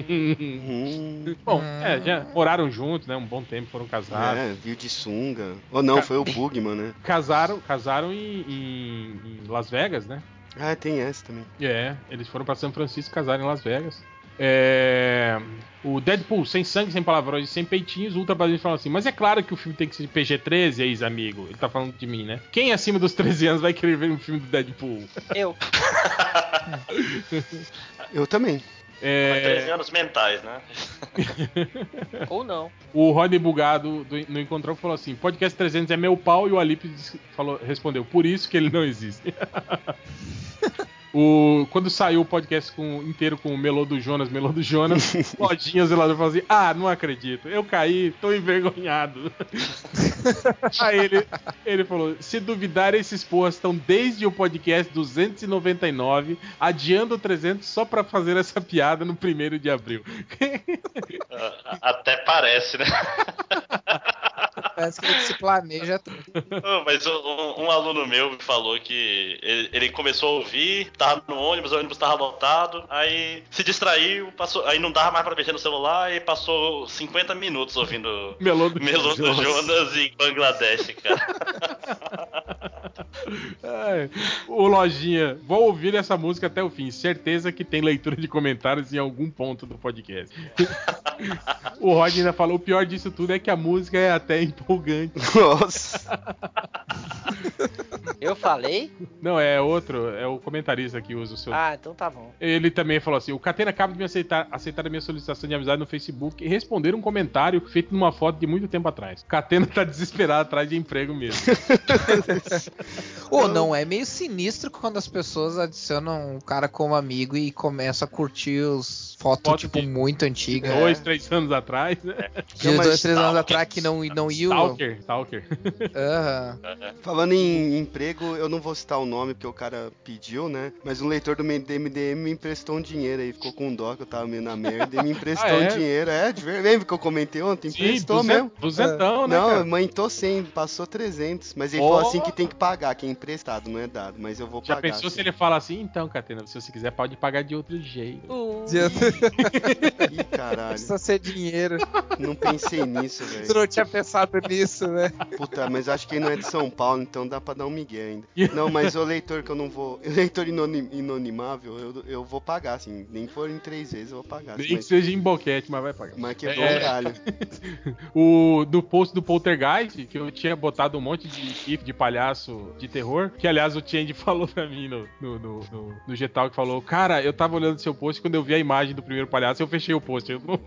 [SPEAKER 5] Hum,
[SPEAKER 2] Bom, é, já moraram juntos, né? Um bom tempo, foram casados.
[SPEAKER 5] é, viu de sunga. Ou não, foi o Bugman, né?
[SPEAKER 2] Casaram, casaram em, em- em Las Vegas, né?
[SPEAKER 5] Ah, tem essa também.
[SPEAKER 2] É, eles foram pra São Francisco, casaram em Las Vegas. É, o Deadpool, sem sangue, sem palavrões e sem peitinhos, o Ultra Brasileiro fala assim: Mas é claro que o filme tem que ser PG-13, ex-amigo. Ele tá falando de mim, né? Quem acima dos 13 anos vai querer ver um filme do Deadpool?
[SPEAKER 1] Eu.
[SPEAKER 5] Eu também.
[SPEAKER 2] É,
[SPEAKER 4] 13 anos mentais, né?
[SPEAKER 1] Ou não.
[SPEAKER 2] o Rodney Bugado do, no Encontrão falou assim: Podcast 300 é meu pau, e o Alip disse- falou, respondeu: Por isso que ele não existe. O, quando saiu o podcast com- inteiro com o Melô do Jonas, Melô do Jonas, Lojinha Zelador falou assim: Ah, não acredito, eu caí, tô envergonhado. Aí ele, ele falou: Se duvidar, esses porras estão desde o podcast 299, adiando o 300 só pra fazer essa piada no 1 de abril.
[SPEAKER 4] Até parece, né?
[SPEAKER 3] Parece que ele se planeja tudo.
[SPEAKER 4] Mas um, um aluno meu me falou que ele, ele começou a ouvir, tava no ônibus, o ônibus tava lotado, aí se distraiu, passou, aí não dava mais pra mexer no celular e passou 50 minutos ouvindo
[SPEAKER 2] Melô do
[SPEAKER 4] Melô do Jonas em Bangladesh, cara.
[SPEAKER 2] Ai, Ô Lojinha, vou ouvir essa música até o fim. Certeza que tem leitura de comentários em algum ponto do podcast. o Rod ainda falou: o pior disso tudo é que a música é até empolgante.
[SPEAKER 5] Nossa.
[SPEAKER 1] Eu falei?
[SPEAKER 2] Não, é outro, é o comentarista que usa o seu.
[SPEAKER 1] Ah, então tá bom.
[SPEAKER 2] Ele também falou assim: o Catena acaba de me aceitar, aceitar a minha solicitação de amizade no Facebook e responder um comentário feito numa foto de muito tempo atrás. O Catena tá desesperado atrás de emprego mesmo.
[SPEAKER 3] Ou não é meio sinistro quando as pessoas adicionam o cara como amigo e começam a curtir os fotos,
[SPEAKER 2] Foto
[SPEAKER 3] tipo,
[SPEAKER 2] de-
[SPEAKER 3] muito antigas.
[SPEAKER 2] Dois, três anos atrás, né?
[SPEAKER 3] De dois, três anos atrás que não, não
[SPEAKER 2] Stalker, Stalker.
[SPEAKER 3] Aham.
[SPEAKER 5] Falando em emprego, eu não vou citar o nome porque o cara pediu, né? Mas um leitor do MDM me emprestou um dinheiro aí, ficou com dó que eu tava meio na merda e me emprestou
[SPEAKER 2] Ah, é?
[SPEAKER 5] um dinheiro. É, de verdade. Lembra que eu comentei ontem?
[SPEAKER 2] Sim,
[SPEAKER 5] Emprestou mesmo.
[SPEAKER 2] duzentão, né,
[SPEAKER 5] Não,
[SPEAKER 2] cara?
[SPEAKER 5] aumentou 100, passou 300. Mas ele
[SPEAKER 2] Ó.
[SPEAKER 5] falou assim que tem que pagar, que é emprestado, não é dado. Mas eu vou
[SPEAKER 2] Já
[SPEAKER 5] pagar.
[SPEAKER 2] pensou
[SPEAKER 5] sim.
[SPEAKER 2] se ele fala assim? Então, Catena, se você quiser, pode pagar de outro jeito.
[SPEAKER 5] Ih, caralho.
[SPEAKER 3] Precisa ser dinheiro.
[SPEAKER 5] Não pensei nisso, velho.
[SPEAKER 3] não tinha pensado nisso, né?
[SPEAKER 5] Puta, mas acho que ele não é de São Paulo, então dá pra dar um migué ainda. Não, mas o leitor que eu não vou. Leitor inoni- inonimável, eu, eu vou pagar, assim. Nem que for em três vezes, eu vou pagar.
[SPEAKER 2] Nem
[SPEAKER 5] assim,
[SPEAKER 2] que
[SPEAKER 5] mas,
[SPEAKER 2] seja em boquete, mas vai pagar.
[SPEAKER 5] mas quebrou
[SPEAKER 2] É.
[SPEAKER 5] um galho.
[SPEAKER 2] O do post do Poltergeist, que eu tinha botado um monte de gif de palhaço de terror, que aliás o Change falou pra mim no, no, no, no, no Getal, que falou, cara, eu tava olhando seu post, quando eu vi a imagem do primeiro palhaço, eu fechei o post. Eu não...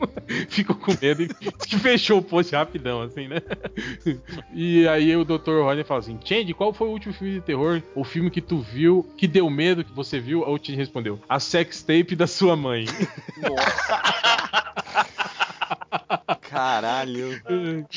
[SPEAKER 2] Ficou com medo e que fechou o post rapidão, assim, né? e aí o Dr. Rodney fala assim, Change, qual foi o último filme de terror, o filme que tu viu, que deu medo, que você viu? Aí o Change respondeu, a sextape da sua mãe.
[SPEAKER 5] Caralho.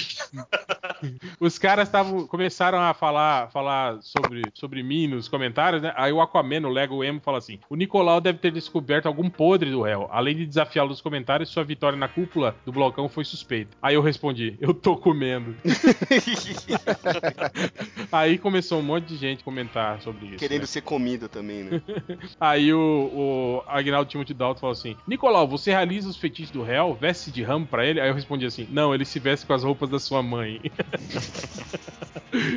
[SPEAKER 2] Os caras estavam começaram a falar, falar sobre, sobre mim nos comentários, né? Aí o Aquaman, o Lego Emo, fala assim: O Nicolau deve ter descoberto algum podre do réu. Além de desafiá-lo nos comentários, sua vitória na cúpula do blocão foi suspeita. Aí eu respondi: Eu tô comendo. Aí começou um monte de gente comentar sobre isso.
[SPEAKER 5] Querendo
[SPEAKER 2] né?
[SPEAKER 5] ser comido também, né?
[SPEAKER 2] Aí o, o Agnaldo Timothy Dalton falou assim: Nicolau, você realiza os feitiços do réu? Veste de ramo pra ele? Aí eu respondi assim: Não, ele se veste com as roupas da sua mãe.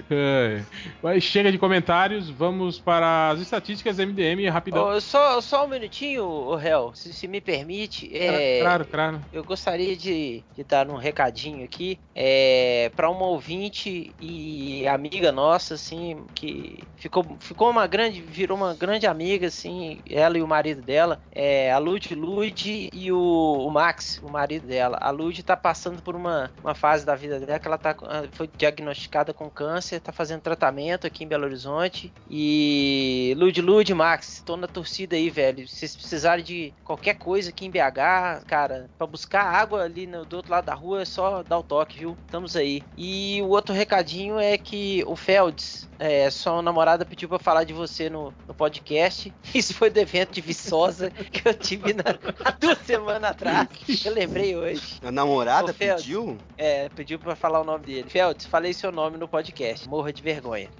[SPEAKER 2] É. Mas chega de comentários, vamos para as estatísticas MDM rapidão.
[SPEAKER 1] Ô, só, só um minutinho, o réu, se, se me permite. É,
[SPEAKER 2] Claro, claro.
[SPEAKER 1] Eu gostaria de, de dar um recadinho aqui é, para uma ouvinte e amiga nossa, assim, que ficou, ficou uma grande, virou uma grande amiga, assim, ela e o marido dela, é, a Lud Lud e o, o Max, o marido dela. A Lud tá passando por uma, uma fase da vida dela que ela tá, ah, foi diagnosticada com câncer, tá fazendo tratamento aqui em Belo Horizonte. E Lud Lud, Max, tô na torcida aí, velho. Se vocês precisarem de qualquer coisa aqui em BH, cara, pra buscar água ali no- do outro lado da rua é só dar o toque, viu? Estamos aí. E o outro recadinho é que o Felds, é, sua namorada pediu pra falar de você no, no podcast. Isso foi do evento de Viçosa que eu tive na- há duas semanas atrás. Eu lembrei hoje.
[SPEAKER 5] A namorada
[SPEAKER 1] Ô, Felps.
[SPEAKER 5] pediu?
[SPEAKER 1] É, pediu pra falar o nome dele. Felds, falei seu nome no podcast. Morra de vergonha.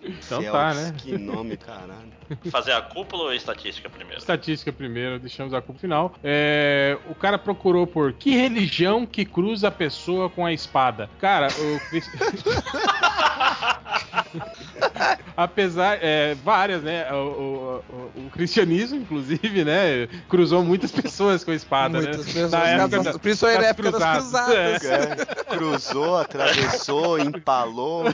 [SPEAKER 2] Então
[SPEAKER 5] Felps,
[SPEAKER 2] tá, né?
[SPEAKER 5] Que nome, caralho.
[SPEAKER 4] Fazer a cúpula ou a estatística primeiro?
[SPEAKER 2] Estatística primeiro, deixamos a culpa final. É, o cara procurou por que religião que cruza a pessoa com a espada? Cara, o. Apesar, é, várias, né? O, o- o- o cristianismo, inclusive, né? Cruzou muitas pessoas com a espada,
[SPEAKER 3] Muitas
[SPEAKER 2] né?
[SPEAKER 3] pessoas,
[SPEAKER 2] Na época
[SPEAKER 3] das-
[SPEAKER 2] da-
[SPEAKER 3] principalmente na época das
[SPEAKER 2] cruzadas.
[SPEAKER 3] cruzadas.
[SPEAKER 5] É, cruzou, atravessou, empalou.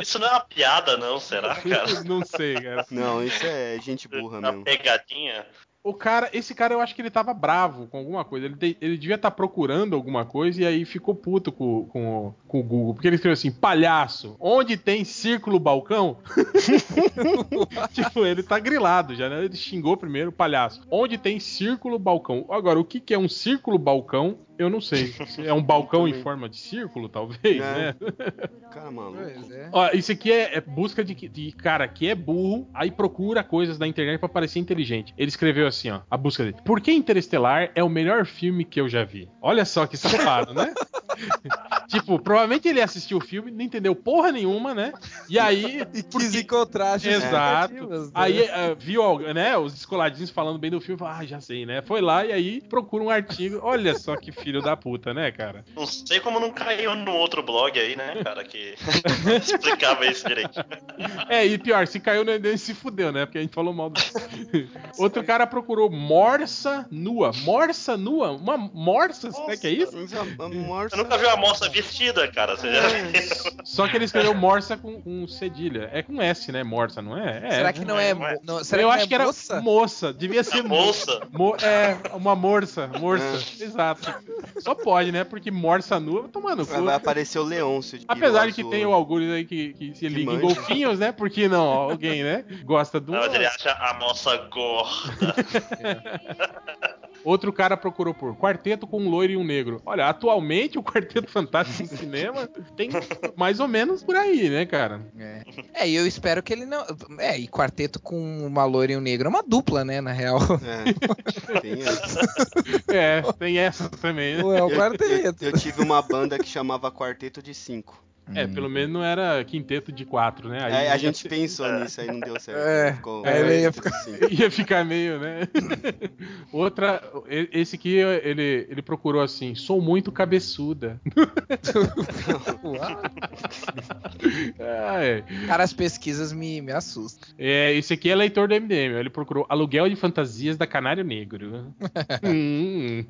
[SPEAKER 4] Isso não é uma piada, não, será, cara?
[SPEAKER 2] Não sei, cara.
[SPEAKER 5] Não, isso é gente burra
[SPEAKER 4] Uma
[SPEAKER 5] mesmo.
[SPEAKER 4] pegadinha.
[SPEAKER 2] O cara, esse cara eu acho que ele tava bravo com alguma coisa. Ele, te- ele devia estar procurando alguma coisa e aí ficou puto com, com, o- com o Google. Porque ele escreveu assim: palhaço, onde tem círculo balcão? tipo, ele tá grilado já, né? Ele xingou primeiro, palhaço. Onde tem círculo balcão? Agora, o que, que é um círculo balcão? Eu não sei. Se É um balcão em forma de círculo, talvez,
[SPEAKER 5] É.
[SPEAKER 2] né?
[SPEAKER 5] Cara.
[SPEAKER 3] Pois é.
[SPEAKER 2] Ó, isso aqui é, é busca de, de cara que é burro, aí procura coisas na internet pra parecer inteligente. Ele escreveu assim, ó, a busca dele. Por que Interestelar é o melhor filme que eu já vi? Olha só que safado, né? tipo, provavelmente ele assistiu o filme, não entendeu porra nenhuma, né? E aí.
[SPEAKER 3] E
[SPEAKER 2] porque-
[SPEAKER 3] quis encontrar
[SPEAKER 2] Exato.
[SPEAKER 3] justificativas, né?
[SPEAKER 2] Aí eh, viu né, os descoladinhos falando bem do filme, falou, ah, já sei, né? Foi lá e aí procura um artigo. Olha só que filho da puta, né, cara?
[SPEAKER 4] Não sei como não caiu no outro blog aí, né, cara, que explicava isso direitinho.
[SPEAKER 2] É, e pior, se caiu no Enem, se fudeu, né? Porque a gente falou mal do. Outro cara procurou morsa nua. Morsa nua? Uma morsa? Será que é isso?
[SPEAKER 5] Morsa-
[SPEAKER 4] Você nunca viu a moça
[SPEAKER 5] Não,
[SPEAKER 4] invertida, cara. Você já viu?
[SPEAKER 2] Só que ele escreveu Morsa com, com cedilha. É com S, né? Morsa, não é? É.
[SPEAKER 3] será que não é,
[SPEAKER 4] não é.
[SPEAKER 3] mo- não- será
[SPEAKER 2] Eu
[SPEAKER 3] que
[SPEAKER 2] acho que
[SPEAKER 3] é
[SPEAKER 2] era
[SPEAKER 3] moça?
[SPEAKER 2] moça. Devia ser
[SPEAKER 4] moça.
[SPEAKER 2] Mo- é, uma morsa. Morsa. Exato. Só pode, né? Porque morsa nua, tomando cu.
[SPEAKER 5] vai aparecer o Leôncio de
[SPEAKER 2] Apesar de que tem o Algures aí que, que se liga em golfinhos, né? Por que não? Alguém, né? Gosta do.
[SPEAKER 4] Não, mas ele acha a moça gorda.
[SPEAKER 2] Outro cara procurou por quarteto com um loiro e um negro. Olha, atualmente o Quarteto Fantástico no cinema tem mais ou menos por aí, né, cara?
[SPEAKER 3] É. É, e eu espero que ele não. É, e quarteto com uma loira e um negro é uma dupla, né, na real.
[SPEAKER 5] É, tem essa.
[SPEAKER 2] É, tem essa também, né?
[SPEAKER 3] Ou é o
[SPEAKER 5] Eu,
[SPEAKER 3] quarteto.
[SPEAKER 5] eu- eu tive uma banda que chamava Quarteto de Cinco.
[SPEAKER 2] É, pelo menos não era quinteto de quatro, né? Aí
[SPEAKER 5] É, a gente
[SPEAKER 2] ser-
[SPEAKER 5] pensou nisso, aí não deu certo.
[SPEAKER 3] É,
[SPEAKER 5] Ficou
[SPEAKER 3] aí ia
[SPEAKER 5] de Cinco.
[SPEAKER 2] ia ficar meio, né? Outra, esse aqui ele, ele procurou assim: sou muito cabeçuda. Ah, é.
[SPEAKER 3] Cara, as pesquisas me, me assustam.
[SPEAKER 2] É, esse aqui é leitor do MDM. Ele procurou aluguel de fantasias da Canário Negro. Hum.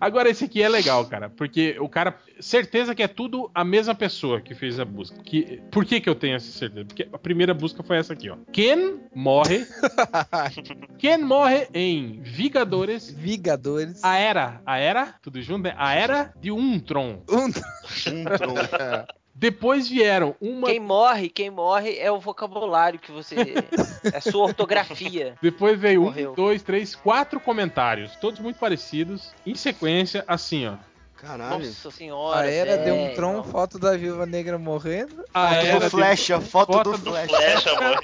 [SPEAKER 2] Agora, esse aqui é legal, cara. Porque o cara. Certeza que é tudo a mesma pessoa que fez a busca. Que, por que, que eu tenho essa certeza? Porque a primeira busca foi essa aqui, ó. Ken morre. Ken morre em Vigadores.
[SPEAKER 3] Vigadores.
[SPEAKER 2] A era. A era? Tudo junto, né? A era de Untron.
[SPEAKER 5] Tronco.
[SPEAKER 2] Depois vieram uma.
[SPEAKER 1] Quem morre, quem morre é o vocabulário que você. É a sua ortografia.
[SPEAKER 2] Depois veio
[SPEAKER 1] Morreu.
[SPEAKER 2] um, dois, três, quatro comentários, todos muito parecidos, em sequência, assim, ó.
[SPEAKER 5] Caralho.
[SPEAKER 1] Nossa senhora.
[SPEAKER 3] A era deu um tron, foto da viúva negra morrendo.
[SPEAKER 2] A
[SPEAKER 5] Foto
[SPEAKER 2] era
[SPEAKER 5] do
[SPEAKER 2] de-
[SPEAKER 5] Flecha, foto,
[SPEAKER 2] foto
[SPEAKER 5] do
[SPEAKER 2] do
[SPEAKER 5] Flecha.
[SPEAKER 4] Flecha, mano.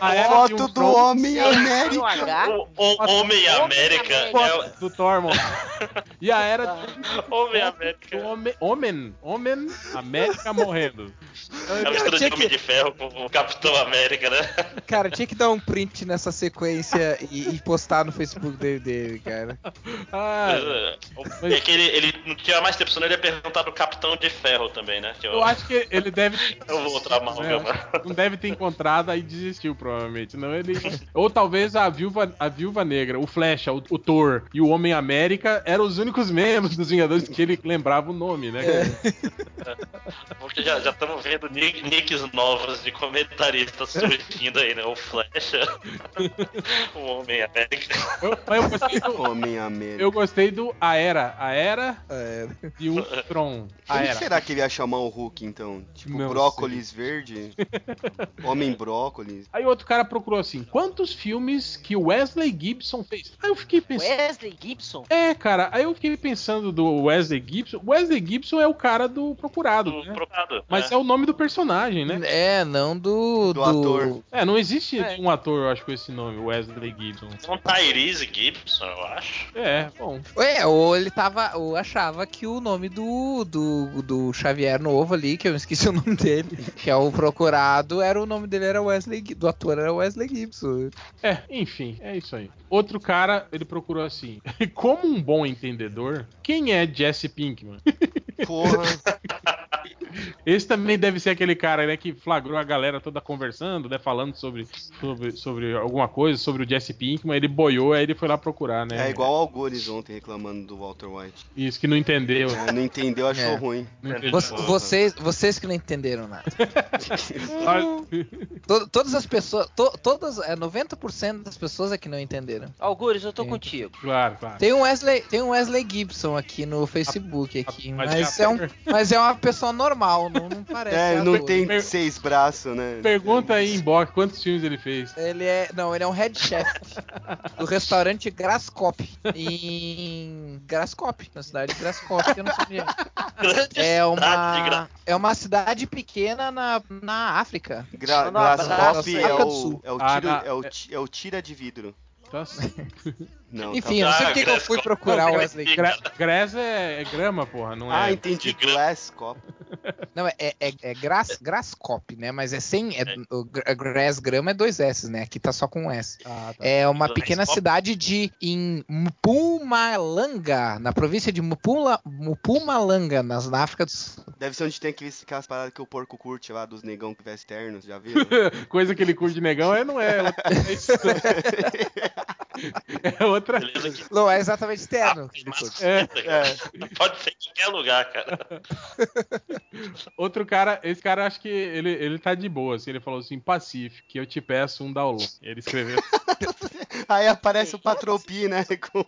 [SPEAKER 2] a era de
[SPEAKER 5] Foto
[SPEAKER 2] um
[SPEAKER 5] do
[SPEAKER 2] tron-
[SPEAKER 5] Homem
[SPEAKER 1] Tem
[SPEAKER 5] América.
[SPEAKER 1] um H.
[SPEAKER 4] O, o Homem América é
[SPEAKER 2] foto do Thormon. E a era
[SPEAKER 4] o Homem
[SPEAKER 2] do
[SPEAKER 4] América.
[SPEAKER 2] Homem, Homem, Homem América morrendo.
[SPEAKER 4] É a mistura de Homem
[SPEAKER 3] que-
[SPEAKER 4] de Ferro com o Capitão América, né?
[SPEAKER 3] Cara, tinha que dar um print nessa sequência e, e postar no Facebook dele, dele, cara.
[SPEAKER 2] Ah,
[SPEAKER 4] Mas, é que ele, ele não tinha mais tempo, senão ele ia perguntar do Capitão de Ferro também, né? Que eu,
[SPEAKER 2] eu acho que ele deve.
[SPEAKER 4] eu vou outra mal,
[SPEAKER 2] É, que não deve ter encontrado aí desistiu, provavelmente. Não, ele... Ou talvez a viúva, a viúva negra, o Flecha, o, o Thor e o Homem América eram os únicos membros dos Vingadores que ele lembrava o nome, né? cara?
[SPEAKER 4] Porque já estamos vendo nick- nicks novos de comentaristas surgindo aí, né? O Flecha, o Homem América.
[SPEAKER 2] Eu, eu gostei do.
[SPEAKER 5] Homem América.
[SPEAKER 2] Eu gostei do A Era. A Era
[SPEAKER 3] É,
[SPEAKER 2] de Ultron. A
[SPEAKER 5] Como será que ele ia chamar o Hulk, então? Tipo,
[SPEAKER 2] Não
[SPEAKER 5] brócolis verde? Homem brócolis?
[SPEAKER 2] Aí outro cara procurou assim: quantos filmes que o Wesley Gibson fez? Aí eu fiquei pensando.
[SPEAKER 1] Wesley Gibson?
[SPEAKER 2] É, cara, aí eu fiquei pensando do Wesley Gibson. Wesley Gibson é o cara do procurado,
[SPEAKER 4] Do
[SPEAKER 2] né?
[SPEAKER 4] procurado.
[SPEAKER 2] Mas
[SPEAKER 4] né?
[SPEAKER 2] é o nome do personagem, né?
[SPEAKER 3] é não do.
[SPEAKER 5] Do ator.
[SPEAKER 2] É, não existe
[SPEAKER 1] É.
[SPEAKER 2] um ator, eu acho, com esse nome, Wesley Gibson.
[SPEAKER 4] Um Tyrese Gibson, eu acho.
[SPEAKER 2] É, bom.
[SPEAKER 3] É, ou ele tava. Ou achava que o nome do, do, do Xavier novo ali, que eu esqueci o nome dele, que é o procurado, era o nome dele era Wesley do ator era Wesley Gibson.
[SPEAKER 2] É, enfim, é isso aí. Outro cara, ele procurou assim: como um bom entendedor, quem é Jesse Pinkman?
[SPEAKER 5] Porra.
[SPEAKER 2] Esse também deve ser aquele cara, né, que flagrou a galera toda conversando, né, falando sobre, sobre, sobre alguma coisa, sobre o Jesse Pinkman, ele boiou, aí ele foi lá procurar, né?
[SPEAKER 5] É igual o Algures ontem reclamando do Walter White.
[SPEAKER 2] Isso que não entendeu.
[SPEAKER 5] É, não entendeu, achou
[SPEAKER 3] É.
[SPEAKER 5] ruim.
[SPEAKER 3] Vocês, vocês que não entenderam nada. To- todas as pessoas, to- todas, é, 90% das pessoas é que não entenderam.
[SPEAKER 1] Algures, eu tô
[SPEAKER 3] Sim.
[SPEAKER 1] contigo.
[SPEAKER 2] Claro, claro.
[SPEAKER 3] Tem um Wesley, tem um Wesley Gibson aqui no Facebook aqui,
[SPEAKER 2] Mas
[SPEAKER 3] mas,
[SPEAKER 2] é
[SPEAKER 3] é um, mas é uma pessoa normal, não, não parece.
[SPEAKER 5] É, não tem
[SPEAKER 2] Per-
[SPEAKER 5] seis braços, né?
[SPEAKER 2] Pergunta aí em box quantos filmes ele fez.
[SPEAKER 3] Ele é, não, ele é um head chef do restaurante Graskop em Graskop, na cidade de Graskop, eu não sabia.
[SPEAKER 4] Grande
[SPEAKER 3] É
[SPEAKER 4] de
[SPEAKER 3] uma é uma cidade pequena na, na África.
[SPEAKER 5] Gra Glasscop é é, o
[SPEAKER 2] Ah,
[SPEAKER 5] é, o, é o tira de vidro.
[SPEAKER 2] Tá
[SPEAKER 5] Não,
[SPEAKER 3] Enfim,
[SPEAKER 5] tá...
[SPEAKER 3] eu não sei
[SPEAKER 4] Ah,
[SPEAKER 3] porque que eu fui procurar o
[SPEAKER 4] Não,
[SPEAKER 3] Wesley.
[SPEAKER 4] Gra-
[SPEAKER 2] Gra Grass é, é grama, porra, não
[SPEAKER 5] Ah,
[SPEAKER 2] é.
[SPEAKER 5] entendi.
[SPEAKER 4] de gra-
[SPEAKER 5] Glasscop.
[SPEAKER 3] Não, é, é, é Gras, Graskop, né? Mas é sem. É, gra- Grass grama é dois S, né? Aqui tá só com um S.
[SPEAKER 2] Ah, tá.
[SPEAKER 3] É uma
[SPEAKER 4] Graskop.
[SPEAKER 3] pequena cidade de em Mpumalanga, na província de Mpula, Mpumalanga, nas, na África do Sul.
[SPEAKER 5] Deve ser onde tem aqueles, aquelas paradas que o porco curte lá, dos negão que veste ternos, já viram?
[SPEAKER 2] Coisa que ele curte de negão é, não é. é isso. É outra.
[SPEAKER 4] Que
[SPEAKER 3] Não é exatamente externo.
[SPEAKER 4] mas-
[SPEAKER 2] É.
[SPEAKER 4] Pode ser em qualquer lugar, cara.
[SPEAKER 2] Outro cara, esse cara acho que ele, ele tá de boa, assim, ele falou assim, Pacific, que eu te peço um download. Ele escreveu.
[SPEAKER 5] Aí aparece o Patropi, né? Com...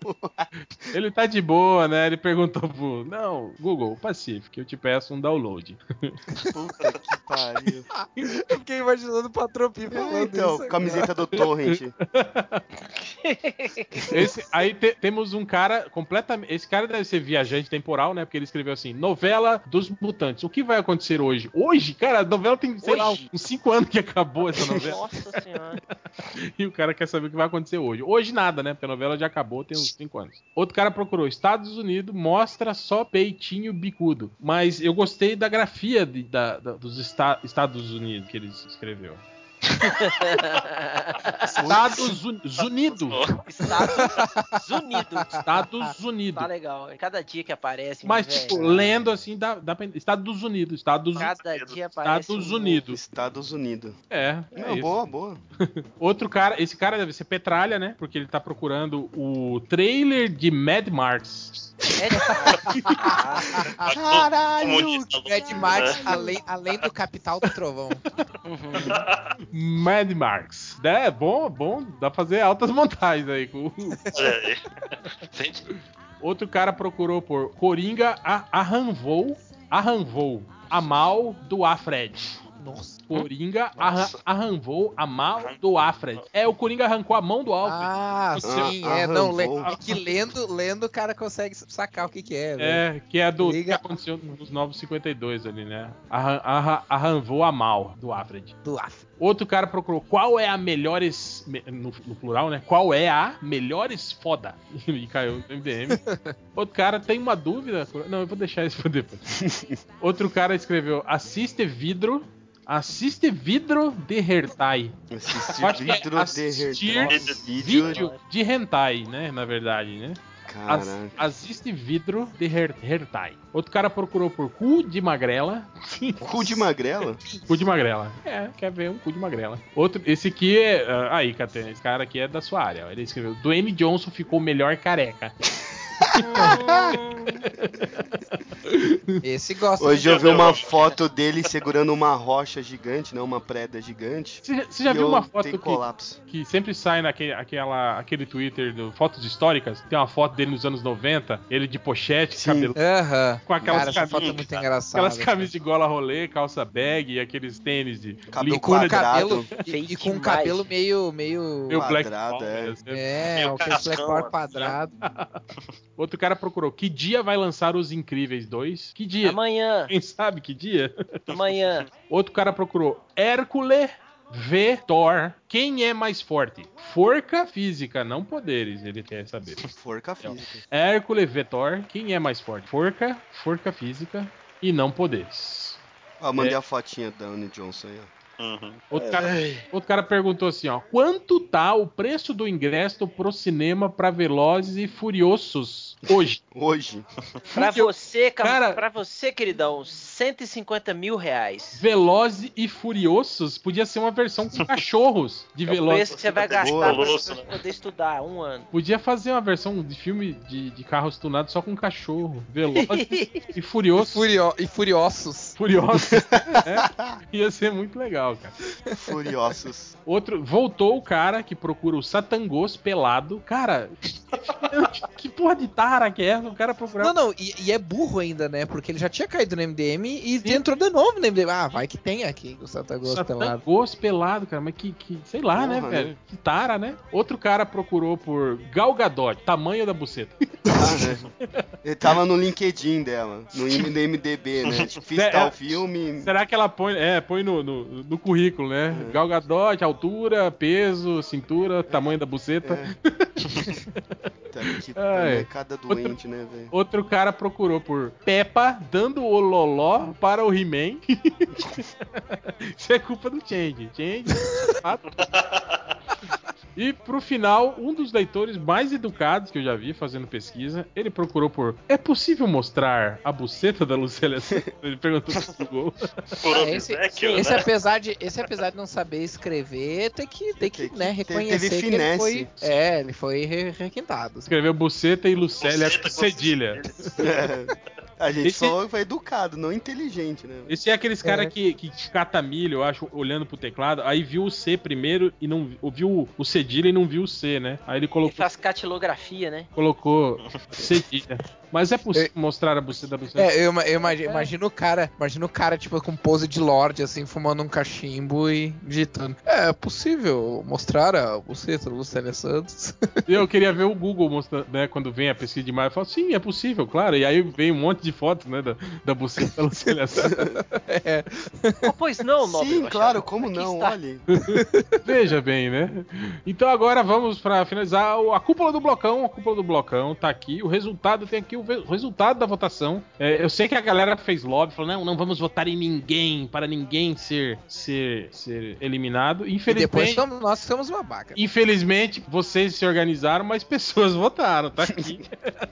[SPEAKER 2] ele tá de boa, né? Ele perguntou pro. Não, Google, Pacific, eu te peço um download.
[SPEAKER 5] Puta que pariu.
[SPEAKER 3] Eu fiquei imaginando o Patropi falando
[SPEAKER 5] É, então,
[SPEAKER 3] isso.
[SPEAKER 5] camiseta do Torrent.
[SPEAKER 2] Esse, aí te- temos um cara completamente. Esse cara deve ser viajante temporal, né? Porque ele escreveu assim: novela dos mutantes. O que vai acontecer hoje? Hoje, cara, a novela tem, sei lá,
[SPEAKER 1] Hoje?
[SPEAKER 2] uns 5 anos que acabou essa novela.
[SPEAKER 1] Nossa senhora.
[SPEAKER 2] e o cara quer saber o que vai acontecer hoje. Hoje nada, né? Porque a novela já acabou, tem uns 5 anos. Outro cara procurou: Estados Unidos mostra só peitinho bicudo. Mas eu gostei da grafia de- da- da- dos esta- Estados Unidos que ele escreveu. Estados Un- Unidos.
[SPEAKER 1] Estados Unidos.
[SPEAKER 2] Estados Unidos.
[SPEAKER 1] Tá legal. Cada dia que aparece.
[SPEAKER 2] Mas,
[SPEAKER 1] velho,
[SPEAKER 2] tipo, lendo assim, dá, dá pra... Estados Unidos. Estados,
[SPEAKER 1] Cada dia aparece.
[SPEAKER 2] Estados
[SPEAKER 1] um
[SPEAKER 2] Unidos.
[SPEAKER 5] Estados Unidos.
[SPEAKER 2] É, é
[SPEAKER 5] Não,
[SPEAKER 2] isso.
[SPEAKER 5] boa, boa.
[SPEAKER 2] Outro cara, esse cara deve ser Petralha, né? Porque ele tá procurando o trailer de Mad Max.
[SPEAKER 1] É
[SPEAKER 5] Caralho!
[SPEAKER 3] Mad Max,
[SPEAKER 4] né?
[SPEAKER 3] além, além do Capital do Trovão.
[SPEAKER 1] uhum.
[SPEAKER 2] Mad Max. É bom, bom. Dá pra fazer altas montagens aí. com-
[SPEAKER 4] aí. Gente,
[SPEAKER 2] Outro cara procurou por Coringa arranvou, arranvou a mal do Afred.
[SPEAKER 3] Nossa.
[SPEAKER 2] Coringa arran- arranvou a mal do Alfred. É, o Coringa arrancou a mão do Alfred.
[SPEAKER 3] Ah,
[SPEAKER 2] Você-
[SPEAKER 3] sim, é. Não, le- é que lendo, lendo o cara consegue sacar o que, que é, velho.
[SPEAKER 2] É, que é do que
[SPEAKER 3] Liga-
[SPEAKER 2] aconteceu nos Novos 52 ali, né? Arran, arran, arranvou a mal do Alfred.
[SPEAKER 3] Do Af.
[SPEAKER 2] Outro cara procurou qual é a melhores. me- No, no plural, né? Qual é a melhores foda? E caiu no MDM. Outro cara tem uma dúvida. Não, eu vou deixar isso pra depois. Outro cara escreveu: assiste vidro. Assiste vidro de Hertai. Que é
[SPEAKER 5] vidro de
[SPEAKER 2] assistir
[SPEAKER 5] Nossa, vídeo.
[SPEAKER 2] Vídeo de hentai, né? Na verdade, né? As- assiste vidro de her, hentai. Outro cara procurou por cu de magrela.
[SPEAKER 5] Cu de magrela?
[SPEAKER 2] cu de magrela. É, quer ver um cu de magrela. Outro, esse aqui é. ah, aí, Catena, esse cara aqui é da sua área. Ele escreveu: Dwayne Johnson ficou melhor careca.
[SPEAKER 3] Esse gosta.
[SPEAKER 5] Hoje
[SPEAKER 3] de-
[SPEAKER 5] eu vi uma foto dele segurando uma rocha gigante, não uma preda gigante.
[SPEAKER 2] Você já, você já viu uma foto que,
[SPEAKER 5] colapso.
[SPEAKER 2] que sempre sai naquele aquela, aquele Twitter do fotos históricas? Tem uma foto dele nos anos 90, ele de pochete,
[SPEAKER 5] Sim.
[SPEAKER 2] cabelo.
[SPEAKER 3] Aham.
[SPEAKER 2] Com aquelas camisas-
[SPEAKER 3] foto é muito engraçada.
[SPEAKER 2] Aquelas camisas de gola rolê, calça bag e aqueles tênis de
[SPEAKER 5] Cabelo
[SPEAKER 3] E com o
[SPEAKER 2] licuna de
[SPEAKER 3] cabelo, e, e com
[SPEAKER 1] demais.
[SPEAKER 3] cabelo meio. meio...
[SPEAKER 2] meu Black
[SPEAKER 5] quadrado,
[SPEAKER 2] Power,
[SPEAKER 5] é.
[SPEAKER 3] É,
[SPEAKER 4] Meio
[SPEAKER 3] o Black Power
[SPEAKER 4] assim,
[SPEAKER 3] quadrado.
[SPEAKER 2] Outro cara procurou que dia vai lançar Os Incríveis 2? Que dia?
[SPEAKER 1] Amanhã.
[SPEAKER 2] Quem sabe que dia?
[SPEAKER 1] Amanhã.
[SPEAKER 2] Outro cara procurou Hércules v Thor. Quem é mais forte? Forca física, não poderes, ele quer saber.
[SPEAKER 5] Forca física.
[SPEAKER 2] Hércules v Thor. Quem é mais forte? Forca, forca física e não poderes.
[SPEAKER 5] Ó, mandei
[SPEAKER 2] É.
[SPEAKER 5] a fotinha da Anne Johnson aí, ó.
[SPEAKER 4] Uhum.
[SPEAKER 2] Outro cara, outro cara perguntou assim, ó. Quanto tá o preço do ingresso pro cinema pra Velozes e Furiosos hoje?
[SPEAKER 5] Hoje.
[SPEAKER 1] Pra você,
[SPEAKER 2] cara-
[SPEAKER 1] pra você, queridão, 150 mil reais.
[SPEAKER 2] Velozes e Furiosos podia ser uma versão com cachorros de
[SPEAKER 1] É o preço
[SPEAKER 2] Velozes.
[SPEAKER 1] que você vai gastar
[SPEAKER 5] Boa.
[SPEAKER 1] pra você
[SPEAKER 4] né?
[SPEAKER 1] poder estudar um ano.
[SPEAKER 2] Podia fazer uma versão de filme de, de carros tunados só com cachorro. Velozes e Furiosos.
[SPEAKER 3] Furio... E furiosos.
[SPEAKER 2] Furiosos. É, ia ser muito legal, cara.
[SPEAKER 5] Furiosos.
[SPEAKER 2] Outro, voltou o cara que procura o Satangos pelado. Cara, que porra de tara que é essa? O cara procurar.
[SPEAKER 3] Não, não, e, e é burro ainda, né? Porque ele já tinha caído no MDM e entrou de novo no MDM. Ah, vai que tem aqui o Santa Gosto pelado.
[SPEAKER 2] Satangos pelado, cara. Mas que, que sei lá, né, velho?
[SPEAKER 5] né?
[SPEAKER 2] Que tara, né? Outro cara procurou por Gal Gadot, tamanho da buceta.
[SPEAKER 5] Ah, né? Ele tava no LinkedIn dela, no, I- no MDB, né? Tipo, fiz
[SPEAKER 2] É,
[SPEAKER 5] tal
[SPEAKER 2] é.
[SPEAKER 5] filme.
[SPEAKER 2] Será que ela põe, é, põe no, no, no currículo, né?
[SPEAKER 5] É.
[SPEAKER 2] Gal Gadot, altura, peso, cintura, tamanho da buceta.
[SPEAKER 5] Tá, que
[SPEAKER 2] Ai.
[SPEAKER 5] é cada doente, né, velho?
[SPEAKER 2] Outro cara procurou por Peppa dando o loló para o He-Man. Isso é culpa do Change. Change. E pro final, um dos leitores mais educados que eu já vi fazendo pesquisa, ele procurou por É possível mostrar a buceta da Lucélia Santos? Ele perguntou pro Google.
[SPEAKER 3] É, esse,
[SPEAKER 4] obséquio,
[SPEAKER 3] esse,
[SPEAKER 4] né?
[SPEAKER 3] apesar de, esse apesar de não saber escrever, tem que, tem que, né, reconhecer
[SPEAKER 5] teve
[SPEAKER 3] que ele foi. É, ele foi re- requintado.
[SPEAKER 2] Escreveu buceta e Lucélia
[SPEAKER 4] Buceta
[SPEAKER 2] cedilha.
[SPEAKER 5] É. A gente
[SPEAKER 2] Esse-
[SPEAKER 5] só foi educado, não inteligente, né?
[SPEAKER 2] Esse é aqueles cara
[SPEAKER 3] É.
[SPEAKER 2] que, que cata milho, eu acho, olhando pro teclado, aí viu o C primeiro e não ouviu o cedilha e não viu o C, né? Aí ele
[SPEAKER 1] Ele
[SPEAKER 2] colocou,
[SPEAKER 1] faz catilografia, né?
[SPEAKER 2] colocou cedilha. Mas é possível mostrar a buceta da buceta?
[SPEAKER 3] É, eu, eu imagino, imagino o cara, imagino o cara, tipo, com pose de lorde, assim, fumando um cachimbo e digitando. É possível mostrar a buceta do Lucélia Santos.
[SPEAKER 2] Eu queria ver o Google mostrando, né? Quando vem a pesquisa de imagem, eu falo, sim, é possível, claro. E aí vem um monte de fotos, né? Da, da buceta da Lucélia Santos.
[SPEAKER 3] é.
[SPEAKER 1] Oh, pois não, Nobre
[SPEAKER 5] Sim,
[SPEAKER 1] Machado.
[SPEAKER 5] claro, como
[SPEAKER 1] Aqui
[SPEAKER 5] não?
[SPEAKER 1] está.
[SPEAKER 5] Olhe.
[SPEAKER 2] Veja bem, né? Então agora vamos pra finalizar a cúpula do blocão. A cúpula do blocão tá aqui. O resultado tem aqui o, resultado da votação. É, eu sei que a galera fez lobby, falou não, não vamos votar em ninguém para ninguém ser ser, ser eliminado.
[SPEAKER 3] E depois
[SPEAKER 2] Infelizmente,
[SPEAKER 3] somos, nós somos babaca.
[SPEAKER 2] infelizmente vocês se organizaram, mas pessoas votaram. Tá aqui.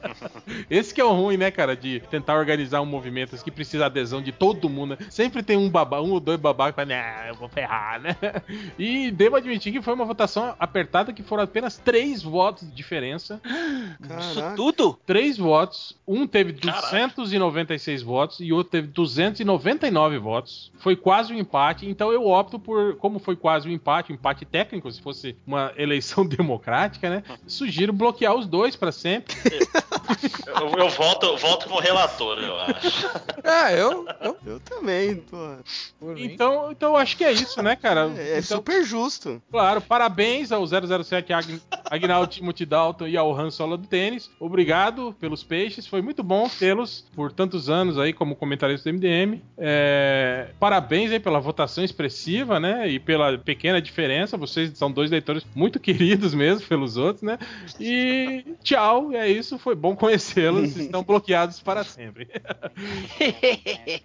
[SPEAKER 2] Esse que é o ruim, né, cara, de tentar organizar um movimento que precisa da adesão de todo mundo. né? Sempre tem um babá, um ou dois babá que fala, nah, eu vou ferrar, né? E devo admitir que foi uma votação apertada que foram apenas três votos de diferença.
[SPEAKER 1] Isso
[SPEAKER 5] Caraca.
[SPEAKER 1] tudo?
[SPEAKER 2] Três votos. Um teve
[SPEAKER 4] Caraca.
[SPEAKER 2] 296 votos e outro teve 299 votos. Foi quase um empate. Então eu opto por, como foi quase um empate, um empate técnico, se fosse uma eleição democrática, né? Sugiro bloquear os dois pra sempre.
[SPEAKER 4] Eu, eu volto, volto com o relator, eu acho.
[SPEAKER 3] Ah, eu, eu
[SPEAKER 5] Eu também, pô.
[SPEAKER 2] Então, então eu acho que é isso, né, cara?
[SPEAKER 5] É, é
[SPEAKER 2] Então,
[SPEAKER 5] super justo.
[SPEAKER 2] Claro, parabéns ao 007 Ag- Agnaldo Timothy Dalton e ao Han Solo do tênis. Obrigado pelos peixes, foi muito bom tê-los por tantos anos aí como comentarista do MDM. É, parabéns aí pela votação expressiva, né? E pela pequena diferença. Vocês são dois leitores muito queridos mesmo pelos outros, né? E tchau, é isso. Foi bom conhecê-los. Estão bloqueados para sempre.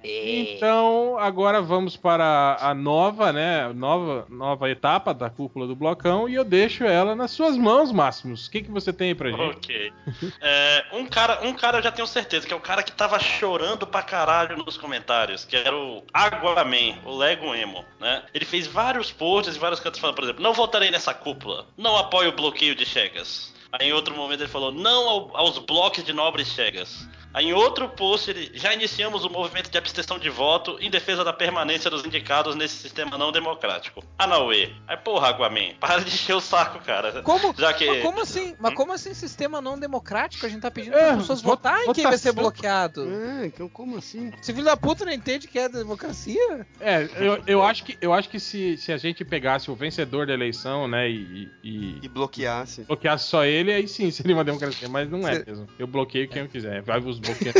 [SPEAKER 2] Então, agora vamos para a nova, né? Nova, nova etapa da cúpula do blocão e eu deixo ela nas suas mãos, Máximos. O que, que você tem aí pra gente?
[SPEAKER 4] Ok. É, um, cara, um cara eu já tenho certeza, que é o cara que tava chorando pra caralho nos comentários, que era o Aguaman, o Lego Emo, né? Ele fez vários posts e vários cantos falando, por exemplo, não votarei nessa cúpula, não apoio o bloqueio de Chegas. Aí em outro momento ele falou, não ao- aos blocos de nobres Chegas. Aí em outro post ele, já iniciamos o movimento de abstenção de voto em defesa da permanência dos indicados nesse sistema não democrático. Anauê. Aí porra, Aguaman, para de encher o saco, cara.
[SPEAKER 3] Como?
[SPEAKER 4] Já que...
[SPEAKER 3] Mas como assim? Mas como assim sistema não democrático? A gente tá pedindo
[SPEAKER 2] É,
[SPEAKER 3] para as pessoas
[SPEAKER 2] vo-
[SPEAKER 3] votarem quem vai ser
[SPEAKER 2] votação.
[SPEAKER 3] bloqueado.
[SPEAKER 5] É, então como assim?
[SPEAKER 3] Esse filho da puta não entende que é democracia?
[SPEAKER 2] É, eu, eu acho que, eu acho que se, se a gente pegasse o vencedor da eleição, né, e, e-
[SPEAKER 5] E bloqueasse.
[SPEAKER 2] bloqueasse só ele, aí sim seria uma democracia, mas não é
[SPEAKER 3] Cê-
[SPEAKER 2] mesmo. Eu bloqueio quem eu quiser. Vai vos bloquear.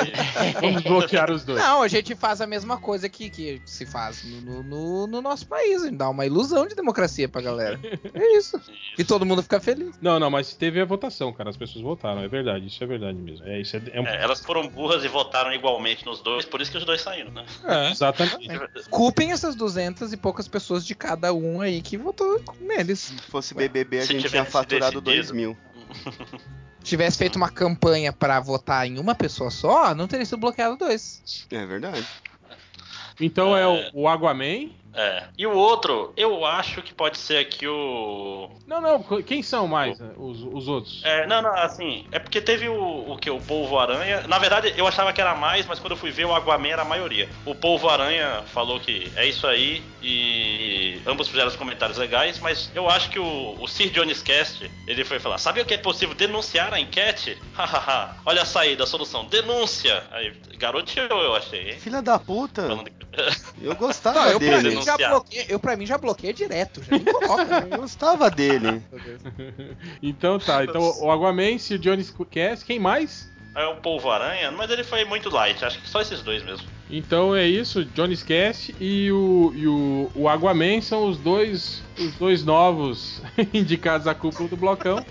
[SPEAKER 2] Vamos bloquear os dois.
[SPEAKER 3] Não, a gente faz a mesma coisa que, que se faz no, no- no- no nosso país. A gente dá uma ilusão de democracia pra galera. É isso. E todo mundo fica feliz.
[SPEAKER 2] Não, não, mas teve a votação, cara. As pessoas votaram, é verdade, isso é verdade mesmo. É, isso é, é um-
[SPEAKER 4] É, elas foram burras e votaram igualmente nos dois, por isso que os dois saíram, né?
[SPEAKER 2] Exatamente.
[SPEAKER 3] Culpem essas 200 e poucas pessoas de cada um aí que votou neles.
[SPEAKER 5] Se fosse BBB, a
[SPEAKER 4] Se
[SPEAKER 5] gente tinha faturado
[SPEAKER 4] decidido.
[SPEAKER 5] 2 mil.
[SPEAKER 3] Tivesse feito uma campanha pra votar em uma pessoa só, não teria sido bloqueado dois.
[SPEAKER 5] É verdade.
[SPEAKER 2] Então é o, o Aguaman.
[SPEAKER 4] É. E o outro, eu acho que pode ser aqui o.
[SPEAKER 2] Não, não, quem são mais né, os, os outros?
[SPEAKER 4] É, não, não, assim, é porque teve o, o que? O Polvo Aranha. Na verdade, eu achava que era mais, mas quando eu fui ver, o Aguaman era a maioria. O Polvo Aranha falou que é isso aí e ambos fizeram os comentários legais, mas eu acho que o, o Sir Jones Cast, ele foi falar: Sabia que é possível denunciar a enquete? Hahaha, olha a saída, a solução, denúncia! Aí, garoteou, eu achei, hein?
[SPEAKER 5] Filha da puta.
[SPEAKER 4] Falando
[SPEAKER 5] Eu gostava
[SPEAKER 3] eu pra,
[SPEAKER 5] dele.
[SPEAKER 3] Mim já bloqueei, eu pra mim já bloqueei direto, já nem coloca.
[SPEAKER 5] Eu gostava dele.
[SPEAKER 2] Então tá, então o Aguaman, Sir Jones Cast, quem mais?
[SPEAKER 4] É o Polvo Aranha, mas ele foi muito light, acho que só esses dois mesmo.
[SPEAKER 2] Então é isso, Johnny's Cast e o, e o, o Aguaman são os dois, os dois novos indicados à cúpula do blocão.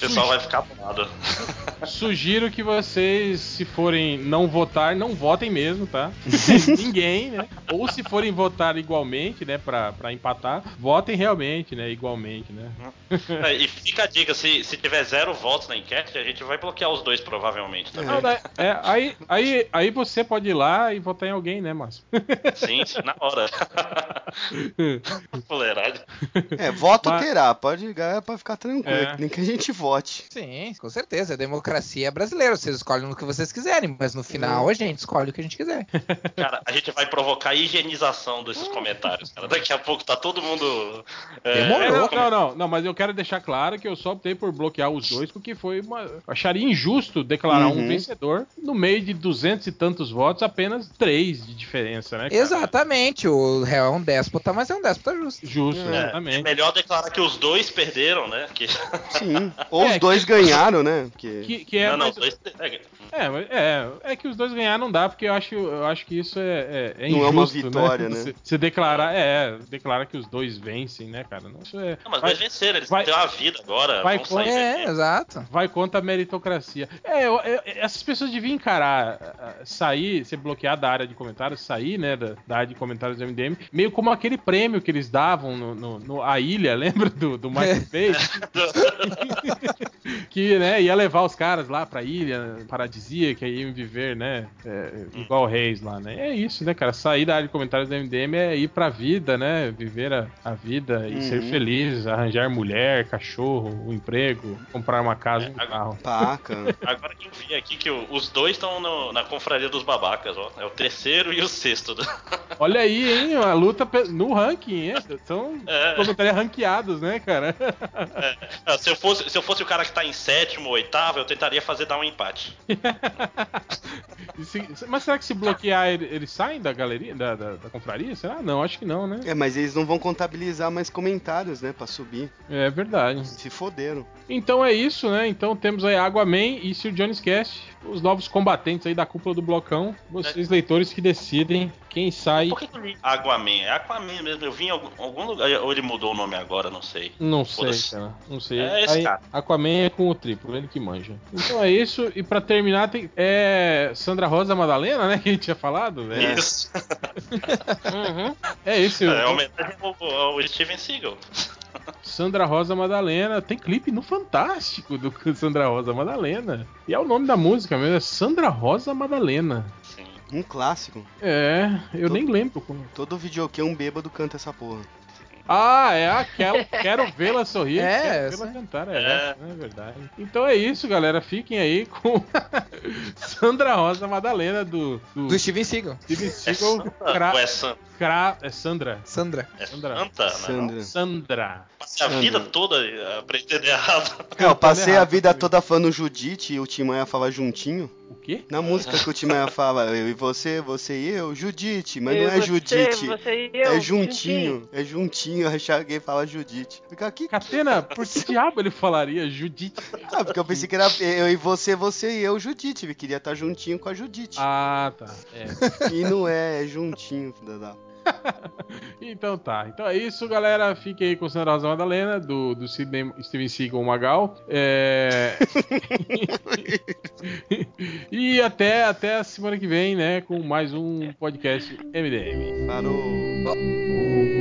[SPEAKER 4] Pessoal vai ficar bolado.
[SPEAKER 2] Sugiro que vocês, se forem não votar, não votem mesmo, tá? Ninguém, né? Ou se forem votar igualmente, né, pra, pra empatar, votem realmente, né, igualmente, né?
[SPEAKER 4] É, e fica a dica, se, se tiver zero votos na enquete, a gente vai bloquear os dois provavelmente também.
[SPEAKER 2] Não, daí- é, aí, aí, aí você pode ir lá e votar em alguém, né, Márcio?
[SPEAKER 4] Sim, sim, na hora. Fuleiragem.
[SPEAKER 5] É, voto
[SPEAKER 2] Mas-
[SPEAKER 5] terá, pode ligar pra ficar tranquilo,
[SPEAKER 2] É.
[SPEAKER 5] nem que a gente vote.
[SPEAKER 3] Sim, com certeza. A democracia é brasileira. Vocês escolhem o que vocês quiserem, mas no final a gente escolhe o que a gente quiser.
[SPEAKER 4] Cara, a gente vai provocar a higienização desses comentários, cara. Daqui a pouco tá todo mundo. é,
[SPEAKER 3] Demorou.
[SPEAKER 2] Não, não, não, não, mas eu quero deixar claro que eu só optei por bloquear os dois porque foi uma. eu acharia injusto declarar um
[SPEAKER 5] Uhum.
[SPEAKER 2] vencedor no meio de duzentos e tantos votos, apenas três de diferença, né? cara?
[SPEAKER 3] Exatamente. O réu é um déspota, mas é um déspota justo.
[SPEAKER 2] Justo,
[SPEAKER 4] É, é
[SPEAKER 2] exatamente.
[SPEAKER 4] melhor declarar que os dois perderam, né? Que...
[SPEAKER 5] Sim. Ou
[SPEAKER 2] É,
[SPEAKER 5] os dois ganharam, né? Porque...
[SPEAKER 2] Que, que é,
[SPEAKER 4] não, não,
[SPEAKER 2] mais-
[SPEAKER 4] os dois. É,
[SPEAKER 2] é, mas- é, é que os dois ganhar não dá, porque eu acho, eu acho que isso é, é, é
[SPEAKER 5] Não é
[SPEAKER 2] injusto,
[SPEAKER 5] uma vitória, né?
[SPEAKER 2] Você, você declarar, é, declarar que os dois vencem, né, cara? Não, isso é,
[SPEAKER 4] Não, mas
[SPEAKER 2] vai,
[SPEAKER 4] dois venceram, eles
[SPEAKER 2] vai-
[SPEAKER 4] têm uma vida agora.
[SPEAKER 2] vai
[SPEAKER 4] vão sair
[SPEAKER 3] É,
[SPEAKER 4] daqui.
[SPEAKER 3] exato.
[SPEAKER 2] vai contra a meritocracia. É, eu- eu- essas pessoas deviam encarar, ah, sair, ser bloqueado da área de comentários, sair, né, da, da área de comentários do MDM, meio como aquele prêmio que eles davam no, no- no- A Ilha, lembra do, do Michael Bay? que, né, ia levar os caras lá pra ilha paradisíaca e iam viver, né, é, igual reis lá, né? É isso, né, cara? Sair da área de comentários do MDM é ir pra vida, né? Viver a, a vida e
[SPEAKER 5] Uhum.
[SPEAKER 2] ser feliz, arranjar mulher, cachorro, um emprego, comprar uma casa e um
[SPEAKER 4] É,
[SPEAKER 2] carro.
[SPEAKER 5] Paca.
[SPEAKER 4] Agora que eu vi aqui que os dois estão na confraria dos babacas, ó. É o terceiro e o sexto. do-
[SPEAKER 2] Olha aí, hein? A luta no ranking, hein? São
[SPEAKER 4] É.
[SPEAKER 2] comentários ranqueados, né, cara?
[SPEAKER 4] Ah, Se eu, fosse, se eu fosse o cara que tá em sétimo, oitavo, eu tentaria fazer dar um empate.
[SPEAKER 2] Se- mas será que se bloquear ele- eles saem da galeria, da, da, da confraria? Será? Não, acho que não, né?
[SPEAKER 5] É, mas eles não vão contabilizar mais comentários, né? Pra subir.
[SPEAKER 2] É verdade.
[SPEAKER 5] Se foderam.
[SPEAKER 2] Então é isso, né? Então temos aí Aquaman e Sir Jones Cast, os novos combatentes aí da cúpula do blocão. Vocês, leitores, que decidem quem sai.
[SPEAKER 4] Por que que Aquaman? É Aquaman mesmo. Eu vi em algum, algum lugar. Ou ele mudou o nome agora, não sei.
[SPEAKER 2] Não sei, cara. Não sei.
[SPEAKER 4] É esse
[SPEAKER 2] Aí,
[SPEAKER 4] cara.
[SPEAKER 2] Aquaman é com o triplo, ele que manja. Então é isso. E pra terminar, tem é Sandra Rosa Madalena, né? Que a gente tinha falado. É,
[SPEAKER 4] Isso.
[SPEAKER 2] Uhum. é esse.
[SPEAKER 4] É
[SPEAKER 2] o-
[SPEAKER 4] homenagem ao, ao Steven Seagal.
[SPEAKER 2] Sandra Rosa Madalena. Tem clipe no Fantástico do Sandra Rosa Madalena. E é o nome da música mesmo. É Sandra Rosa Madalena.
[SPEAKER 5] Um clássico.
[SPEAKER 2] É, eu
[SPEAKER 5] Tô-
[SPEAKER 2] nem lembro. como-
[SPEAKER 5] Todo videokê um bêbado canta essa porra.
[SPEAKER 2] Ah, é aquela. Quero vê-la sorrir.
[SPEAKER 3] É,
[SPEAKER 2] quero
[SPEAKER 3] essa
[SPEAKER 2] vê-la cantar. É,
[SPEAKER 4] É.
[SPEAKER 2] essa, é verdade. Então é isso, galera. Fiquem aí com Sandra Rosa Madalena do, do,
[SPEAKER 3] Do Steven Seagal.
[SPEAKER 2] Steven
[SPEAKER 4] É
[SPEAKER 2] Seagal.
[SPEAKER 4] Santa
[SPEAKER 2] Cra-
[SPEAKER 4] é Santa?
[SPEAKER 2] Cra- é Sandra.
[SPEAKER 3] Sandra.
[SPEAKER 4] É
[SPEAKER 2] Sandra.
[SPEAKER 4] Santa, né?
[SPEAKER 5] Sandra.
[SPEAKER 2] Sandra.
[SPEAKER 4] Passei a vida toda eh, aprendendo errado.
[SPEAKER 5] É, eu passei a vida
[SPEAKER 2] também.
[SPEAKER 5] toda falando Judite e o Timaya fala juntinho.
[SPEAKER 2] O quê?
[SPEAKER 5] Na música que o Timaya fala, eu e você, você e eu, Judite, mas
[SPEAKER 1] Eu,
[SPEAKER 5] não é
[SPEAKER 1] você,
[SPEAKER 5] Judite.
[SPEAKER 1] você e eu,
[SPEAKER 5] é juntinho, é juntinho, aí alguém fala Judite. Fica aqui.
[SPEAKER 2] Catena, por que diabo ele falaria Judite?
[SPEAKER 5] Ah, porque eu pensei que era eu e você, você e eu, Judite. Eu queria estar juntinho com a Judite.
[SPEAKER 2] Ah, tá. É.
[SPEAKER 5] E não é, é juntinho, filha da.
[SPEAKER 2] Então tá. Então é isso, galera. Fiquem aí com Sandra Rosa Madalena, do, do Sidney, Steven Seagal Magal. É... e até, até a semana que vem, né? Com mais um podcast MDM.
[SPEAKER 5] Parou.